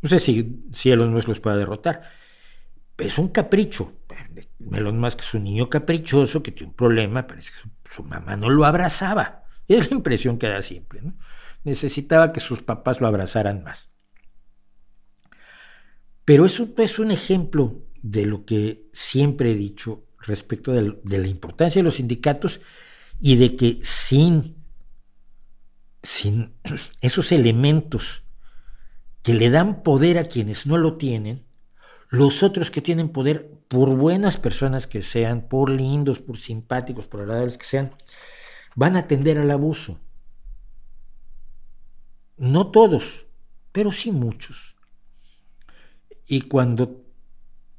No sé si, si Elon Musk los pueda derrotar, es un capricho. Elon Musk es un niño caprichoso que tiene un problema, parece que su, mamá no lo abrazaba. Es la impresión que da siempre. Necesitaba que sus papás lo abrazaran más. Pero eso es un ejemplo de lo que siempre he dicho respecto de, la importancia de los sindicatos y de que sin, sin [clears throat] esos elementos que le dan poder a quienes no lo tienen, los otros que tienen poder, por buenas personas que sean, por lindos, por simpáticos, por agradables que sean, van a tender al abuso. No todos, pero sí muchos. Y cuando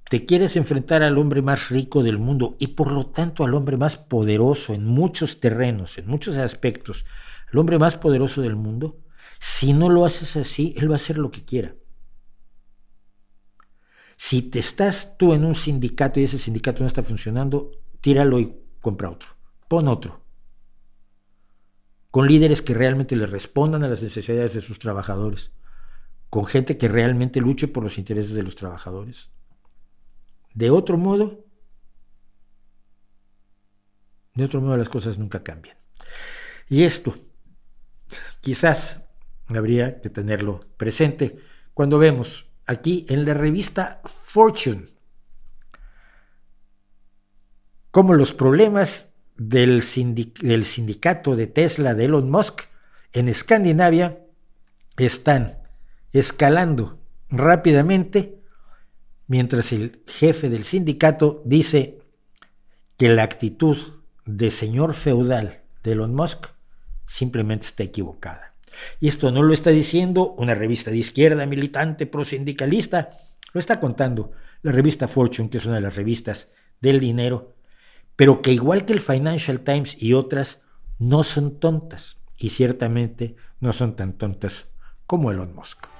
te quieres enfrentar al hombre más rico del mundo y por lo tanto al hombre más poderoso en muchos terrenos, en muchos aspectos, el hombre más poderoso del mundo, si no lo haces así, él va a hacer lo que quiera. Si te estás tú en un sindicato y ese sindicato no está funcionando, tíralo y compra otro. Pon otro. Con líderes que realmente le respondan a las necesidades de sus trabajadores con gente que realmente luche por los intereses de los trabajadores. De otro modo, de otro modo las cosas nunca cambian. Y esto, quizás habría que tenerlo presente cuando vemos aquí en la revista Fortune, cómo los problemas del, del sindicato de Tesla de Elon Musk en Escandinavia están escalando rápidamente, mientras el jefe del sindicato dice que la actitud de señor feudal de Elon Musk simplemente está equivocada. Y esto no lo está diciendo una revista de izquierda militante prosindicalista, lo está contando la revista Fortune, que es una de las revistas del dinero, pero que igual que el Financial Times y otras, no son tontas, y ciertamente no son tan tontas como Elon Musk.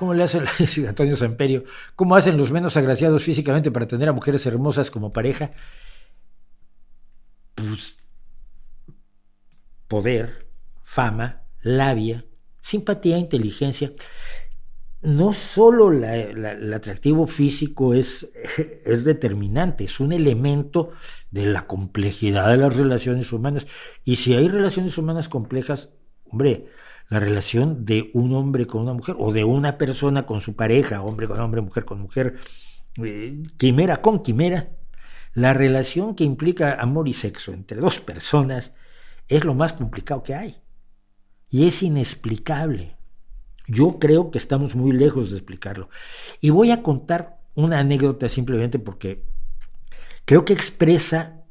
¿Cómo le hace [laughs] Antonio Samperio? ¿Cómo hacen los menos agraciados físicamente para tener a mujeres hermosas como pareja? Pues poder, fama, labia, simpatía, inteligencia. No solo el atractivo físico es, [laughs] es determinante, es un elemento de la complejidad de las relaciones humanas. Y si hay relaciones humanas complejas, hombre, la relación de un hombre con una mujer o de una persona con su pareja, hombre con hombre, mujer con mujer, eh, quimera con quimera. La relación que implica amor y sexo entre dos personas es lo más complicado que hay. Y es inexplicable. Yo creo que estamos muy lejos de explicarlo. Y voy a contar una anécdota simplemente porque creo que expresa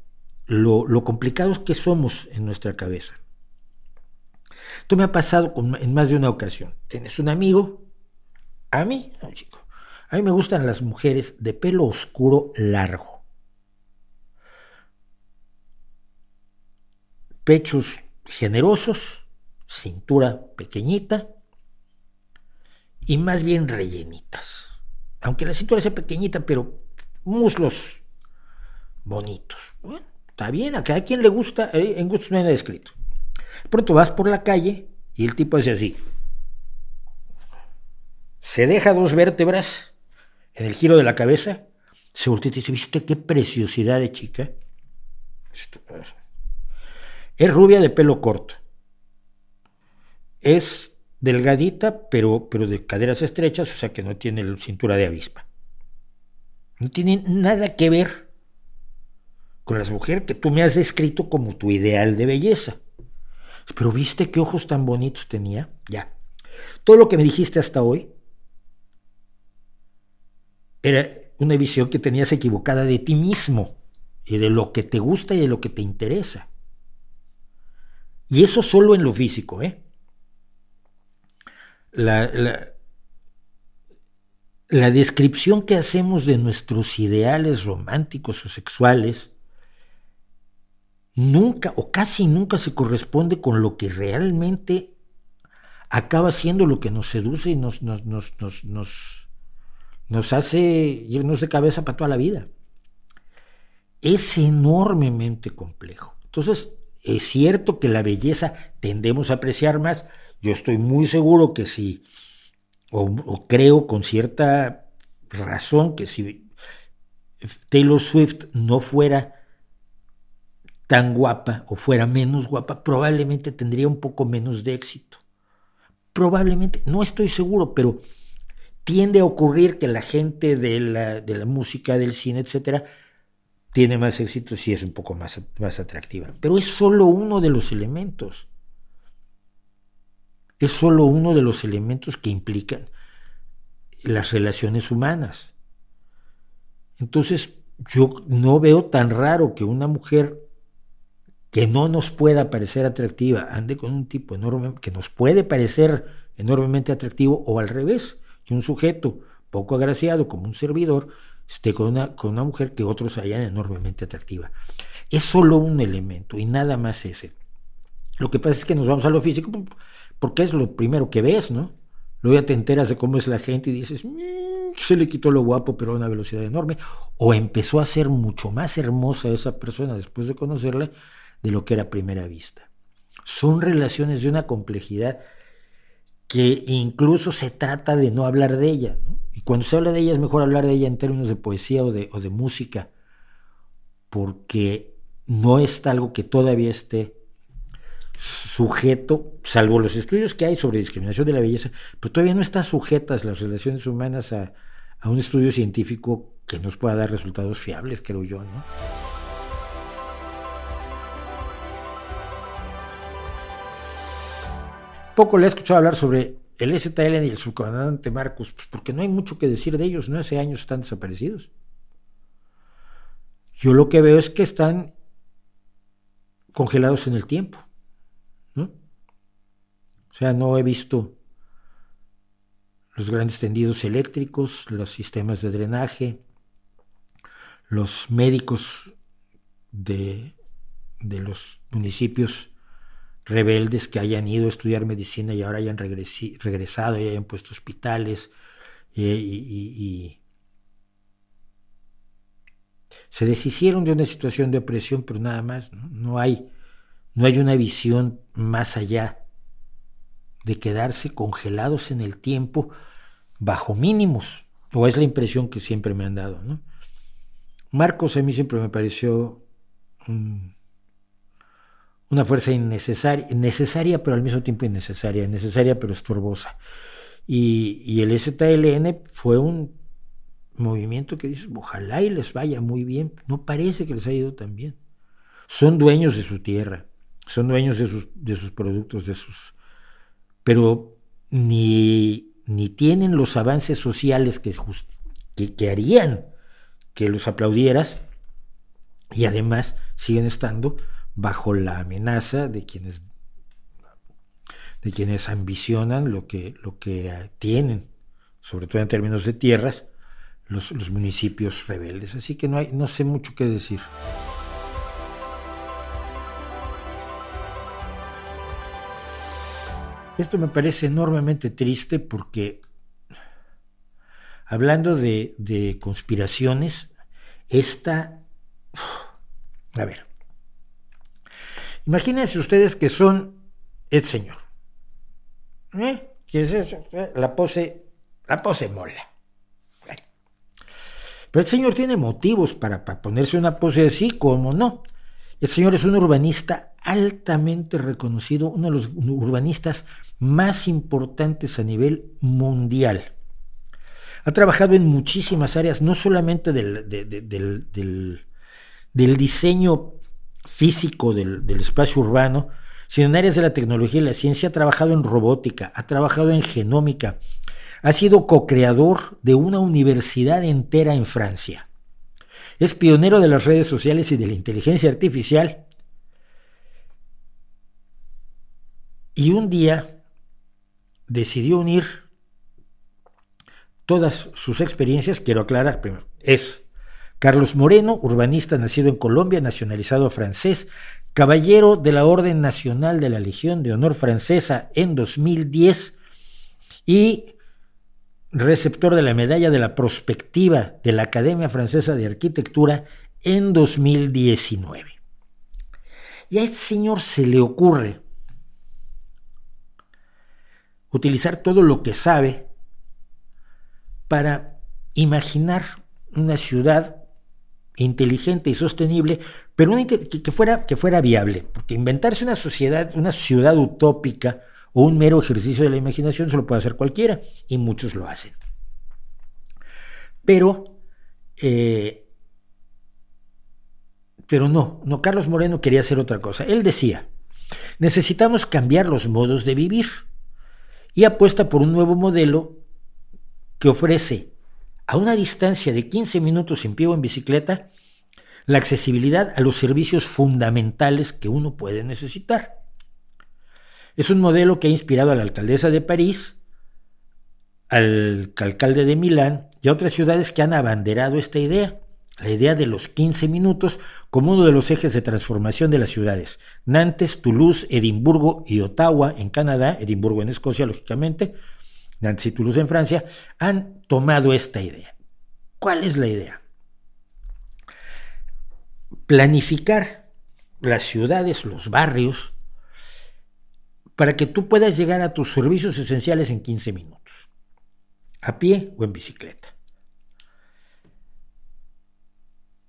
lo, lo complicados que somos en nuestra cabeza. Esto me ha pasado en más de una ocasión. Tienes un amigo, a mí, no chico, a mí me gustan las mujeres de pelo oscuro largo. Pechos generosos, cintura pequeñita y más bien rellenitas. Aunque la cintura sea pequeñita, pero muslos bonitos. Bueno, está bien, a cada quien le gusta, eh, en gusto no escrito. Pronto vas por la calle y el tipo hace así. Se deja dos vértebras en el giro de la cabeza, se voltea y dice, ¿viste qué preciosidad de chica? Es rubia de pelo corto. Es delgadita, pero, pero de caderas estrechas, o sea que no tiene cintura de avispa. No tiene nada que ver con las mujeres que tú me has descrito como tu ideal de belleza. Pero viste qué ojos tan bonitos tenía. Ya. Todo lo que me dijiste hasta hoy era una visión que tenías equivocada de ti mismo y de lo que te gusta y de lo que te interesa. Y eso solo en lo físico, ¿eh? La, la, la descripción que hacemos de nuestros ideales románticos o sexuales nunca o casi nunca se corresponde con lo que realmente acaba siendo lo que nos seduce y nos, nos, nos, nos, nos hace irnos de cabeza para toda la vida. Es enormemente complejo. Entonces, es cierto que la belleza tendemos a apreciar más. Yo estoy muy seguro que si, o creo con cierta razón, que si Taylor Swift no fuera tan guapa o fuera menos guapa, probablemente tendría un poco menos de éxito. Probablemente, no estoy seguro, pero tiende a ocurrir que la gente de la, de la música, del cine, etcétera, tiene más éxito si es un poco más, más atractiva. Pero es solo uno de los elementos. Es solo uno de los elementos que implican las relaciones humanas. Entonces, yo no veo tan raro que una mujer que no nos pueda parecer atractiva ande con un tipo enorme, que nos puede parecer enormemente atractivo, o al revés, que un sujeto poco agraciado como un servidor esté con una, con una mujer que otros hayan enormemente atractiva. Es solo un elemento y nada más ese. Lo que pasa es que nos vamos a lo físico porque es lo primero que ves, ¿no? Luego ya te enteras de cómo es la gente y dices, mm, se le quitó lo guapo, pero a una velocidad enorme. O empezó a ser mucho más hermosa esa persona después de conocerla de lo que era a primera vista. Son relaciones de una complejidad que incluso se trata de no hablar de ella. Y cuando se habla de ella es mejor hablar de ella en términos de poesía o de, o de música, porque no es algo que todavía esté sujeto, salvo los estudios que hay sobre discriminación de la belleza, pero todavía no están sujetas las relaciones humanas a, a un estudio científico que nos pueda dar resultados fiables, creo yo, ¿no? Poco le he escuchado hablar sobre el STL y el subcomandante Marcos, pues porque no hay mucho que decir de ellos, ¿no? Hace años están desaparecidos. Yo lo que veo es que están congelados en el tiempo. O sea, no he visto los grandes tendidos eléctricos, los sistemas de drenaje, los médicos de, de los municipios rebeldes que hayan ido a estudiar medicina y ahora hayan regresado y hayan puesto hospitales y, se deshicieron de una situación de opresión, pero nada más, ¿no? hay, no hay una visión más allá de quedarse congelados en el tiempo bajo mínimos, o es la impresión que siempre me han dado. Marcos a mí siempre me pareció una fuerza innecesaria, necesaria pero al mismo tiempo innecesaria, necesaria pero estorbosa. Y, el STLN fue un movimiento que dice, ojalá y les vaya muy bien, no parece que les haya ido tan bien. Son dueños de su tierra, son dueños de sus, de sus productos, de sus... Pero ni, ni tienen los avances sociales que, que, que harían que los aplaudieras y además siguen estando bajo la amenaza de quienes de quienes ambicionan lo que, lo que tienen, sobre todo en términos de tierras, los, los municipios rebeldes. Así que no, hay, no sé mucho qué decir. Esto me parece enormemente triste porque, hablando de, de conspiraciones, esta... A ver, Imagínense ustedes que son el Señor. ¿Eh? La pose, la pose mola. Pero el Señor tiene motivos para, ponerse una pose así, como no. El Señor es un urbanista altamente reconocido, uno de los urbanistas más importantes a nivel mundial. Ha trabajado en muchísimas áreas, no solamente del, del, del diseño físico del, espacio urbano, sino en áreas de la tecnología y la ciencia, ha trabajado en robótica, ha trabajado en genómica, ha sido co-creador de una universidad entera en Francia. Es pionero de las redes sociales y de la inteligencia artificial. Y un día decidió unir todas sus experiencias, quiero aclarar primero, es Carlos Moreno, urbanista nacido en Colombia, nacionalizado francés, caballero de la Orden Nacional de la Legión de Honor Francesa en 2010 y receptor de la Medalla de la Prospectiva de la Academia Francesa de Arquitectura en 2019. Y a este señor se le ocurre utilizar todo lo que sabe para imaginar una ciudad inteligente y sostenible, pero que, fuera, que fuera viable, porque inventarse una sociedad, una ciudad utópica o un mero ejercicio de la imaginación se lo puede hacer cualquiera, y muchos lo hacen. Pero, eh, pero no, no, Carlos Moreno quería hacer otra cosa. Él decía, necesitamos cambiar los modos de vivir y apuesta por un nuevo modelo que ofrece a una distancia de 15 minutos en pie o en bicicleta, la accesibilidad a los servicios fundamentales que uno puede necesitar. Es un modelo que ha inspirado a la alcaldesa de París, al alcalde de Milán y a otras ciudades que han abanderado esta idea, la idea de los 15 minutos como uno de los ejes de transformación de las ciudades. Nantes, Toulouse, Edimburgo y Ottawa en Canadá, Edimburgo en Escocia, lógicamente, Nantes y Toulouse en Francia, han tomado esta idea. ¿Cuál es la idea? Planificar las ciudades, los barrios, para que tú puedas llegar a tus servicios esenciales en 15 minutos, a pie o en bicicleta.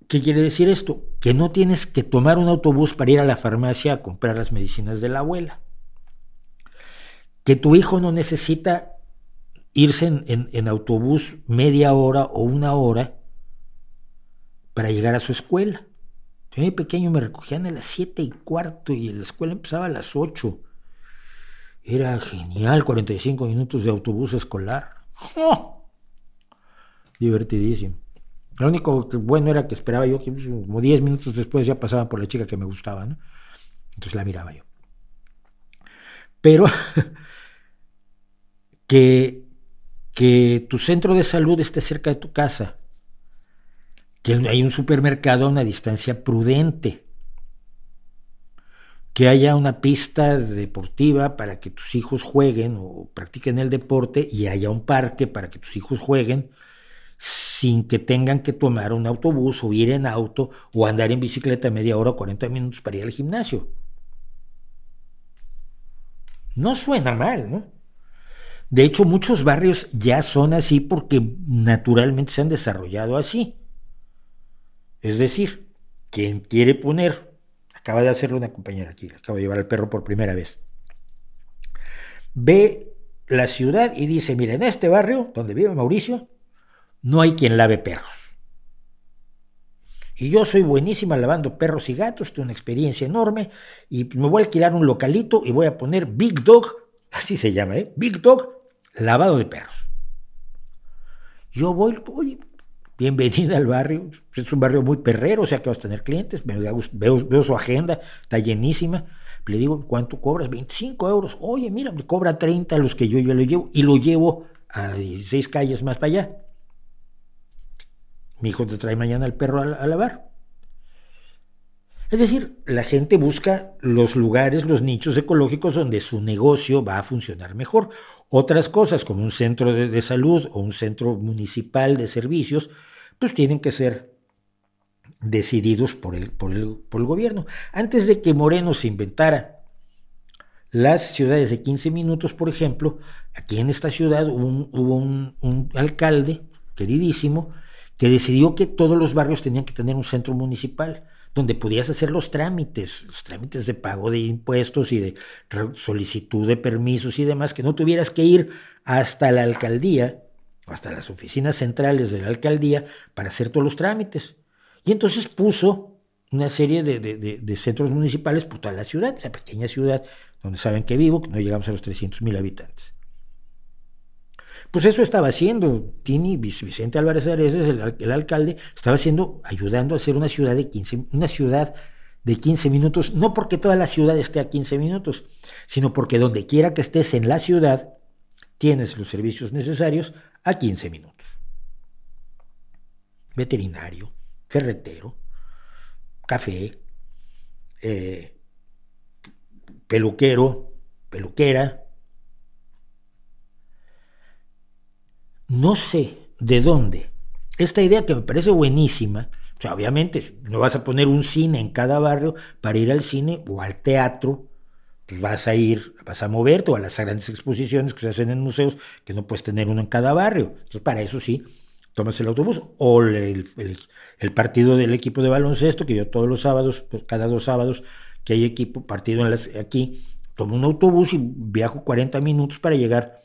¿Qué quiere decir esto? Que no tienes que tomar un autobús para ir a la farmacia a comprar las medicinas de la abuela. Que tu hijo no necesita irse en, autobús media hora o una hora para llegar a su escuela. Yo pequeño me recogían a las siete y cuarto y la escuela empezaba a las ocho. Era genial, 45 minutos de autobús escolar. ¡Oh! Divertidísimo. Lo único que bueno era que esperaba yo que como 10 minutos después ya pasaba por la chica que me gustaba, ¿no? Entonces la miraba yo. Pero [laughs] que, que tu centro de salud esté cerca de tu casa, que hay un supermercado a una distancia prudente, que haya una pista deportiva para que tus hijos jueguen o practiquen el deporte y haya un parque para que tus hijos jueguen sin que tengan que tomar un autobús o ir en auto o andar en bicicleta media hora o 40 minutos para ir al gimnasio. No suena mal, ¿no? De hecho, muchos barrios ya son así porque naturalmente se han desarrollado así. Es decir, quien quiere poner, acaba de hacerlo una compañera aquí, acaba de llevar al perro por primera vez, ve la ciudad y dice, mira, en este barrio donde vive Mauricio, no hay quien lave perros. Y yo soy buenísima lavando perros y gatos, tengo una experiencia enorme, y me voy a alquilar un localito y voy a poner Big Dog, así se llama, ¿eh? Big Dog, lavado de perros. Yo voy, voy bienvenida al barrio, es un barrio muy perrero, o sea que vas a tener clientes, veo, veo, su agenda, está llenísima. Le digo, ¿cuánto cobras? 25 euros. Oye, mira, me cobra 30 los que yo, yo lo llevo y lo llevo a 16 calles más para allá. Mi hijo te trae mañana el perro a, lavar. Es decir, la gente busca los lugares, los nichos ecológicos donde su negocio va a funcionar mejor. Otras cosas, como un centro de, salud o un centro municipal de servicios, pues tienen que ser decididos por el, por el, por el gobierno. Antes de que Moreno se inventara las ciudades de 15 minutos, por ejemplo, aquí en esta ciudad hubo un alcalde queridísimo que decidió que todos los barrios tenían que tener un centro municipal donde podías hacer los trámites, los trámites de pago de impuestos y de solicitud de permisos y demás, que no tuvieras que ir hasta la alcaldía, hasta las oficinas centrales de la alcaldía para hacer todos los trámites. Y entonces puso una serie de, centros municipales por toda la ciudad, esa pequeña ciudad donde saben que vivo, que no llegamos a los 300 mil habitantes. Pues eso estaba haciendo Tini, Vicente Álvarez Areces, el, alcalde, estaba haciendo, ayudando a hacer una ciudad de 15, una ciudad de 15 minutos, no porque toda la ciudad esté a 15 minutos, sino porque donde quiera que estés en la ciudad, tienes los servicios necesarios a 15 minutos. Veterinario, ferretero, café, eh, peluquero, peluquera, no sé de dónde. Esta idea que me parece buenísima, o sea, obviamente no vas a poner un cine en cada barrio para ir al cine o al teatro, pues vas a ir, vas a moverte o a las grandes exposiciones que se hacen en museos, que no puedes tener uno en cada barrio. Entonces, para eso sí, tomas el autobús o el, el, partido del equipo de baloncesto, que yo todos los sábados, cada dos sábados que hay equipo, partido en las, aquí, tomo un autobús y viajo 40 minutos para llegar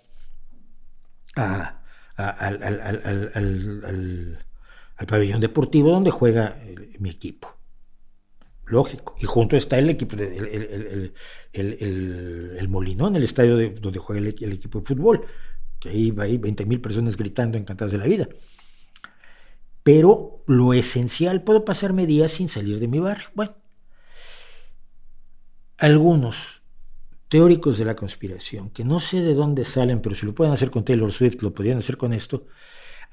a, al, pabellón deportivo donde juega mi equipo. Lógico. Y junto está el equipo, el, el, Molinón, el estadio donde juega el, equipo de fútbol. Que ahí hay 20.000 personas gritando encantadas de la vida. Pero lo esencial, puedo pasarme días sin salir de mi barrio. Bueno, algunos teóricos de la conspiración, que no sé de dónde salen, pero si lo pueden hacer con Taylor Swift, lo podrían hacer con esto,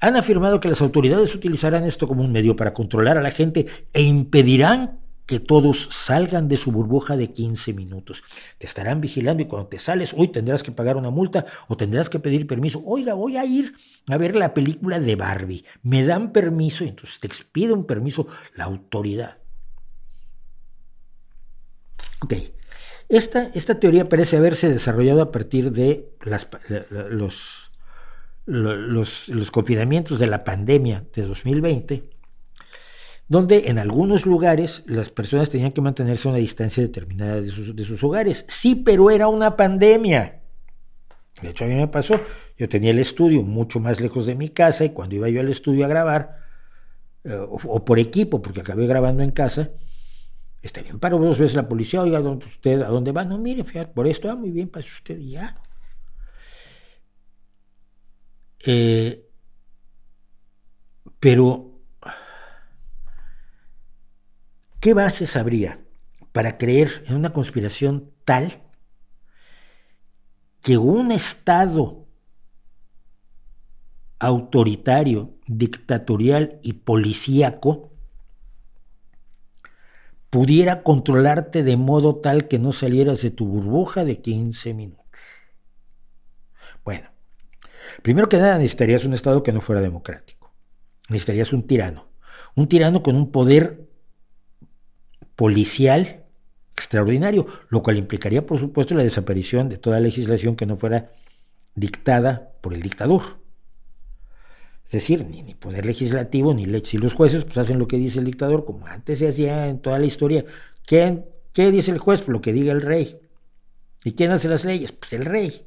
han afirmado que las autoridades utilizarán esto como un medio para controlar a la gente e impedirán que todos salgan de su burbuja de 15 minutos. Te estarán vigilando y cuando te sales, hoy tendrás que pagar una multa o tendrás que pedir permiso. Oiga, voy a ir a ver la película de Barbie. Me dan permiso y entonces te expide un permiso la autoridad. Ok, esta, esta teoría parece haberse desarrollado a partir de los, los, confinamientos de la pandemia de 2020, donde en algunos lugares las personas tenían que mantenerse a una distancia determinada de sus, de sus hogares. Sí, pero era una pandemia. De hecho, a mí me pasó, yo tenía el estudio mucho más lejos de mi casa y cuando iba yo al estudio a grabar, eh, o, por equipo, porque acabé grabando en casa, está bien, paro dos veces la policía, oiga, ¿usted a dónde va? No, mire, fíjate, por esto, ah, muy bien, pase usted ya. Eh, pero, ¿qué bases habría para creer en una conspiración tal que un Estado autoritario, dictatorial y policíaco pudiera controlarte de modo tal que no salieras de tu burbuja de 15 minutos. Bueno, primero que nada necesitarías un Estado que no fuera democrático. Necesitarías un tirano. Un tirano con un poder policial extraordinario, lo cual implicaría, por supuesto, la desaparición de toda legislación que no fuera dictada por el dictador. Es decir, ni, ni poder legislativo, ni leyes. Si los jueces pues, hacen lo que dice el dictador, como antes se hacía en toda la historia, ¿qué, qué dice el juez? Lo que diga el rey. ¿Y quién hace las leyes? Pues el rey.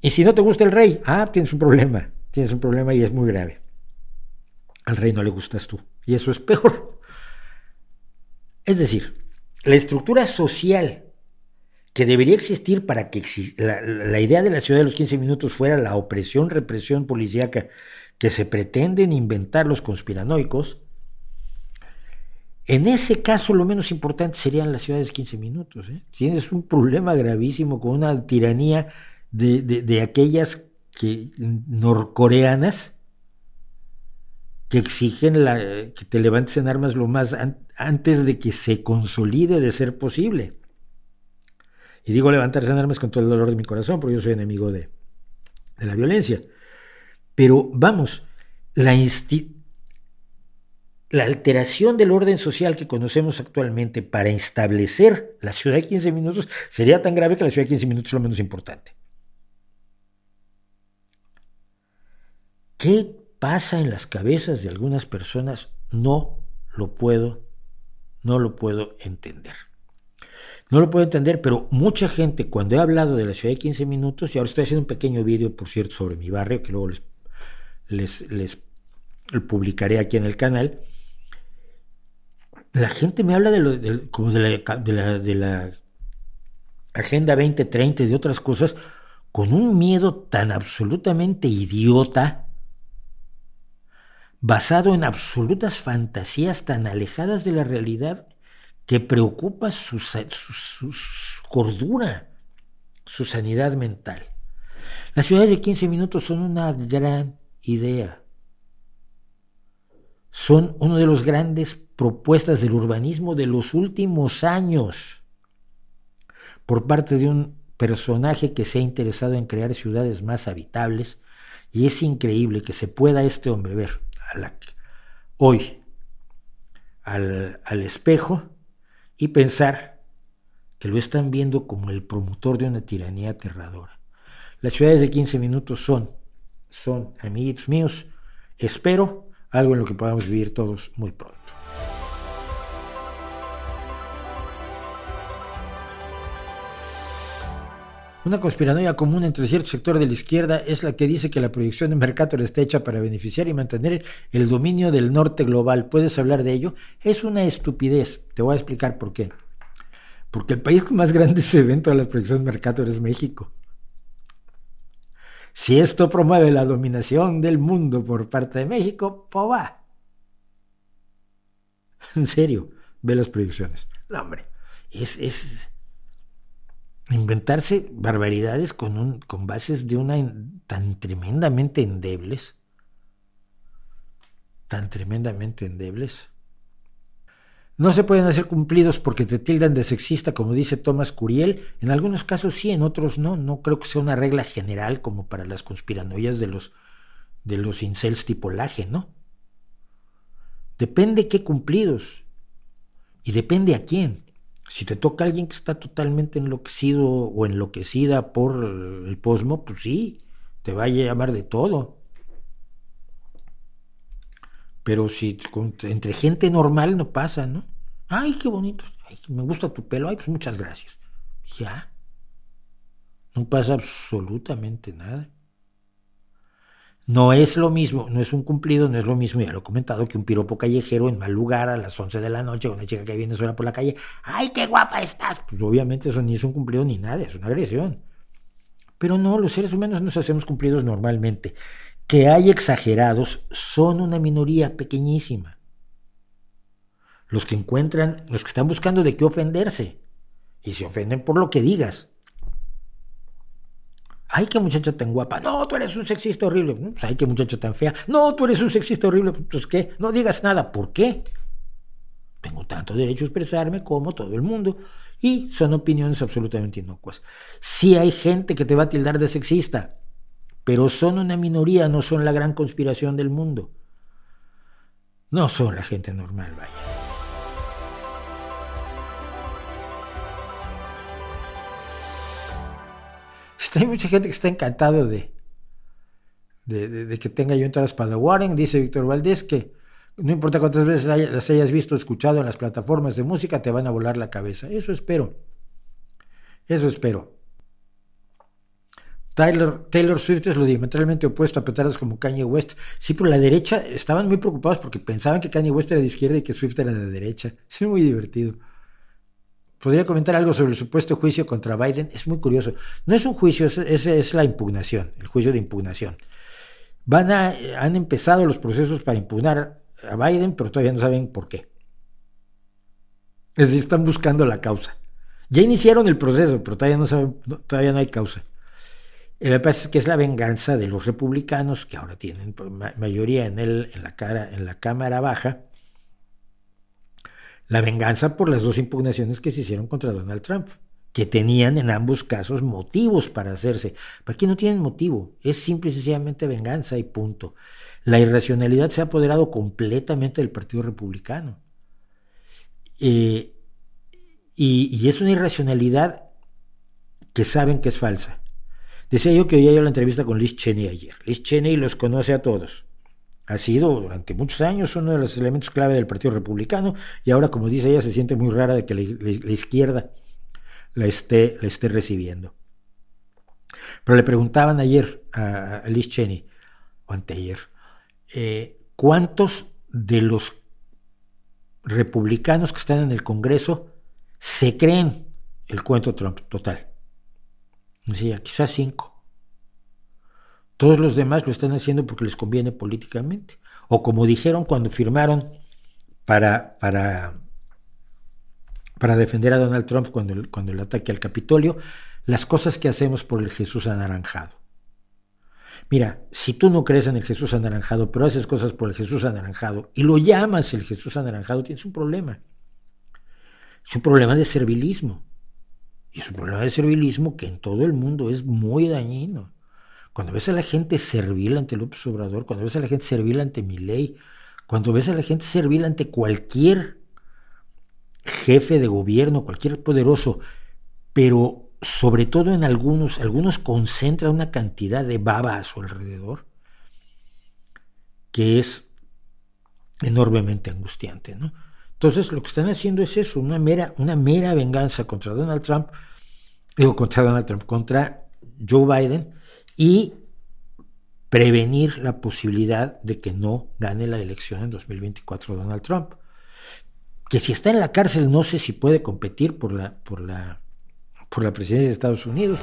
Y si no te gusta el rey, ah, tienes un problema. Tienes un problema y es muy grave. Al rey no le gustas tú. Y eso es peor. Es decir, la estructura social que debería existir para que la, idea de la ciudad de los 15 minutos fuera la opresión, represión policíaca que se pretenden inventar los conspiranoicos, en ese caso lo menos importante serían las ciudades de 15 minutos. ¿eh? Tienes un problema gravísimo con una tiranía de, aquellas que, norcoreanas que exigen la, que te levantes en armas lo más antes de que se consolide de ser posible. Y digo levantarse en armas con todo el dolor de mi corazón, porque yo soy enemigo de, la violencia. Pero vamos, la, la alteración del orden social que conocemos actualmente para establecer la ciudad de 15 minutos sería tan grave que la ciudad de 15 minutos es lo menos importante. ¿Qué pasa en las cabezas de algunas personas? No lo puedo no lo puedo entender. No lo puedo entender, pero mucha gente, cuando he hablado de la ciudad de 15 minutos, y ahora estoy haciendo un pequeño vídeo, por cierto, sobre mi barrio, que luego les, les, publicaré aquí en el canal, la gente me habla de, lo, como de la, de, la, de la Agenda 2030 y de otras cosas, con un miedo tan absolutamente idiota, basado en absolutas fantasías tan alejadas de la realidad que preocupa su, cordura, su sanidad mental. Las ciudades de 15 minutos son una gran idea. Son una de las grandes propuestas del urbanismo de los últimos años por parte de un personaje que se ha interesado en crear ciudades más habitables y es increíble que se pueda este hombre ver hoy al espejo y pensar que lo están viendo como el promotor de una tiranía aterradora. Las ciudades de 15 minutos son, son, amiguitos míos, espero algo en lo que podamos vivir todos muy pronto. Una conspiranoia común entre cierto sector de la izquierda es la que dice que la proyección de Mercator está hecha para beneficiar y mantener el dominio del norte global. ¿Puedes hablar de ello? Es una estupidez. Te voy a explicar por qué. Porque el país más grandes [laughs] eventos de la proyección de Mercator es México. Si esto promueve la dominación del mundo por parte de México, pues va. [laughs] En serio, ve las proyecciones. No, hombre, es, es, inventarse barbaridades con, bases de una tan tremendamente endebles, tan tremendamente endebles. No se pueden hacer cumplidos porque te tildan de sexista, como dice Thomas Curiel. En algunos casos sí, en otros no. No creo que sea una regla general como para las conspiranoias de los, de los incels tipo laje, ¿no? Depende qué cumplidos. Y depende a quién. Si te toca alguien que está totalmente enloquecido o enloquecida por el posmo, pues sí, te va a llamar de todo. Pero si entre gente normal no pasa, ¿no? Ay, qué bonito. me gusta tu pelo. Ay, pues muchas gracias. Ya. No pasa absolutamente nada. No es lo mismo, no es un cumplido, no es lo mismo, ya lo he comentado, que un piropo callejero en mal lugar a las 11 de la noche, una chica que viene sola por la calle, ¡ay, qué guapa estás! Pues obviamente eso ni es un cumplido ni nada, es una agresión. Pero no, los seres humanos nos hacemos cumplidos normalmente. Que hay exagerados son una minoría pequeñísima. Los que encuentran, los que están buscando de qué ofenderse, y se ofenden por lo que digas. Ay, qué muchacha tan guapa. No, tú eres un sexista horrible. Pues, ay, qué muchacha tan fea. No, tú eres un sexista horrible. Pues qué, no digas nada. ¿Por qué? Tengo tanto derecho a expresarme como todo el mundo. Y son opiniones absolutamente inocuas. Sí hay gente que te va a tildar de sexista, pero son una minoría, no son la gran conspiración del mundo. No son la gente normal, vaya. Hay mucha gente que está encantado de, de, que tenga yo entradas para Warren. Dice Víctor Valdés que no importa cuántas veces las hayas visto, escuchado en las plataformas de música, te van a volar la cabeza. Eso espero. Eso espero. Taylor, Swift es lo diametralmente opuesto a petardos como Kanye West. Sí, pero la derecha estaban muy preocupados porque pensaban que Kanye West era de izquierda y que Swift era de derecha. [laughs] Es muy divertido. Podría comentar algo sobre el supuesto juicio contra Biden. Es muy curioso. No es un juicio, es, es, la impugnación, el juicio de impugnación. Van a, han empezado los procesos para impugnar a Biden, pero todavía no saben por qué. Es decir, están buscando la causa. Ya iniciaron el proceso, pero todavía no, saben, todavía no hay causa. Pasa es que es la venganza de los republicanos, que ahora tienen mayoría en, el, en, la, cara, en la Cámara Baja, la venganza por las dos impugnaciones que se hicieron contra Donald Trump, que tenían en ambos casos motivos para hacerse. Pero aquí no tienen motivo, es simple y sencillamente venganza y punto. La irracionalidad se ha apoderado completamente del Partido Republicano. Eh, y, es una irracionalidad que saben que es falsa. Decía yo que oía yo la entrevista con Liz Cheney ayer. Liz Cheney los conoce a todos ha sido durante muchos años uno de los elementos clave del Partido Republicano y ahora, como dice ella, se siente muy rara de que la, izquierda la esté, la esté recibiendo. Pero le preguntaban ayer a, Liz Cheney, o anteayer, eh, ¿cuántos de los republicanos que están en el Congreso se creen el cuento Trump total? Decía, quizás cinco. Todos los demás lo están haciendo porque les conviene políticamente. O como dijeron cuando firmaron para, para, para defender a Donald Trump cuando el, cuando el ataque al Capitolio, las cosas que hacemos por el Jesús anaranjado. Mira, si tú no crees en el Jesús anaranjado, pero haces cosas por el Jesús anaranjado y lo llamas el Jesús anaranjado, tienes un problema. Es un problema de servilismo. Y es un problema de servilismo que en todo el mundo es muy dañino. Cuando ves a la gente servil ante López Obrador, cuando ves a la gente servil ante mi ley, cuando ves a la gente servil ante cualquier jefe de gobierno, cualquier poderoso, pero sobre todo en algunos, algunos concentran una cantidad de baba a su alrededor que es enormemente angustiante, ¿no? Entonces lo que están haciendo es eso, una mera, una mera venganza contra Donald Trump, digo contra Donald Trump, contra Joe Biden, y prevenir la posibilidad de que no gane la elección en 2024 Donald Trump. Que si está en la cárcel no sé si puede competir por la, por la, por la presidencia de Estados Unidos.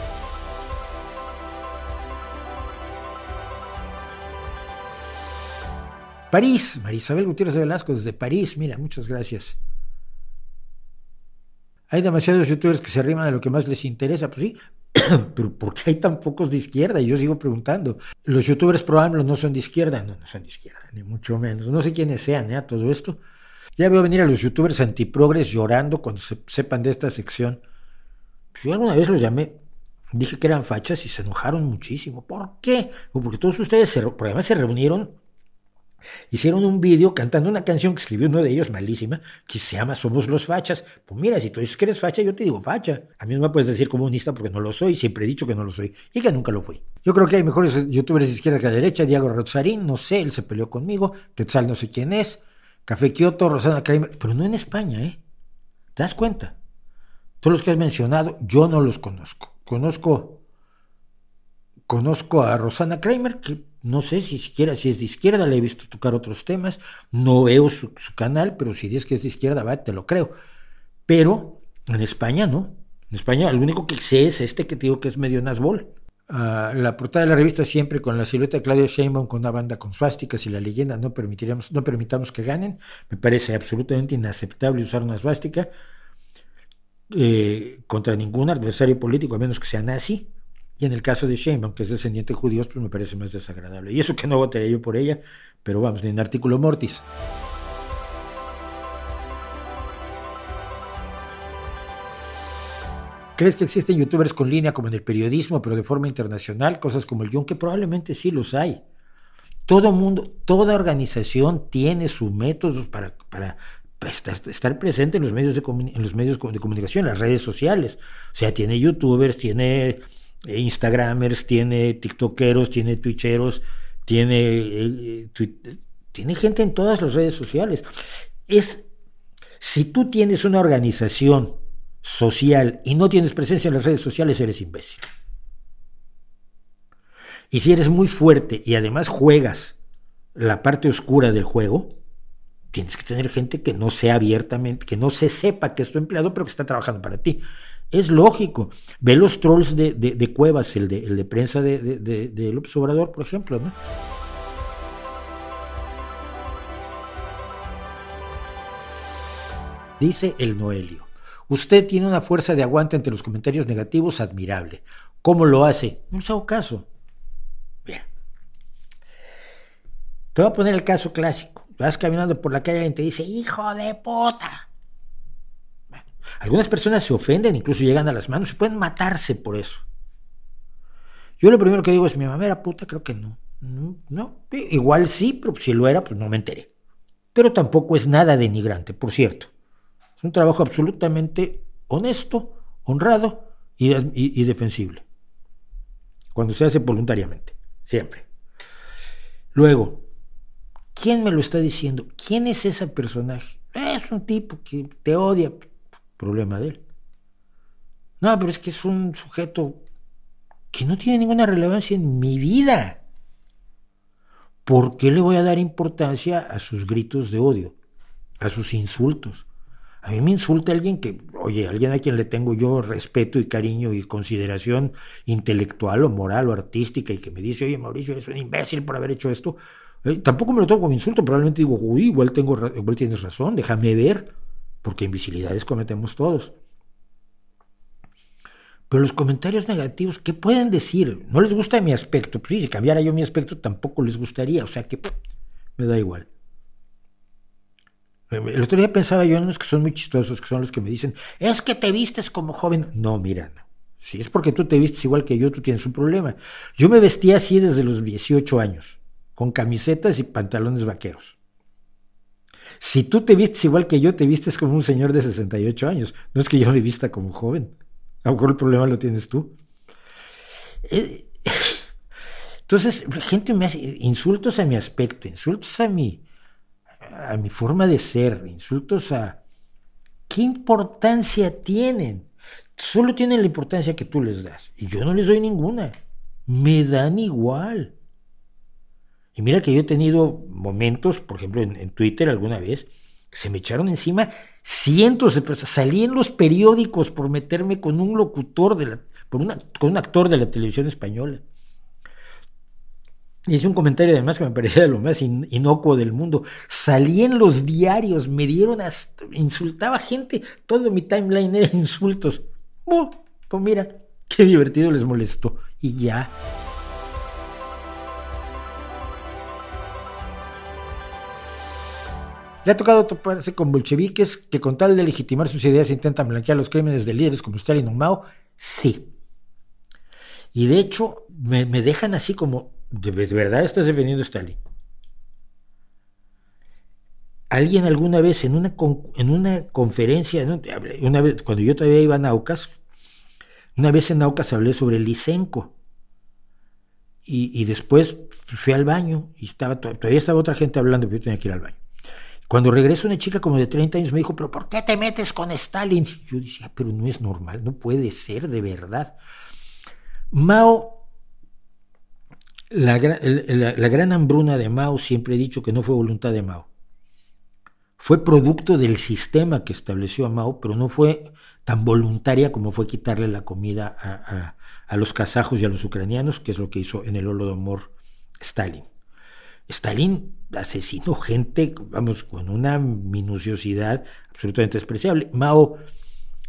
París, Marisabel Gutiérrez de Velasco desde París, mira, muchas gracias. Hay demasiados youtubers que se arriman a lo que más les interesa, pues sí, [coughs] pero ¿por qué hay tan pocos de izquierda? Y yo sigo preguntando. Los youtubers probables no son de izquierda, no, no son de izquierda, ni mucho menos. No sé quiénes sean, ¿eh? Todo esto. Ya veo venir a los youtubers antiprogres llorando cuando se sepan de esta sección. Yo alguna vez los llamé, dije que eran fachas y se enojaron muchísimo. ¿Por qué? Porque todos ustedes, se, además se reunieron Hicieron un vídeo cantando una canción que escribió uno de ellos, malísima, que se llama Somos los fachas. Pues mira, si tú dices que eres facha, yo te digo facha. A mí no me puedes decir comunista porque no lo soy, siempre he dicho que no lo soy y que nunca lo fui. Yo creo que hay mejores youtubers de izquierda que de derecha, Diego Rosarín, no sé, él se peleó conmigo, Quetzal no sé quién es, Café Kioto, Rosana Kramer, pero no en España, ¿eh? ¿Te das cuenta? Todos los que has mencionado, yo no los conozco. Conozco, conozco a Rosana Kramer, que no sé si siquiera si es de izquierda, le he visto tocar otros temas, no veo su, canal, pero si dices que es de izquierda, va, te lo creo. Pero en España no. En España lo único que sé es este que te digo que es medio Nasbol. Uh, la portada de la revista siempre con la silueta de Claudio Sheinbaum con una banda con suásticas y la leyenda no permitiremos, no permitamos que ganen. Me parece absolutamente inaceptable usar una suástica eh, contra ningún adversario político, a menos que sea nazi. Y en el caso de Sheinbaum, que es descendiente de judíos, pues me parece más desagradable. Y eso que no votaría yo por ella, pero vamos, ni en artículo mortis. ¿Crees que existen youtubers con línea como en el periodismo, pero de forma internacional? Cosas como el Yunque, probablemente sí los hay. Todo mundo, toda organización tiene sus métodos para, para, estar presente en los medios de, en los medios de comunicación, las redes sociales. O sea, tiene youtubers, tiene Instagramers, tiene TikTokeros, tiene Twitcheros, tiene, eh, tiene gente en todas las redes sociales. Es, si tú tienes una organización social y no tienes presencia en las redes sociales, eres imbécil. Y si eres muy fuerte y además juegas la parte oscura del juego, tienes que tener gente que no sea abiertamente, que no se sepa que es tu empleado, pero que está trabajando para ti. Es lógico. Ve los trolls de, Cuevas, el de, el de prensa de, de, López Obrador, por ejemplo, ¿no? Dice el Noelio. Usted tiene una fuerza de aguante ante los comentarios negativos admirable. ¿Cómo lo hace? No les hago caso. Bien. Te voy a poner el caso clásico. Vas caminando por la calle y te dice, hijo de puta. Algunas personas se ofenden, incluso llegan a las manos y pueden matarse por eso. Yo lo primero que digo es, mi mamá era puta, creo que no. No, igual sí, pero si lo era, pues no me enteré. Pero tampoco es nada denigrante, por cierto. Es un trabajo absolutamente honesto, honrado y, y defensible. Cuando se hace voluntariamente, siempre. Luego, ¿quién me lo está diciendo? ¿Quién es ese personaje? Es un tipo que te odia problema de él. No, pero es que es un sujeto que no tiene ninguna relevancia en mi vida. ¿Por qué le voy a dar importancia a sus gritos de odio, a sus insultos? A mí me insulta alguien que, oye, alguien a quien le tengo yo respeto y cariño y consideración intelectual o moral o artística y que me dice, oye, Mauricio, eres un imbécil por haber hecho esto. Eh, tampoco me lo tomo como insulto, probablemente digo, uy, igual, tengo, igual tienes razón, déjame ver porque invisibilidades cometemos todos. Pero los comentarios negativos, ¿qué pueden decir? ¿No les gusta mi aspecto? Pues sí, si cambiara yo mi aspecto tampoco les gustaría, o sea que me da igual. El otro día pensaba yo en unos que son muy chistosos, que son los que me dicen, es que te vistes como joven. No, mira, Si es porque tú te vistes igual que yo, tú tienes un problema. Yo me vestía así desde los 18 años, con camisetas y pantalones vaqueros. Si tú te vistes igual que yo, te vistes como un señor de 68 años. No es que yo me vista como joven. A lo mejor el problema lo tienes tú. Eh, [laughs] entonces, gente me hace insultos a mi aspecto, insultos a mi, a mi forma de ser, insultos a... ¿Qué importancia tienen? Solo tienen la importancia que tú les das. Y yo no les doy ninguna. Me dan igual. Y mira que yo he tenido momentos, por ejemplo, en, Twitter alguna vez, se me echaron encima cientos de personas. Salí en los periódicos por meterme con un locutor, de la, por con un actor de la televisión española. Hice un comentario además que me parecía lo más inocuo del mundo. Salí en los diarios, me dieron hasta, insultaba gente, todo mi timeline era insultos. pues mira, qué divertido les molestó. Y ya. Le ha tocado toparse con bolcheviques que con tal de legitimar sus ideas intentan blanquear los crímenes de líderes como Stalin o Mao. Sí. Y de hecho me, dejan así como, ¿de, verdad estás defendiendo a Stalin? alguien alguna vez en una, en una conferencia, una vez, cuando yo todavía iba a Naucas, una vez en Naucas hablé sobre el Lisenco. Y, después fui al baño y estaba, todavía estaba otra gente hablando, pero yo tenía que ir al baño. Cuando regresó una chica como de 30 años me dijo, pero ¿por qué te metes con Stalin? yo decía, pero no es normal, no puede ser de verdad. Mao, la, la gran hambruna de Mao, siempre he dicho que no fue voluntad de Mao fue producto del sistema que estableció a Mao, pero no fue tan voluntaria como fue quitarle la comida a, los kazajos y a los ucranianos, que es lo que hizo en el Holodomor Stalin. Stalin asesinó gente, vamos, con una minuciosidad absolutamente despreciable. Mao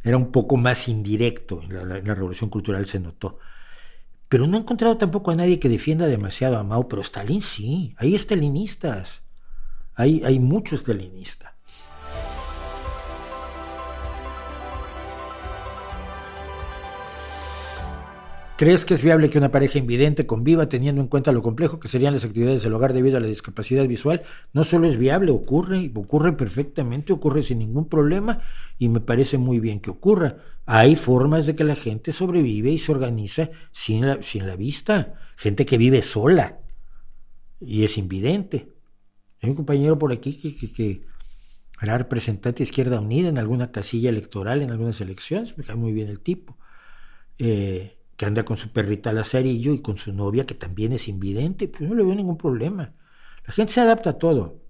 era un poco más indirecto, en la, revolución cultural se notó. Pero no he encontrado tampoco a nadie que defienda demasiado a Mao, pero Stalin sí, hay stalinistas. Hay, hay mucho estalinista. ¿Crees que es viable que una pareja invidente conviva teniendo en cuenta lo complejo que serían las actividades del hogar debido a la discapacidad visual? No solo es viable, ocurre, ocurre perfectamente, ocurre sin ningún problema y me parece muy bien que ocurra. Hay formas de que la gente sobrevive y se organiza sin la, sin la vista. Gente que vive sola y es invidente. Hay un compañero por aquí que, era representante de Izquierda Unida en alguna casilla electoral, en algunas elecciones, me cae muy bien el tipo, eh, que anda con su perrita Lazarillo y con su novia, que también es invidente, pues no le veo ningún problema. La gente se adapta a todo.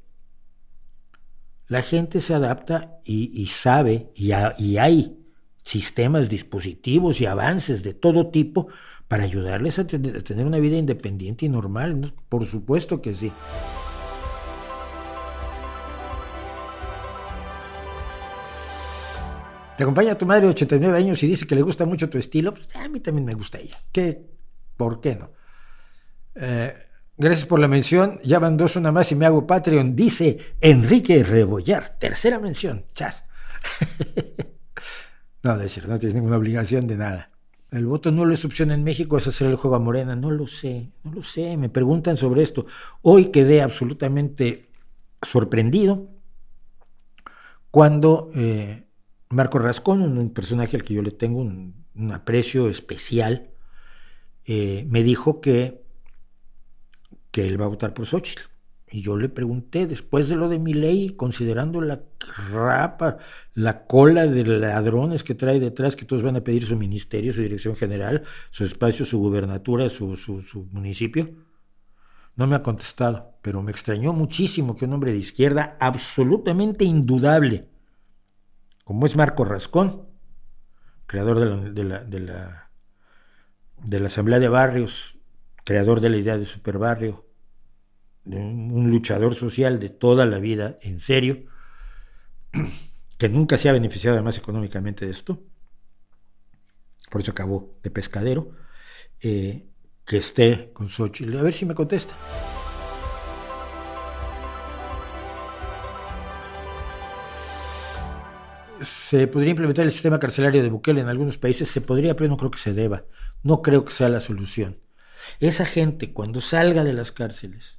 La gente se adapta y, sabe, y, y hay sistemas, dispositivos y avances de todo tipo para ayudarles a, tener una vida independiente y normal. Por supuesto que sí. Te acompaña tu madre de 89 años y dice que le gusta mucho tu estilo, pues a mí también me gusta ella. ¿Qué? ¿Por qué no? Eh, gracias por la mención. Ya van dos, una más y me hago Patreon. Dice Enrique Rebollar. Tercera mención. Chas. [laughs] no, decir, no tienes ninguna obligación de nada. El voto no es opción en México, es hacer el juego a Morena. No lo sé, no lo sé. Me preguntan sobre esto. Hoy quedé absolutamente sorprendido cuando eh, Marco Rascón, un personaje al que yo le tengo un, aprecio especial, eh, me dijo que, que él va a votar por Xochitl. Y yo le pregunté, después de lo de mi ley, considerando la rapa, la cola de ladrones que trae detrás, que todos van a pedir su ministerio, su dirección general, su espacio, su gubernatura, su municipio, no me ha contestado, pero me extrañó muchísimo que un hombre de izquierda absolutamente indudable, como es Marco Rascón, creador de la, de la, de la, Asamblea de Barrios, creador de la idea de superbarrio, un luchador social de toda la vida, en serio, [clears throat] que nunca se ha beneficiado además económicamente de esto, por eso acabó de pescadero, eh, que esté con Xochitl. A ver si me contesta. Se podría implementar el sistema carcelario de Bukele en algunos países, se podría, pero no creo que se deba. No creo que sea la solución. Esa gente, cuando salga de las cárceles,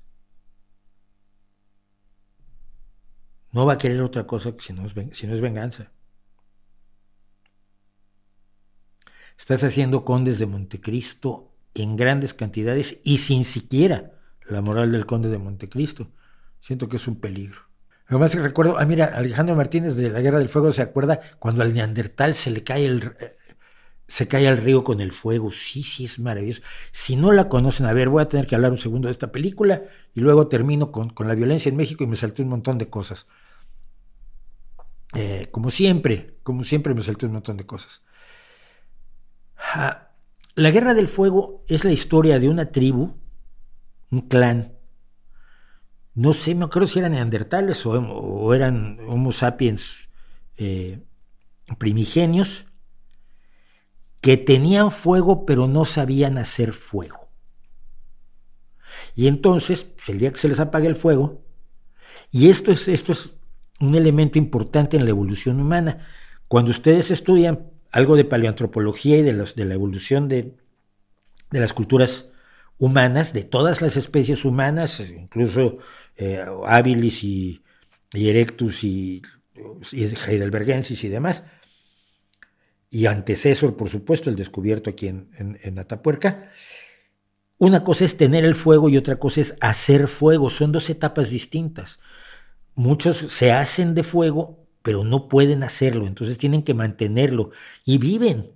no va a querer otra cosa que si no es, si no es venganza. Estás haciendo condes de Montecristo en grandes cantidades y sin siquiera la moral del conde de Montecristo. Siento que es un peligro. Lo más que recuerdo, ah, mira, Alejandro Martínez de la Guerra del Fuego se acuerda cuando al Neandertal se le cae el, eh, se cae al río con el fuego. Sí, sí, es maravilloso. Si no la conocen, a ver, voy a tener que hablar un segundo de esta película y luego termino con, la violencia en México y me salté un montón de cosas. Eh, como siempre, como siempre me salté un montón de cosas. Ah, la Guerra del Fuego es la historia de una tribu, un clan, no sé, no creo si eran neandertales o, eran Homo sapiens eh, primigenios, que tenían fuego pero no sabían hacer fuego. Y entonces, pues, el día que se les apaga el fuego, y esto es, esto es un elemento importante en la evolución humana, cuando ustedes estudian algo de paleoantropología y de, los, de la evolución de, de las culturas humanas, de todas las especies humanas, incluso eh, hábiles y, y Erectus y, Heidelbergensis y demás, y antecesor, por supuesto, el descubierto aquí en, en Atapuerca. Una cosa es tener el fuego y otra cosa es hacer fuego, son dos etapas distintas. Muchos se hacen de fuego, pero no pueden hacerlo, entonces tienen que mantenerlo y viven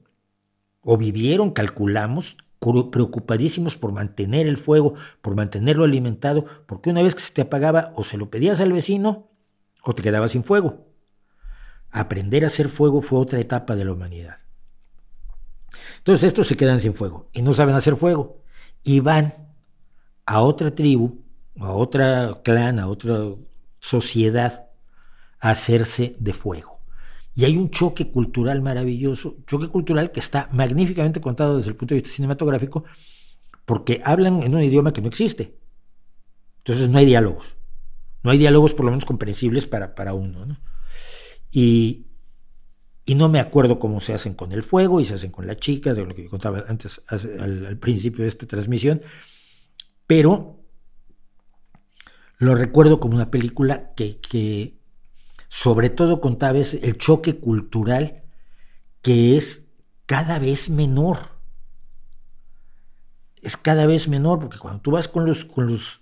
o vivieron, calculamos, preocupadísimos por mantener el fuego, por mantenerlo alimentado, porque una vez que se te apagaba o se lo pedías al vecino o te quedabas sin fuego. Aprender a hacer fuego fue otra etapa de la humanidad. Entonces estos se quedan sin fuego y no saben hacer fuego y van a otra tribu, a otra clan, a otra sociedad a hacerse de fuego. Y hay un choque cultural maravilloso, choque cultural que está magníficamente contado desde el punto de vista cinematográfico, porque hablan en un idioma que no existe. Entonces no hay diálogos. No hay diálogos por lo menos comprensibles para, para uno. Y, y, no me acuerdo cómo se hacen con el fuego y se hacen con la chica, de lo que contaba antes al, al principio de esta transmisión, pero lo recuerdo como una película que, que sobre todo contaba el choque cultural que es cada vez menor. Es cada vez menor, porque cuando tú vas con los, con los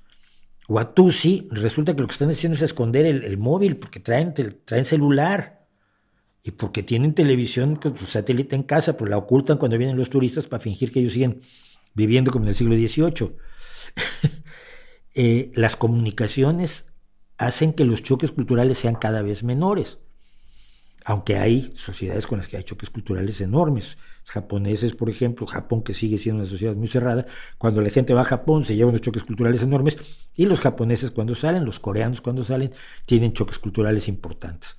Watusi, resulta que lo que están haciendo es esconder el, móvil, porque traen, traen celular y porque tienen televisión con su satélite en casa, pues la ocultan cuando vienen los turistas para fingir que ellos siguen viviendo como en el siglo XVIII. [laughs] Eh, las comunicaciones hacen que los choques culturales sean cada vez menores. Aunque hay sociedades con las que hay choques culturales enormes. Los japoneses, por ejemplo, Japón que sigue siendo una sociedad muy cerrada, cuando la gente va a Japón se llevan unos choques culturales enormes y los japoneses cuando salen, los coreanos cuando salen, tienen choques culturales importantes.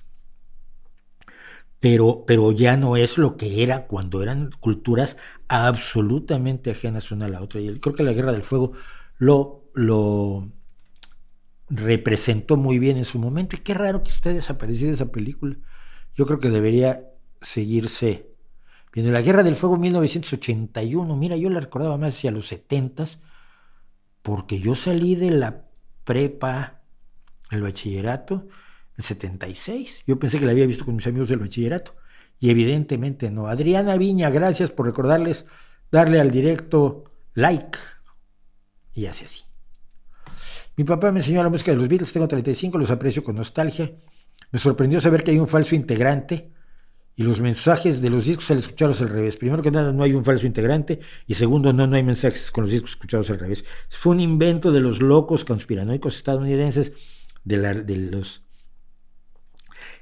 Pero, pero ya no es lo que era cuando eran culturas absolutamente ajenas una a la otra. Y creo que la Guerra del Fuego lo, lo representó muy bien en su momento. Y qué raro que esté desaparecida esa película. Yo creo que debería seguirse viendo. La Guerra del Fuego 1981, mira, yo la recordaba más hacia los 70 porque yo salí de la prepa, el bachillerato, el 76. Yo pensé que la había visto con mis amigos del bachillerato. Y evidentemente no. Adriana Viña, gracias por recordarles darle al directo like. Y hace así. Mi papá me enseñó la música de los Beatles, tengo 35, los aprecio con nostalgia. Me sorprendió saber que hay un falso integrante y los mensajes de los discos al escucharlos al revés. Primero que nada, no hay un falso integrante y segundo, no, no hay mensajes con los discos escuchados al revés. Fue un invento de los locos conspiranoicos estadounidenses, de, los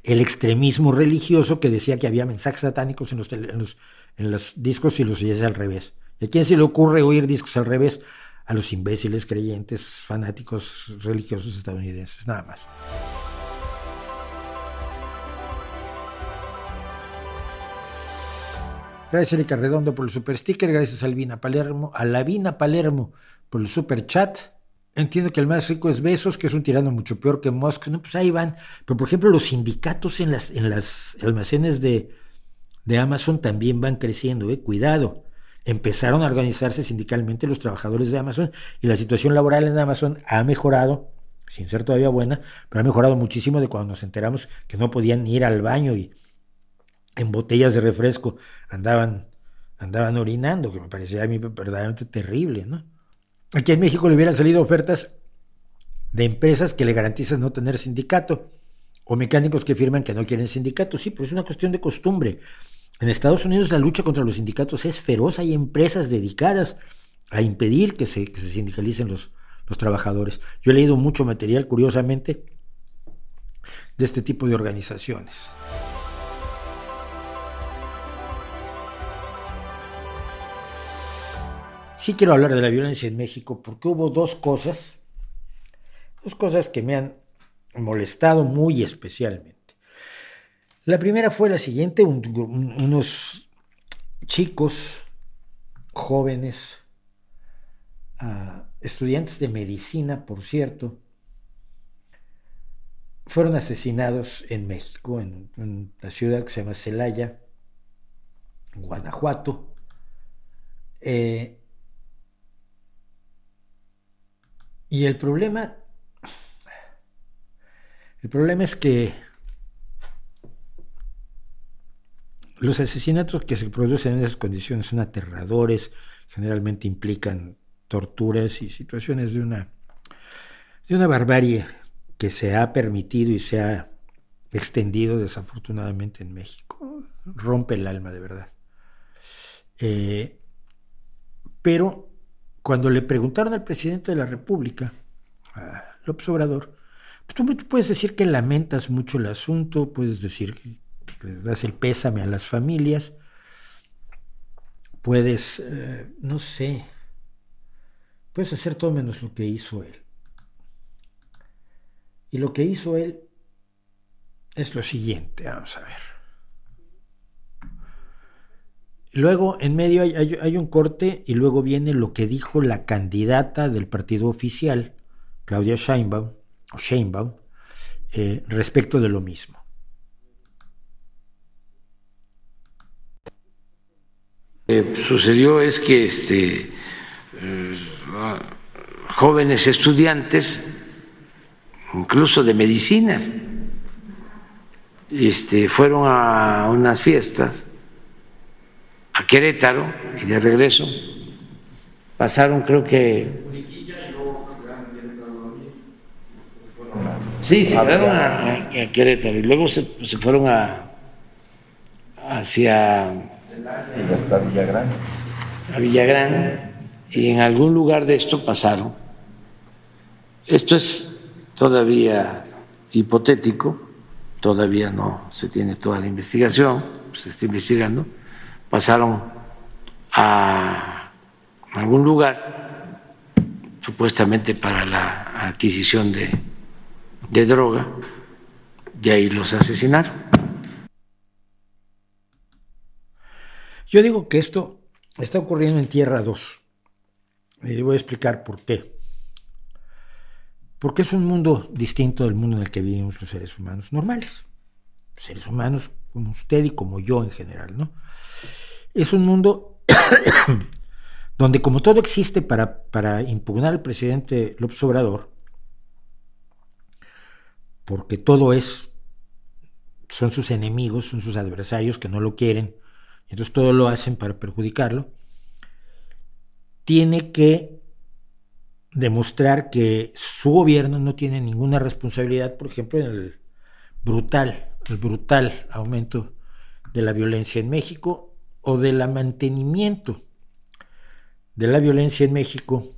el extremismo religioso que decía que había mensajes satánicos en los, en los, discos y los oyes al revés. ¿Y a quién se le ocurre oír discos al revés? A los imbéciles creyentes fanáticos religiosos estadounidenses, nada más. Gracias Erika Redondo por el super sticker, gracias a Albina Palermo, a Lavina Palermo por el super chat. Entiendo que el más rico es Besos, que es un tirano mucho peor que Musk. No, pues ahí van. Pero por ejemplo, los sindicatos en las, en las almacenes de, de Amazon también van creciendo, eh. Cuidado empezaron a organizarse sindicalmente los trabajadores de Amazon y la situación laboral en Amazon ha mejorado, sin ser todavía buena, pero ha mejorado muchísimo de cuando nos enteramos que no podían ir al baño y en botellas de refresco andaban, andaban orinando, que me parecía a mí verdaderamente terrible, ¿no? Aquí en México le hubieran salido ofertas de empresas que le garantizan no tener sindicato o mecánicos que firman que no quieren sindicato. Sí, pero es una cuestión de costumbre. En Estados Unidos la lucha contra los sindicatos es feroz, hay empresas dedicadas a impedir que se, sindicalicen los, los trabajadores. Yo he leído mucho material, curiosamente, de este tipo de organizaciones. Sí quiero hablar de la violencia en México porque hubo dos cosas, dos cosas que me han molestado muy especialmente. La primera fue la siguiente, unos chicos jóvenes, ah, estudiantes de medicina, por cierto, fueron asesinados en México, en, la ciudad que se llama Celaya, Guanajuato. Eh, y el problema El problema es que los asesinatos que se producen en esas condiciones son aterradores, generalmente implican torturas y situaciones de una, de una barbarie que se ha permitido y se ha extendido desafortunadamente en México. Rompe el alma de verdad. Eh, pero cuando le preguntaron al presidente de la República, a López Obrador, pues tú puedes decir que lamentas mucho el asunto, puedes decir que le das el pésame a las familias, puedes, eh, no sé, puedes hacer todo menos lo que hizo él. Y lo que hizo él es lo siguiente, vamos a ver. Luego, en medio hay, un corte y luego viene lo que dijo la candidata del partido oficial, Claudia Sheinbaum, o Sheinbaum eh, respecto de lo mismo. Eh, sucedió es que este, eh, jóvenes estudiantes, incluso de medicina, este, fueron a unas fiestas a Querétaro y de regreso pasaron creo que sí se quedaron a, Querétaro y luego se, se fueron a hacia y hasta Villagrán. A Villagrán, y en algún lugar de esto pasaron. Esto es todavía hipotético, todavía no se tiene toda la investigación, se está investigando. Pasaron a algún lugar, supuestamente para la adquisición de, de droga, y ahí los asesinaron. Yo digo que esto está ocurriendo en Tierra 2. Y voy a explicar por qué. Porque es un mundo distinto del mundo en el que vivimos los seres humanos normales. Seres humanos como usted y como yo en general, ¿no? Es un mundo [coughs] donde como todo existe para, para impugnar al presidente López Obrador, porque todo es, son sus enemigos, son sus adversarios que no lo quieren, entonces todo lo hacen para perjudicarlo, tiene que demostrar que su gobierno no tiene ninguna responsabilidad, por ejemplo, en el brutal, el brutal aumento de la violencia en México o del mantenimiento de la violencia en México,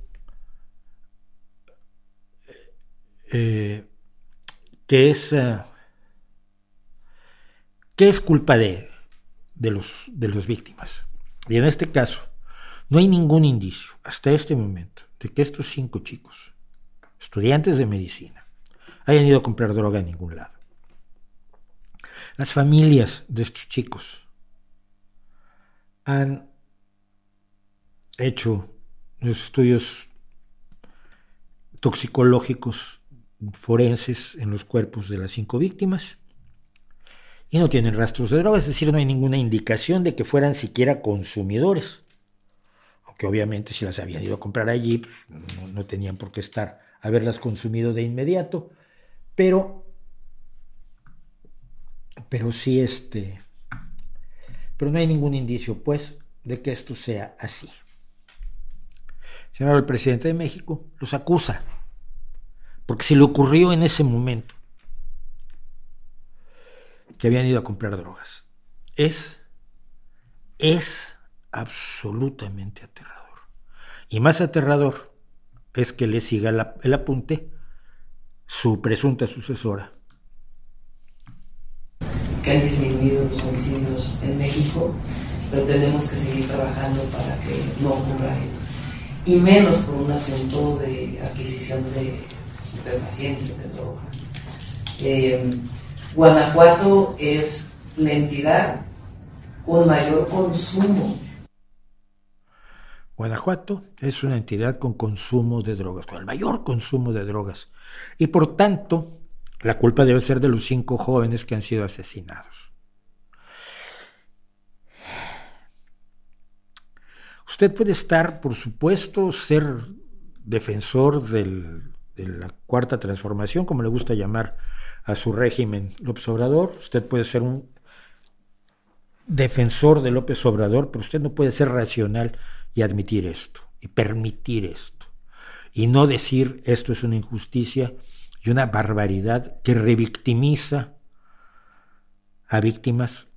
eh, que es, eh, es culpa de, de los, de las víctimas. Y en este caso, no hay ningún indicio hasta este momento de que estos cinco chicos, estudiantes de medicina, hayan ido a comprar droga en ningún lado. Las familias de estos chicos han hecho los estudios toxicológicos forenses en los cuerpos de las cinco víctimas y no tienen rastros de drogas, es decir, no hay ninguna indicación de que fueran siquiera consumidores. Aunque obviamente si las habían ido a comprar allí, pues, no, tenían por qué estar haberlas consumido de inmediato, pero, pero sí este, pero no hay ningún indicio, pues, de que esto sea así. Señor, el presidente de México los acusa, porque si le ocurrió en ese momento que habían ido a comprar drogas. Es, es absolutamente aterrador. Y más aterrador es que le siga el apunte su presunta sucesora. Que han disminuido los homicidios en México, pero tenemos que seguir trabajando para que no ocurra Y menos por un asunto de adquisición de estupefacientes, de droga. Eh, Guanajuato es la entidad con mayor consumo. Guanajuato es una entidad con consumo de drogas, con el mayor consumo de drogas. Y por tanto, la culpa debe ser de los cinco jóvenes que han sido asesinados. Usted puede estar, por supuesto, ser defensor de la cuarta transformación, como le gusta llamar a su régimen López Obrador. Usted puede ser un defensor de López Obrador, pero usted no puede ser racional y admitir esto, y permitir esto, y no decir esto es una injusticia y una barbaridad que revictimiza a víctimas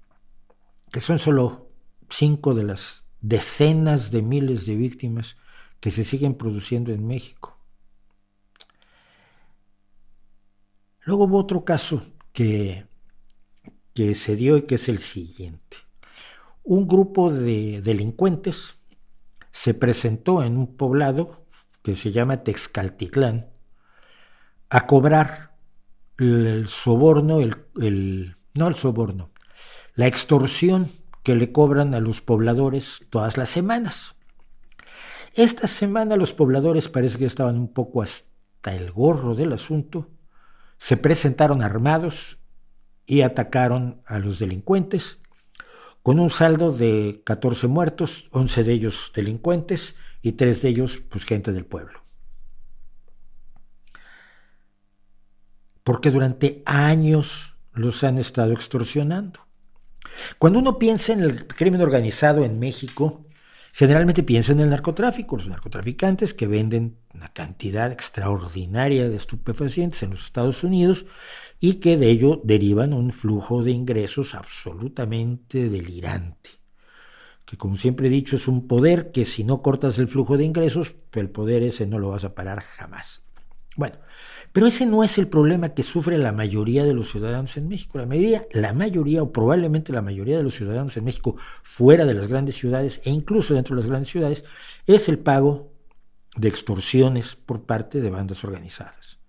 que son solo cinco de las decenas de miles de víctimas que se siguen produciendo en México. Luego hubo otro caso que, que se dio y que es el siguiente. Un grupo de delincuentes se presentó en un poblado que se llama Texcaltitlán a cobrar el soborno, el, no el soborno, la extorsión que le cobran a los pobladores todas las semanas. Esta semana los pobladores parece que estaban un poco hasta el gorro del asunto, se presentaron armados y atacaron a los delincuentes, con un saldo de 14 muertos, 11 de ellos delincuentes y 3 de ellos pues gente del pueblo. Porque durante años los han estado extorsionando. Cuando uno piensa en el crimen organizado en México, generalmente piensa en el narcotráfico, los narcotraficantes que venden una cantidad extraordinaria de estupefacientes en los Estados Unidos y que de ello derivan un flujo de ingresos absolutamente delirante, que como siempre he dicho es un poder que si no cortas el flujo de ingresos, el poder ese no lo vas a parar jamás. Bueno, pero ese no es el problema que sufre la mayoría de los ciudadanos en México. La mayoría, la mayoría o probablemente la mayoría de los ciudadanos en México fuera de las grandes ciudades e incluso dentro de las grandes ciudades es el pago de extorsiones por parte de bandas organizadas.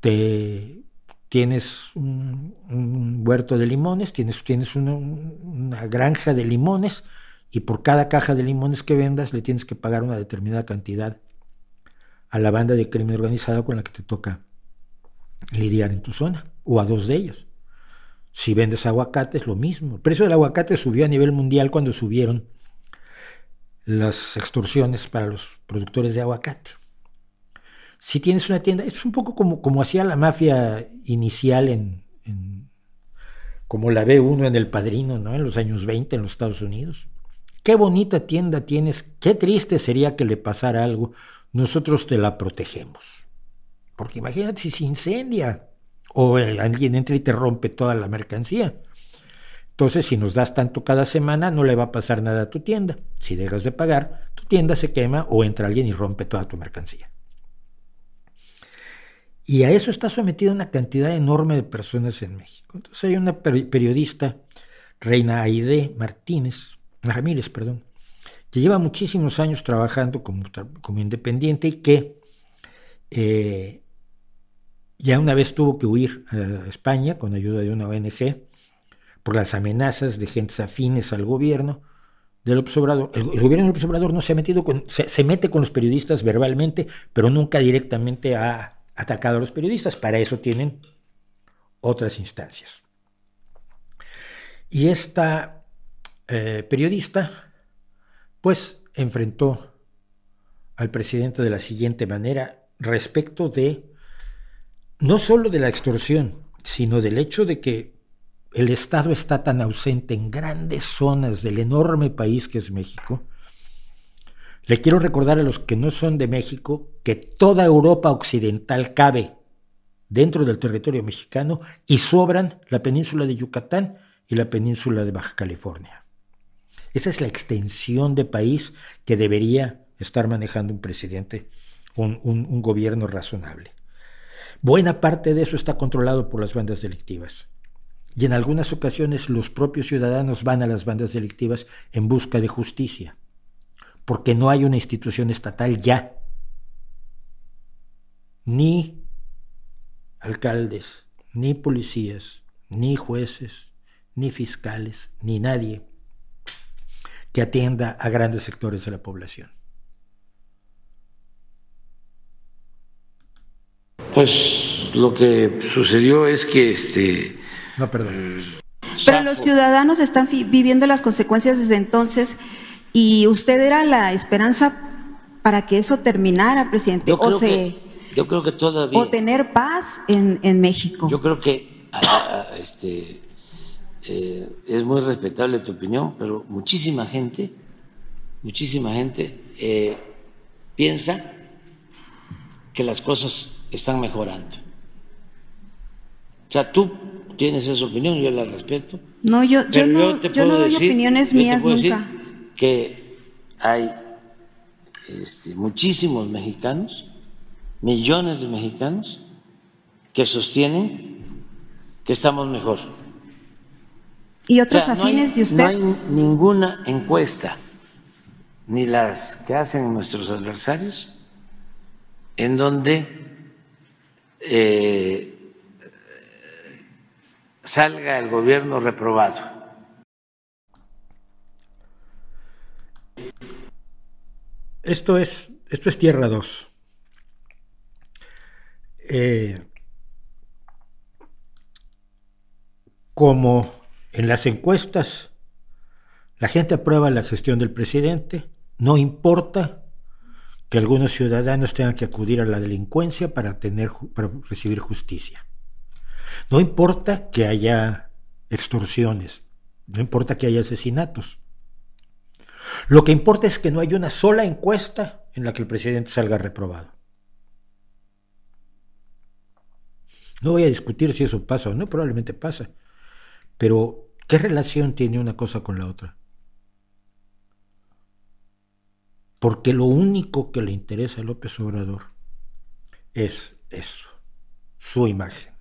Te, tienes un, huerto de limones, tienes, tienes una, una granja de limones y por cada caja de limones que vendas le tienes que pagar una determinada cantidad a la banda de crimen organizado con la que te toca lidiar en tu zona, o a dos de ellas. Si vendes aguacate es lo mismo. El precio del aguacate subió a nivel mundial cuando subieron las extorsiones para los productores de aguacate. Si tienes una tienda, es un poco como, como hacía la mafia inicial en, como la ve uno en El Padrino, ¿no? En los años 20 en los Estados Unidos. Qué bonita tienda tienes, qué triste sería que le pasara algo nosotros te la protegemos. Porque imagínate si se incendia o alguien entra y te rompe toda la mercancía. Entonces, si nos das tanto cada semana, no le va a pasar nada a tu tienda. Si dejas de pagar, tu tienda se quema o entra alguien y rompe toda tu mercancía. Y a eso está sometida una cantidad enorme de personas en México. Entonces hay una periodista, Reina Aide Martínez, Ramírez, perdón, que lleva muchísimos años trabajando como, como independiente y que eh, ya una vez tuvo que huir a España con ayuda de una ONG por las amenazas de gentes afines al gobierno del Obrador. El, gobierno del Obrador no se ha metido con, se, mete con los periodistas verbalmente, pero nunca directamente ha atacado a los periodistas. Para eso tienen otras instancias. Y esta eh, periodista pues enfrentó al presidente de la siguiente manera respecto de no solo de la extorsión, sino del hecho de que el Estado está tan ausente en grandes zonas del enorme país que es México. Le quiero recordar a los que no son de México que toda Europa occidental cabe dentro del territorio mexicano y sobran la península de Yucatán y la península de Baja California. Esa es la extensión de país que debería estar manejando un presidente, un, gobierno razonable. Buena parte de eso está controlado por las bandas delictivas. Y en algunas ocasiones los propios ciudadanos van a las bandas delictivas en busca de justicia, porque no hay una institución estatal ya, ni alcaldes, ni policías, ni jueces, ni fiscales, ni nadie que atienda a grandes sectores de la población. Pues lo que sucedió es que este. No, perdón. Pero los ciudadanos están viviendo las consecuencias desde entonces y usted era la esperanza para que eso terminara, presidente? Yo creo, o, se, que, yo creo que todavía... o tener paz en, en México. Yo creo que ah, ah, este, eh, es muy respetable tu opinión, pero muchísima gente, muchísima gente eh, piensa que las cosas están mejorando. O sea, tú tienes esa opinión, yo la respeto. No, yo, yo no, yo no doy opiniones yo te mías puedo decir nunca. que hay este, muchísimos mexicanos, millones de mexicanos, que sostienen que estamos mejor. Y O otros sea, no hay- afines de usted. No hay ninguna encuesta, ni las que hacen nuestros adversarios, en donde eh, salga el gobierno reprobado. Esto es, esto es Tierra 2. Eh, como en las encuestas la gente aprueba la gestión del presidente, no importa que algunos ciudadanos tengan que acudir a la delincuencia para, tener, para recibir justicia. No importa que haya extorsiones, no importa que haya asesinatos. Lo que importa es que no haya una sola encuesta en la que el presidente salga reprobado. No voy a discutir si eso pasa o no, probablemente pasa. Pero, ¿qué relación tiene una cosa con la otra? Porque lo único que le interesa a López Obrador es eso, su imagen.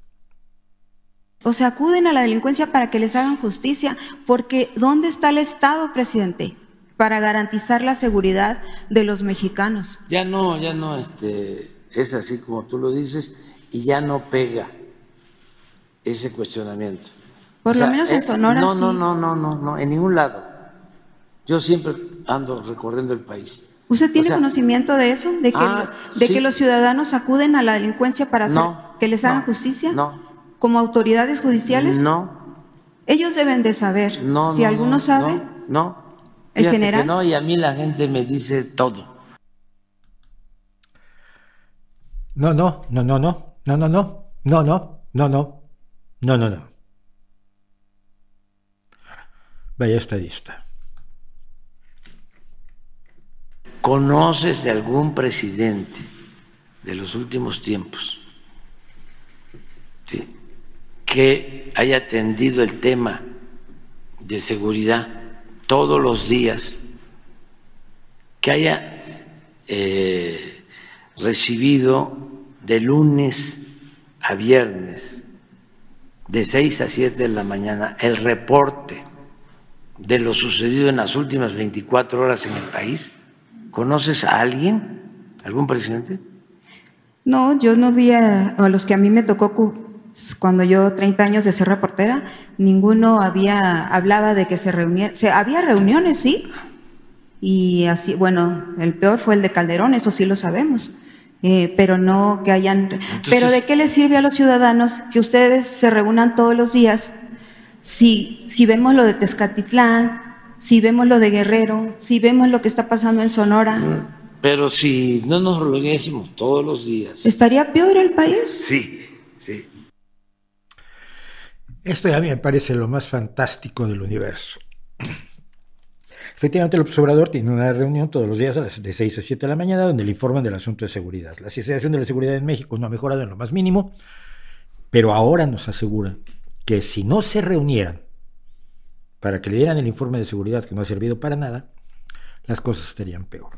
O sea, acuden a la delincuencia para que les hagan justicia, porque ¿dónde está el Estado, presidente, para garantizar la seguridad de los mexicanos? Ya no, ya no, este, es así como tú lo dices y ya no pega ese cuestionamiento. Por lo menos en Sonora No, sí. no, no, no, no, no, en ningún lado. Yo siempre ando recorriendo el país. ¿Usted tiene O sea, conocimiento de eso? ¿De, que, Ah, de sí. que los ciudadanos acuden a la delincuencia para hacer, No, que les hagan no, justicia? no. ¿Como autoridades judiciales? No, Ellos deben de saber. no, si no, alguno no, sabe, No, no. ¿El general? no, y a mí la gente me dice todo. No, no, no, no, no, no, no, no, no, no, no, no, no, no, no. Vaya estadista. ¿Conoces de algún presidente de los últimos tiempos sí, que haya atendido el tema de seguridad todos los días, que haya eh, recibido de lunes a viernes, de 6 a 7 de la mañana, el reporte de lo sucedido en las últimas 24 horas en el país? ¿Conoces a alguien, algún presidente? No, yo no vi a, a los que a mí me tocó cu- cuando yo 30 años de ser reportera, ninguno había hablaba de que se reunieran, se, había reuniones, sí, y así, bueno, el peor fue el de Calderón, eso sí lo sabemos, eh, pero no que hayan, pero ¿de qué les sirve a los ciudadanos que ustedes se reúnan todos los días si, si vemos lo de Tezcatitlán, si vemos lo de Guerrero, si vemos lo que está pasando en Sonora, Pero si no nos reuniésemos todos los días. ¿estaría peor el país? Sí, sí. Esto a mí me parece lo más fantástico del universo. Efectivamente, el observador tiene una reunión todos los días a las de 6 a 7 de la mañana donde le informan del asunto de seguridad. La situación de la seguridad en México no ha mejorado en lo más mínimo, pero ahora nos aseguran que si no se reunieran para que le dieran el informe de seguridad que no ha servido para nada, las cosas estarían peor.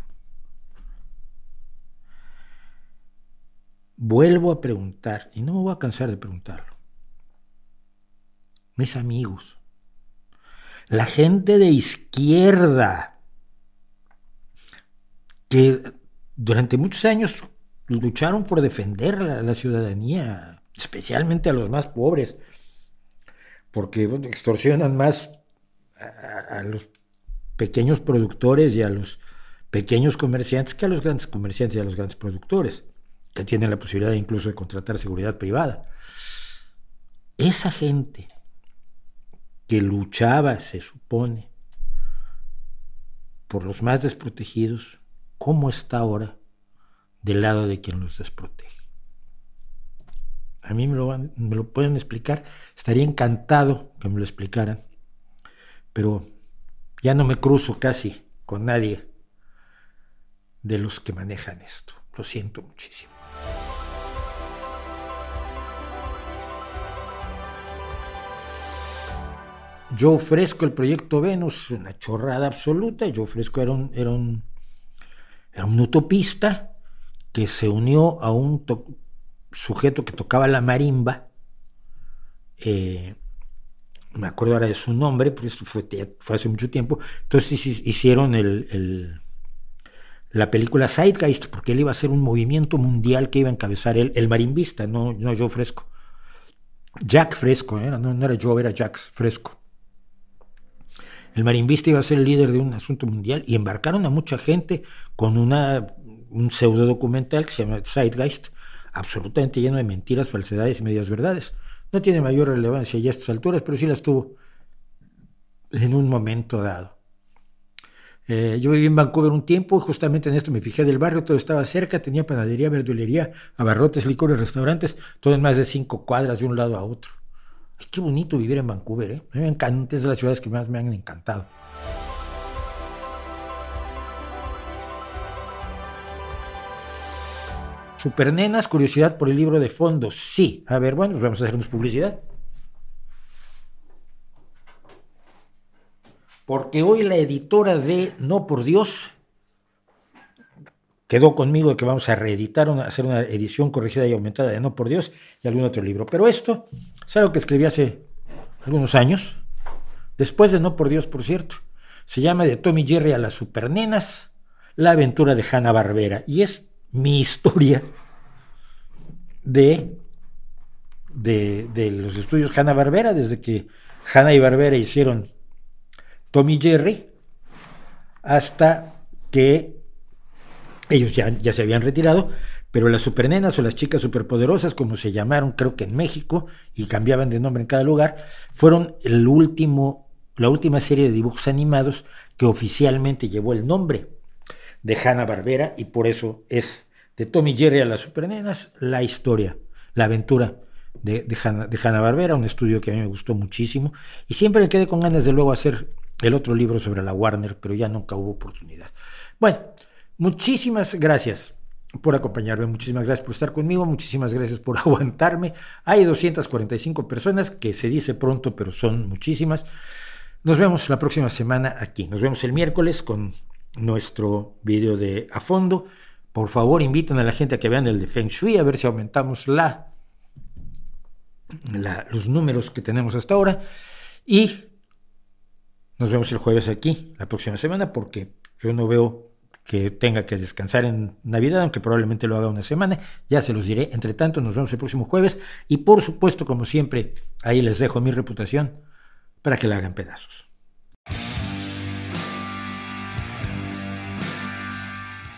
Vuelvo a preguntar, y no me voy a cansar de preguntarlo. Mis amigos, la gente de izquierda que durante muchos años lucharon por defender la, la ciudadanía, especialmente a los más pobres, porque extorsionan más a, a los pequeños productores y a los pequeños comerciantes que a los grandes comerciantes y a los grandes productores, que tienen la posibilidad incluso de contratar seguridad privada. Esa gente que luchaba, se supone, por los más desprotegidos, cómo está ahora del lado de quien los desprotege. A mí me lo, pueden explicar, estaría encantado que me lo explicaran, pero ya no me cruzo casi con nadie de los que manejan esto. Lo siento muchísimo. Yo ofrezco el proyecto Venus, una chorrada absoluta. Yo ofrezco era un, era un, era un utopista que se unió a un sujeto que tocaba la marimba. Eh, me acuerdo ahora de su nombre, pero esto fue, hace mucho tiempo. Entonces hicieron la película Zeitgeist, porque él iba a ser un movimiento mundial que iba a encabezar él, el marimbista, no, no yo Fresco. Jack Fresco, ¿eh? no, no era yo, era Jack Fresco. El marimbista iba a ser el líder de un asunto mundial y embarcaron a mucha gente con una, un pseudo documental que se llama Zeitgeist, absolutamente lleno de mentiras, falsedades y medias verdades. No tiene mayor relevancia ya a estas alturas, pero sí las tuvo en un momento dado. Eh, yo viví en Vancouver un tiempo justamente en esto me fijé del barrio, todo estaba cerca, tenía panadería, verdulería, abarrotes, licores, restaurantes, todo en más de cinco cuadras de un lado a otro. Ay, qué bonito vivir en Vancouver, ¿eh? Me encanta, es de las ciudades que más me han encantado. Supernenas, curiosidad por el libro de fondo. Sí. A ver, bueno, pues vamos a hacernos publicidad. Porque hoy la editora de No por Dios quedó conmigo de que vamos a reeditar, hacer una edición corregida y aumentada de No por Dios y algún otro libro. Pero esto es algo que escribí hace algunos años, después de No por Dios, por cierto. Se llama De Tommy Jerry a las Supernenas, la aventura de Hanna Barbera. Y es mi historia de, de, los estudios Hanna-Barbera, desde que Hanna y Barbera hicieron Tommy Jerry, hasta que ellos ya, ya se habían retirado, pero las supernenas o las chicas superpoderosas, como se llamaron, creo que en México, y cambiaban de nombre en cada lugar, fueron el último, la última serie de dibujos animados que oficialmente llevó el nombre de Hanna Barbera y por eso es de Tommy Jerry a las supernenas, la historia, la aventura de, de, Hanna, Barbera, un estudio que a mí me gustó muchísimo y siempre me quedé con ganas de luego hacer el otro libro sobre la Warner, pero ya nunca hubo oportunidad. Bueno, muchísimas gracias por acompañarme, muchísimas gracias por estar conmigo, muchísimas gracias por [laughs] aguantarme. Hay 245 personas, que se dice pronto, pero son muchísimas. Nos vemos la próxima semana aquí. Nos vemos el miércoles con nuestro video de a fondo. Por favor, inviten a la gente a que vean el de Feng Shui, a ver si aumentamos la, los números que tenemos hasta ahora. Y nos vemos el jueves aquí, la próxima semana, porque yo no veo que tenga que descansar en Navidad, aunque probablemente lo haga una semana, ya se los diré. Entre tanto, nos vemos el próximo jueves y por supuesto, como siempre, ahí les dejo mi reputación para que la hagan pedazos.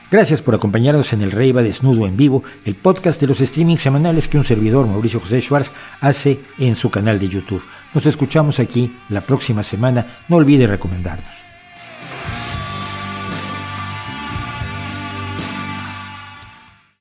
Gracias por acompañarnos en el Rey va Desnudo en vivo, el podcast de los streamings semanales que un servidor, Mauricio José Schwartz, hace en su canal de YouTube. Nos escuchamos aquí la próxima semana. No olvide recomendarnos.